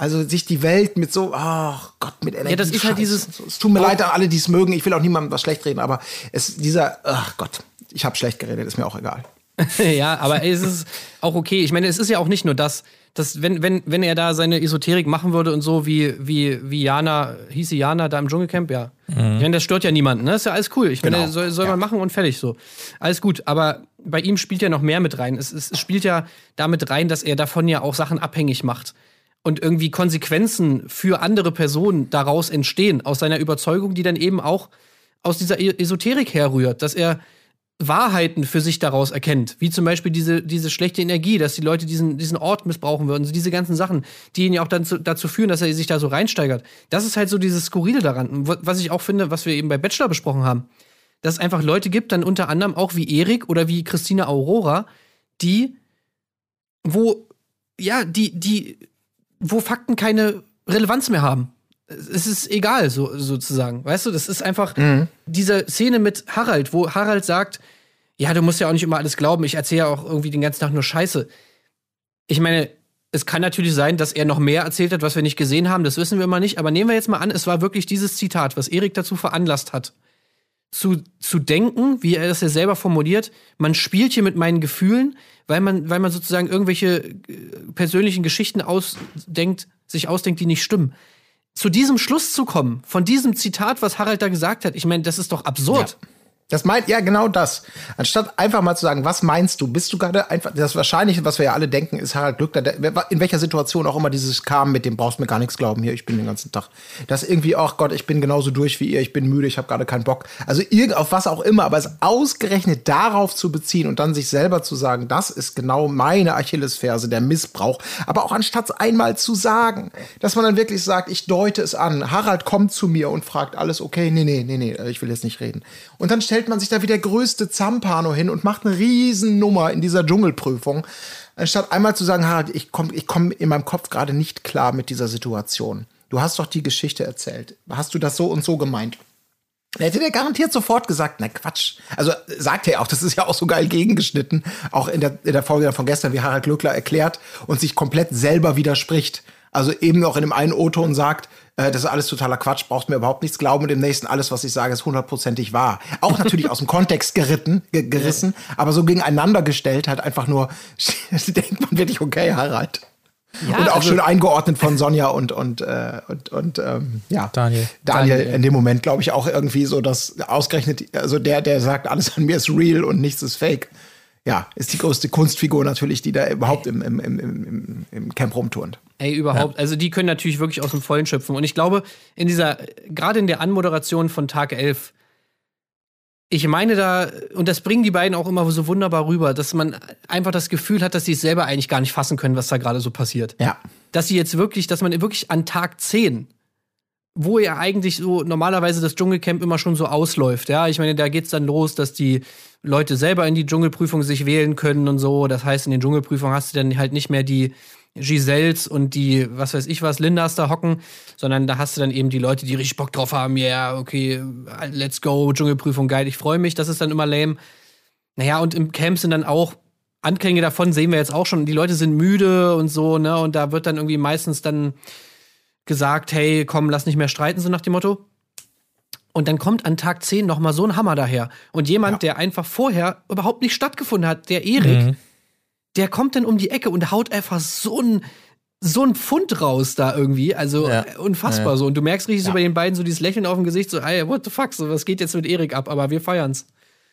Also sich die Welt mit so, ach Gott, mit Energie. das ist halt dieses- Es tut mir leid an alle, die es mögen. Ich will auch niemandem was schlecht reden, aber es, dieser, ach Gott, ich habe schlecht geredet, ist mir auch egal. (laughs) ja, aber es ist auch okay. Ich meine, es ist ja auch nicht nur das, dass wenn, wenn, wenn er da seine Esoterik machen würde und so wie, wie, wie Jana, hieß sie Jana da im Dschungelcamp, ja. Ich meine, das stört ja niemanden, ne? Ist ja alles cool. Ich meine, Genau, soll, soll ja. man machen und fertig so. Alles gut. Aber bei ihm spielt ja noch mehr mit rein. Es, es, es spielt ja damit rein, dass er davon ja auch Sachen abhängig macht. Und irgendwie Konsequenzen für andere Personen daraus entstehen, aus seiner Überzeugung, die dann eben auch aus dieser E- Esoterik herrührt, dass er Wahrheiten für sich daraus erkennt, wie zum Beispiel diese, diese schlechte Energie, dass die Leute diesen, diesen Ort missbrauchen würden, so diese ganzen Sachen, die ihn ja auch dann zu, dazu führen, dass er sich da so reinsteigert. Das ist halt so dieses Skurrile daran. Was ich auch finde, was wir eben bei Bachelor besprochen haben, dass es einfach Leute gibt, dann unter anderem auch wie Erik oder wie Christina Aurora, die, wo, ja, die, die, wo Fakten keine Relevanz mehr haben. Es ist egal, so, sozusagen. Weißt du, das ist einfach diese Szene mit Harald, wo Harald sagt, ja, du musst ja auch nicht immer alles glauben, ich erzähle ja auch irgendwie den ganzen Tag nur Scheiße. Ich meine, es kann natürlich sein, dass er noch mehr erzählt hat, was wir nicht gesehen haben, das wissen wir immer nicht, aber nehmen wir jetzt mal an, es war wirklich dieses Zitat, was Erik dazu veranlasst hat, zu, zu denken, wie er das ja selber formuliert, man spielt hier mit meinen Gefühlen, weil man, weil man sozusagen irgendwelche äh, persönlichen Geschichten ausdenkt, sich ausdenkt, die nicht stimmen. Zu diesem Schluss zu kommen, von diesem Zitat, was Harald da gesagt hat, ich meine, das ist doch absurd. Das meint, ja, genau das. Anstatt einfach mal zu sagen, was meinst du? Bist du gerade einfach, das Wahrscheinliche, was wir ja alle denken, ist Harald Glückler, in welcher Situation auch immer dieses kam, mit dem brauchst mir gar nichts glauben, hier, ich bin den ganzen Tag. Das irgendwie, ach Gott, ich bin genauso durch wie ihr, ich bin müde, ich habe gerade keinen Bock. Also irgend auf was auch immer, aber es ausgerechnet darauf zu beziehen und dann sich selber zu sagen, das ist genau meine Achillesferse, der Missbrauch. Aber auch anstatt es einmal zu sagen, dass man dann wirklich sagt, ich deute es an. Harald kommt zu mir und fragt, alles okay? Nee, nee, nee, nee, ich will jetzt nicht reden. Und dann stellt man sich da wie der größte Zampano hin und macht eine Riesennummer in dieser Dschungelprüfung. Anstatt einmal zu sagen, Harald, ich komme ich komm in meinem Kopf gerade nicht klar mit dieser Situation. Du hast doch die Geschichte erzählt. Hast du das so und so gemeint? Dann hätte der garantiert sofort gesagt, na Quatsch. Also sagt er auch, das ist ja auch so geil gegengeschnitten, auch in der, in der Folge von gestern, wie Harald Glöckler erklärt und sich komplett selber widerspricht. Also eben noch in dem einen O-Ton sagt, das ist alles totaler Quatsch, brauchst mir überhaupt nichts glauben und im nächsten alles, was ich sage, ist hundertprozentig wahr. Auch natürlich aus dem Kontext geritten, ge gerissen, aber so gegeneinander gestellt, halt einfach nur, (laughs) denkt man wirklich, okay, Harald. Ja, und auch also- schön eingeordnet von Sonja und und äh, und, und ähm, ja Daniel. Daniel, Daniel. in dem Moment glaube ich auch irgendwie so, dass ausgerechnet also der der sagt alles an mir ist real und nichts ist fake. Ja, ist die größte Kunstfigur natürlich, die da überhaupt im, im, im, im, Camp rumturnt. Ey, überhaupt. Also die können natürlich wirklich aus dem Vollen schöpfen. Und ich glaube, in dieser, gerade in der Anmoderation von Tag 11, ich meine da, und das bringen die beiden auch immer so wunderbar rüber, dass man einfach das Gefühl hat, dass sie es selber eigentlich gar nicht fassen können, was da gerade so passiert. Ja. Dass sie jetzt wirklich, dass man wirklich an Tag 10, wo ja eigentlich so normalerweise das Dschungelcamp immer schon so ausläuft, ja, ich meine, da geht's dann los, dass die Leute selber in die Dschungelprüfung sich wählen können und so. Das heißt, in den Dschungelprüfungen hast du dann halt nicht mehr die Giselles und die, was weiß ich was, Lindas da hocken, sondern da hast du dann eben die Leute, die richtig Bock drauf haben, ja, yeah, okay, let's go, Dschungelprüfung, geil, ich freue mich, das ist dann immer lame. Naja, und im Camp sind dann auch Anklänge davon, sehen wir jetzt auch schon, die Leute sind müde und so, ne, und da wird dann irgendwie meistens dann gesagt, hey, komm, lass nicht mehr streiten, so nach dem Motto. Und dann kommt an Tag 10 noch mal so ein Hammer daher. Und jemand, Ja. der einfach vorher überhaupt nicht stattgefunden hat, der Erik, Mhm. der kommt dann um die Ecke und haut einfach so ein so ein Pfund raus da irgendwie, also Ja. äh, unfassbar Ja. so. Und du merkst richtig so bei den beiden so dieses Lächeln auf dem Gesicht, so, ey, what the fuck, so, was geht jetzt mit Erik ab? Aber wir feiern's.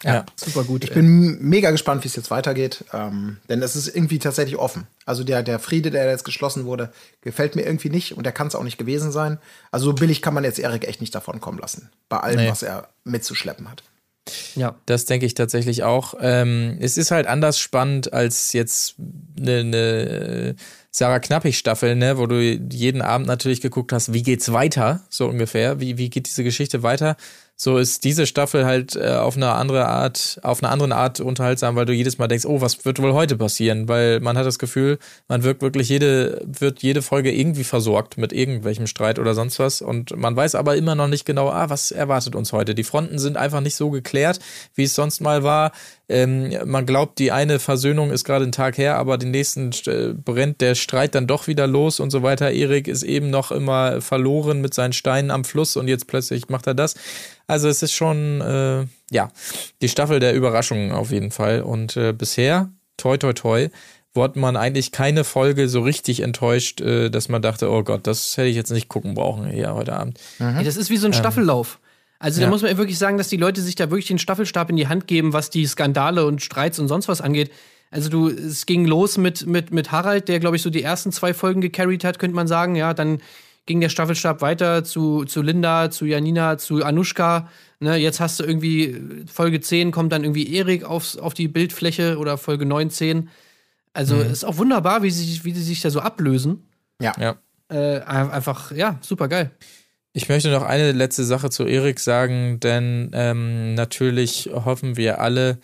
Ja. Super gut. Ich bin mega gespannt, wie es jetzt weitergeht, ähm, denn es ist irgendwie tatsächlich offen. Also der, der Friede, der jetzt geschlossen wurde, gefällt mir irgendwie nicht und der kann es auch nicht gewesen sein. Also so billig kann man jetzt Erik echt nicht davon kommen lassen, bei allem, Nee. was er mitzuschleppen hat. ja. Das denke ich tatsächlich auch. Ähm, es ist halt anders spannend als jetzt eine ne Sarah Knappig-Staffel, ne, wo du jeden Abend natürlich geguckt hast, wie geht's weiter, so ungefähr. Wie, wie geht diese Geschichte weiter? So ist diese Staffel halt äh, auf eine andere Art, auf eine andere Art unterhaltsam, weil du jedes Mal denkst, oh, was wird wohl heute passieren? Weil man hat das Gefühl, man wird wirklich jede, wird jede Folge irgendwie versorgt mit irgendwelchem Streit oder sonst was. Und man weiß aber immer noch nicht genau, ah, was erwartet uns heute? Die Fronten sind einfach nicht so geklärt, wie es sonst mal war. Ähm, man glaubt, die eine Versöhnung ist gerade ein Tag her, aber den nächsten äh, brennt der Streit dann doch wieder los und so weiter. Erik ist eben noch immer verloren mit seinen Steinen am Fluss und jetzt plötzlich macht er das. Also es ist schon, äh, ja, die Staffel der Überraschungen auf jeden Fall. Und äh, bisher, toi, toi, toi, wurde man eigentlich keine Folge so richtig enttäuscht, äh, dass man dachte, oh Gott, das hätte ich jetzt nicht gucken brauchen hier heute Abend. Ey, das ist wie so ein Staffellauf. Also da ja. muss man wirklich sagen, dass die Leute sich da wirklich den Staffelstab in die Hand geben, was die Skandale und Streits und sonst was angeht. Also du, es ging los mit, mit, mit Harald, der, glaube ich, so die ersten zwei Folgen gecarried hat, könnte man sagen. Ja, dann ging der Staffelstab weiter zu, zu Linda, zu Janina, zu Anushka. Ne, jetzt hast du irgendwie Folge 10 kommt dann irgendwie Erik aufs, auf die Bildfläche oder Folge 9, 10. Also ist auch wunderbar, wie sie, wie sie sich da so ablösen. Ja. Ja. Äh, einfach, ja, super geil. Ich möchte noch eine letzte Sache zu Erik sagen, denn ähm, natürlich hoffen wir alle,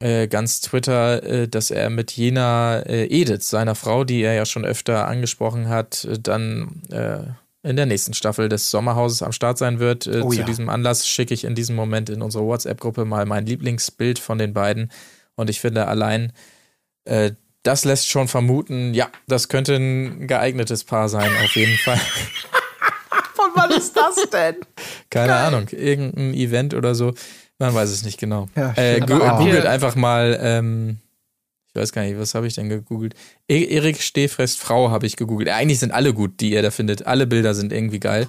äh, ganz Twitter, äh, dass er mit jener äh, Edith, seiner Frau, die er ja schon öfter angesprochen hat, äh, dann äh, in der nächsten Staffel des Sommerhauses am Start sein wird. Äh, Oh zu ja. diesem Anlass schicke ich in diesem Moment in unsere WhatsApp-Gruppe mal mein Lieblingsbild von den beiden. Und ich finde allein, das lässt schon vermuten, ja, das könnte ein geeignetes Paar sein, auf jeden Fall. (laughs) Von wann ist das denn? (laughs) Keine Ahnung, irgendein Event oder so. Man weiß es nicht genau. Ja, äh, gu- Aber googelt einfach mal, ähm, ich weiß gar nicht, was habe ich denn gegoogelt? E Erik Stehfrest Frau habe ich gegoogelt. Eigentlich sind alle gut, die ihr da findet. Alle Bilder sind irgendwie geil.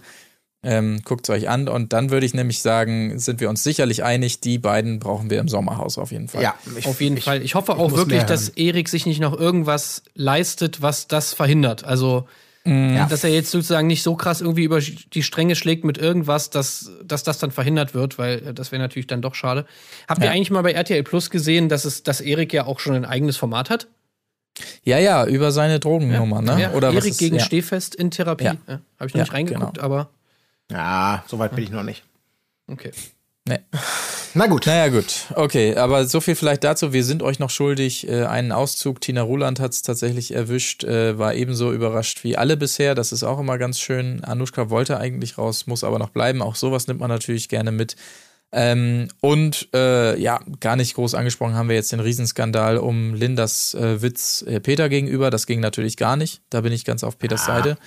Ähm, Guckt es euch an und dann würde ich nämlich sagen, sind wir uns sicherlich einig, die beiden brauchen wir im Sommerhaus auf jeden Fall. Ja, ich, Auf jeden ich, Fall. Ich hoffe ich auch wirklich, dass Erik sich nicht noch irgendwas leistet, was das verhindert. Also, Ja. dass er jetzt sozusagen nicht so krass irgendwie über die Stränge schlägt mit irgendwas, dass, dass das dann verhindert wird, weil äh, das wäre natürlich dann doch schade. Habt ihr Ja. eigentlich mal bei RTL Plus gesehen, dass es, dass Erik ja auch schon ein eigenes Format hat? ja, ja, über seine Drogennummer, ne? Ja, Oder was Erik gegen ja. Stehfest in Therapie. Ja. Ja. Habe ich noch Ja, nicht reingeguckt, genau. aber Ja, so weit bin ich noch nicht. okay. Nee. Na gut. Naja, gut. Okay, aber so viel vielleicht dazu. Wir sind euch noch schuldig. Äh, einen Auszug. Tina Ruland hat es tatsächlich erwischt, äh, war ebenso überrascht wie alle bisher. Das ist auch immer ganz schön. Anushka wollte eigentlich raus, muss aber noch bleiben. Auch sowas nimmt man natürlich gerne mit. Ähm, und äh, ja, gar nicht groß angesprochen haben wir jetzt den Riesenskandal um Lindas äh, Witz äh, Peter gegenüber. Das ging natürlich gar nicht. Da bin ich ganz auf Peters Seite.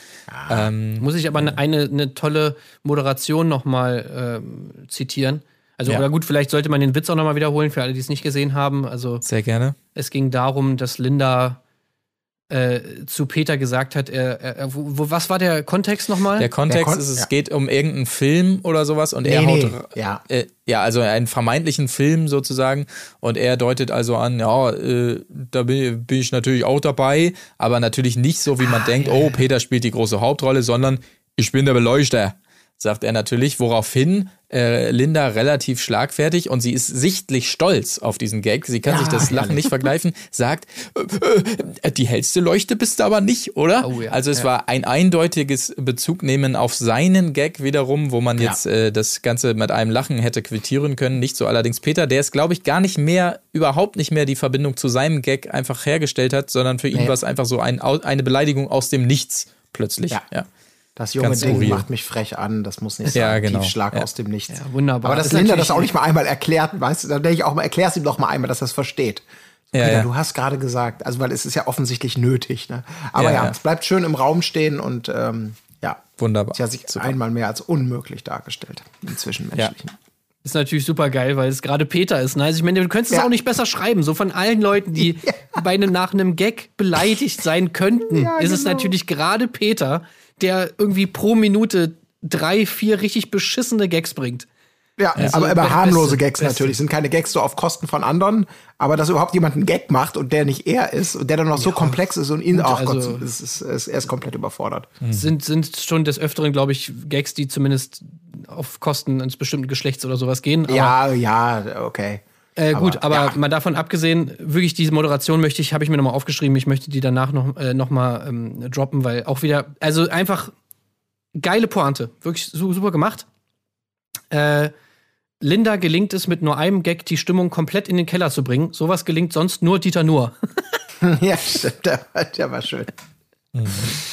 Ähm, Muss ich aber eine, eine, eine tolle Moderation nochmal ähm, zitieren. Also, Ja. oder gut, vielleicht sollte man den Witz auch nochmal wiederholen für alle, die es nicht gesehen haben. Also, sehr gerne. Es ging darum, dass Linda äh, zu Peter gesagt hat, er, er, er, wo, was war der Kontext nochmal? Der Kontext Kon- ist, es ja. geht um irgendeinen Film oder sowas und er Nee, haut nee, ja. äh, ja, also einen vermeintlichen Film sozusagen und er deutet also an, ja, äh, da bin, bin ich natürlich auch dabei, aber natürlich nicht so, wie Ah, man denkt, oh, Peter spielt die große Hauptrolle, sondern ich bin der Beleuchter. Sagt er natürlich, woraufhin äh, Linda relativ schlagfertig und sie ist sichtlich stolz auf diesen Gag. Sie kann Ja, sich das Lachen nicht vergleichen, sagt, äh, äh, die hellste Leuchte bist du aber nicht, oder? Oh ja, also es ja. war ein eindeutiges Bezugnehmen auf seinen Gag wiederum, wo man jetzt äh, das Ganze mit einem Lachen hätte quittieren können. Nicht so allerdings Peter, der es, glaube ich, gar nicht mehr, überhaupt nicht mehr die Verbindung zu seinem Gag einfach hergestellt hat, sondern für ihn Nee. war es einfach so ein, eine Beleidigung aus dem Nichts plötzlich. Ja. Ja. Das junge Ganz Ding skurril. macht mich frech an, das muss nicht sein. Ja, genau. Tiefschlag Ja. aus dem Nichts. Ja, wunderbar. Aber dass Linda das auch nicht mal einmal erklärt, weißt du, dann denke ich auch mal, erklär's ihm doch mal einmal, dass er es versteht. Ja, Peter, ja. du hast gerade gesagt, also weil es ist ja offensichtlich nötig, ne? Aber Ja, ja, ja. es bleibt schön im Raum stehen und ähm, ja, Wunderbar. sie hat sich Super. einmal mehr als unmöglich dargestellt im Zwischenmenschlichen. Ist natürlich super geil, weil es gerade Peter ist. Ne? Also ich meine, du könntest es Ja. auch nicht besser schreiben. So von allen Leuten, die (laughs) bei einem, nach einem Gag beleidigt sein könnten, Ja, ist es genau. natürlich gerade Peter, der irgendwie pro Minute drei, vier richtig beschissene Gags bringt. Ja, aber be- immer harmlose beste- Gags beste. natürlich. Sind keine Gags so auf Kosten von anderen, aber dass überhaupt jemand einen Gag macht und der nicht er ist und der dann noch so komplex ist und ihn, Gut, ach also- Gott, es ist, es, er ist komplett überfordert. Sind, sind schon des Öfteren, glaube ich, Gags, die zumindest auf Kosten eines bestimmten Geschlechts oder sowas gehen. Aber, Ja, ja, okay. Äh, gut, Aber, aber ja. mal davon abgesehen, wirklich diese Moderation möchte ich, habe ich mir nochmal aufgeschrieben, ich möchte die danach noch, äh, noch mal ähm, droppen, weil auch wieder, also einfach geile Pointe, wirklich su super gemacht. Äh, Linda gelingt es mit nur einem Gag die Stimmung komplett in den Keller zu bringen. Sowas gelingt sonst nur Dieter Nuhr. (laughs) Ja, stimmt, der, war- der war schön. Mhm.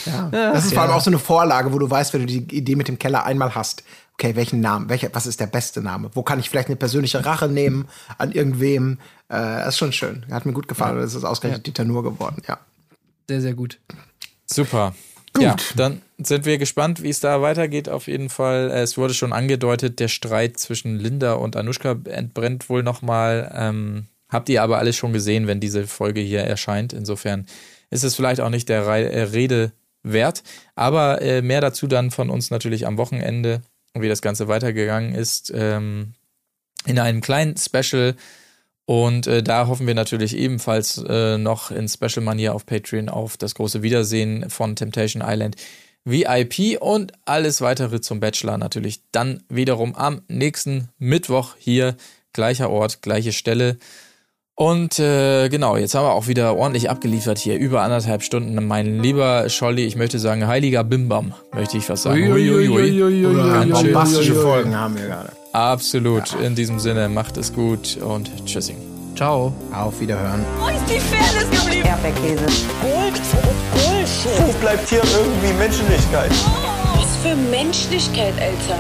Ja. Das ist vor allem auch so eine Vorlage, wo du weißt, wenn du die Idee mit dem Keller einmal hast, okay, welchen Namen, welcher, was ist der beste Name? Wo kann ich vielleicht eine persönliche Rache nehmen an irgendwem? Äh, das ist schon schön. Hat mir gut gefallen. Das ist ausgerechnet Dieter Nuhr geworden, ja. Sehr, sehr gut. Super. Ja, dann sind wir gespannt, wie es da weitergeht. Auf jeden Fall. Äh, Es wurde schon angedeutet, der Streit zwischen Linda und Anushka entbrennt wohl nochmal. Ähm, habt ihr aber alles schon gesehen, wenn diese Folge hier erscheint. Insofern ist es vielleicht auch nicht der äh, Rede wert. Aber äh, mehr dazu dann von uns natürlich am Wochenende, wie das Ganze weitergegangen ist. Ähm, in einem kleinen Special. Und äh, da hoffen wir natürlich ebenfalls äh, noch in Special-Manier auf Patreon auf das große Wiedersehen von Temptation Island VIP und alles weitere zum Bachelor natürlich dann wiederum am nächsten Mittwoch hier, gleicher Ort, gleiche Stelle. Und äh, genau, jetzt haben wir auch wieder ordentlich abgeliefert hier, über anderthalb Stunden. Mein lieber Scholli, ich möchte sagen, heiliger Bimbam, möchte ich fast sagen. Schön. Bombastische Folgen haben wir gerade. Absolut. In diesem Sinne, macht es gut und tschüssing. Ciao. Auf Wiederhören. Wo ist die Fairness geblieben? Erdbeerkäse. Gold, Bullshit. Wo bleibt hier irgendwie Menschlichkeit? Was für Menschlichkeit, Alter.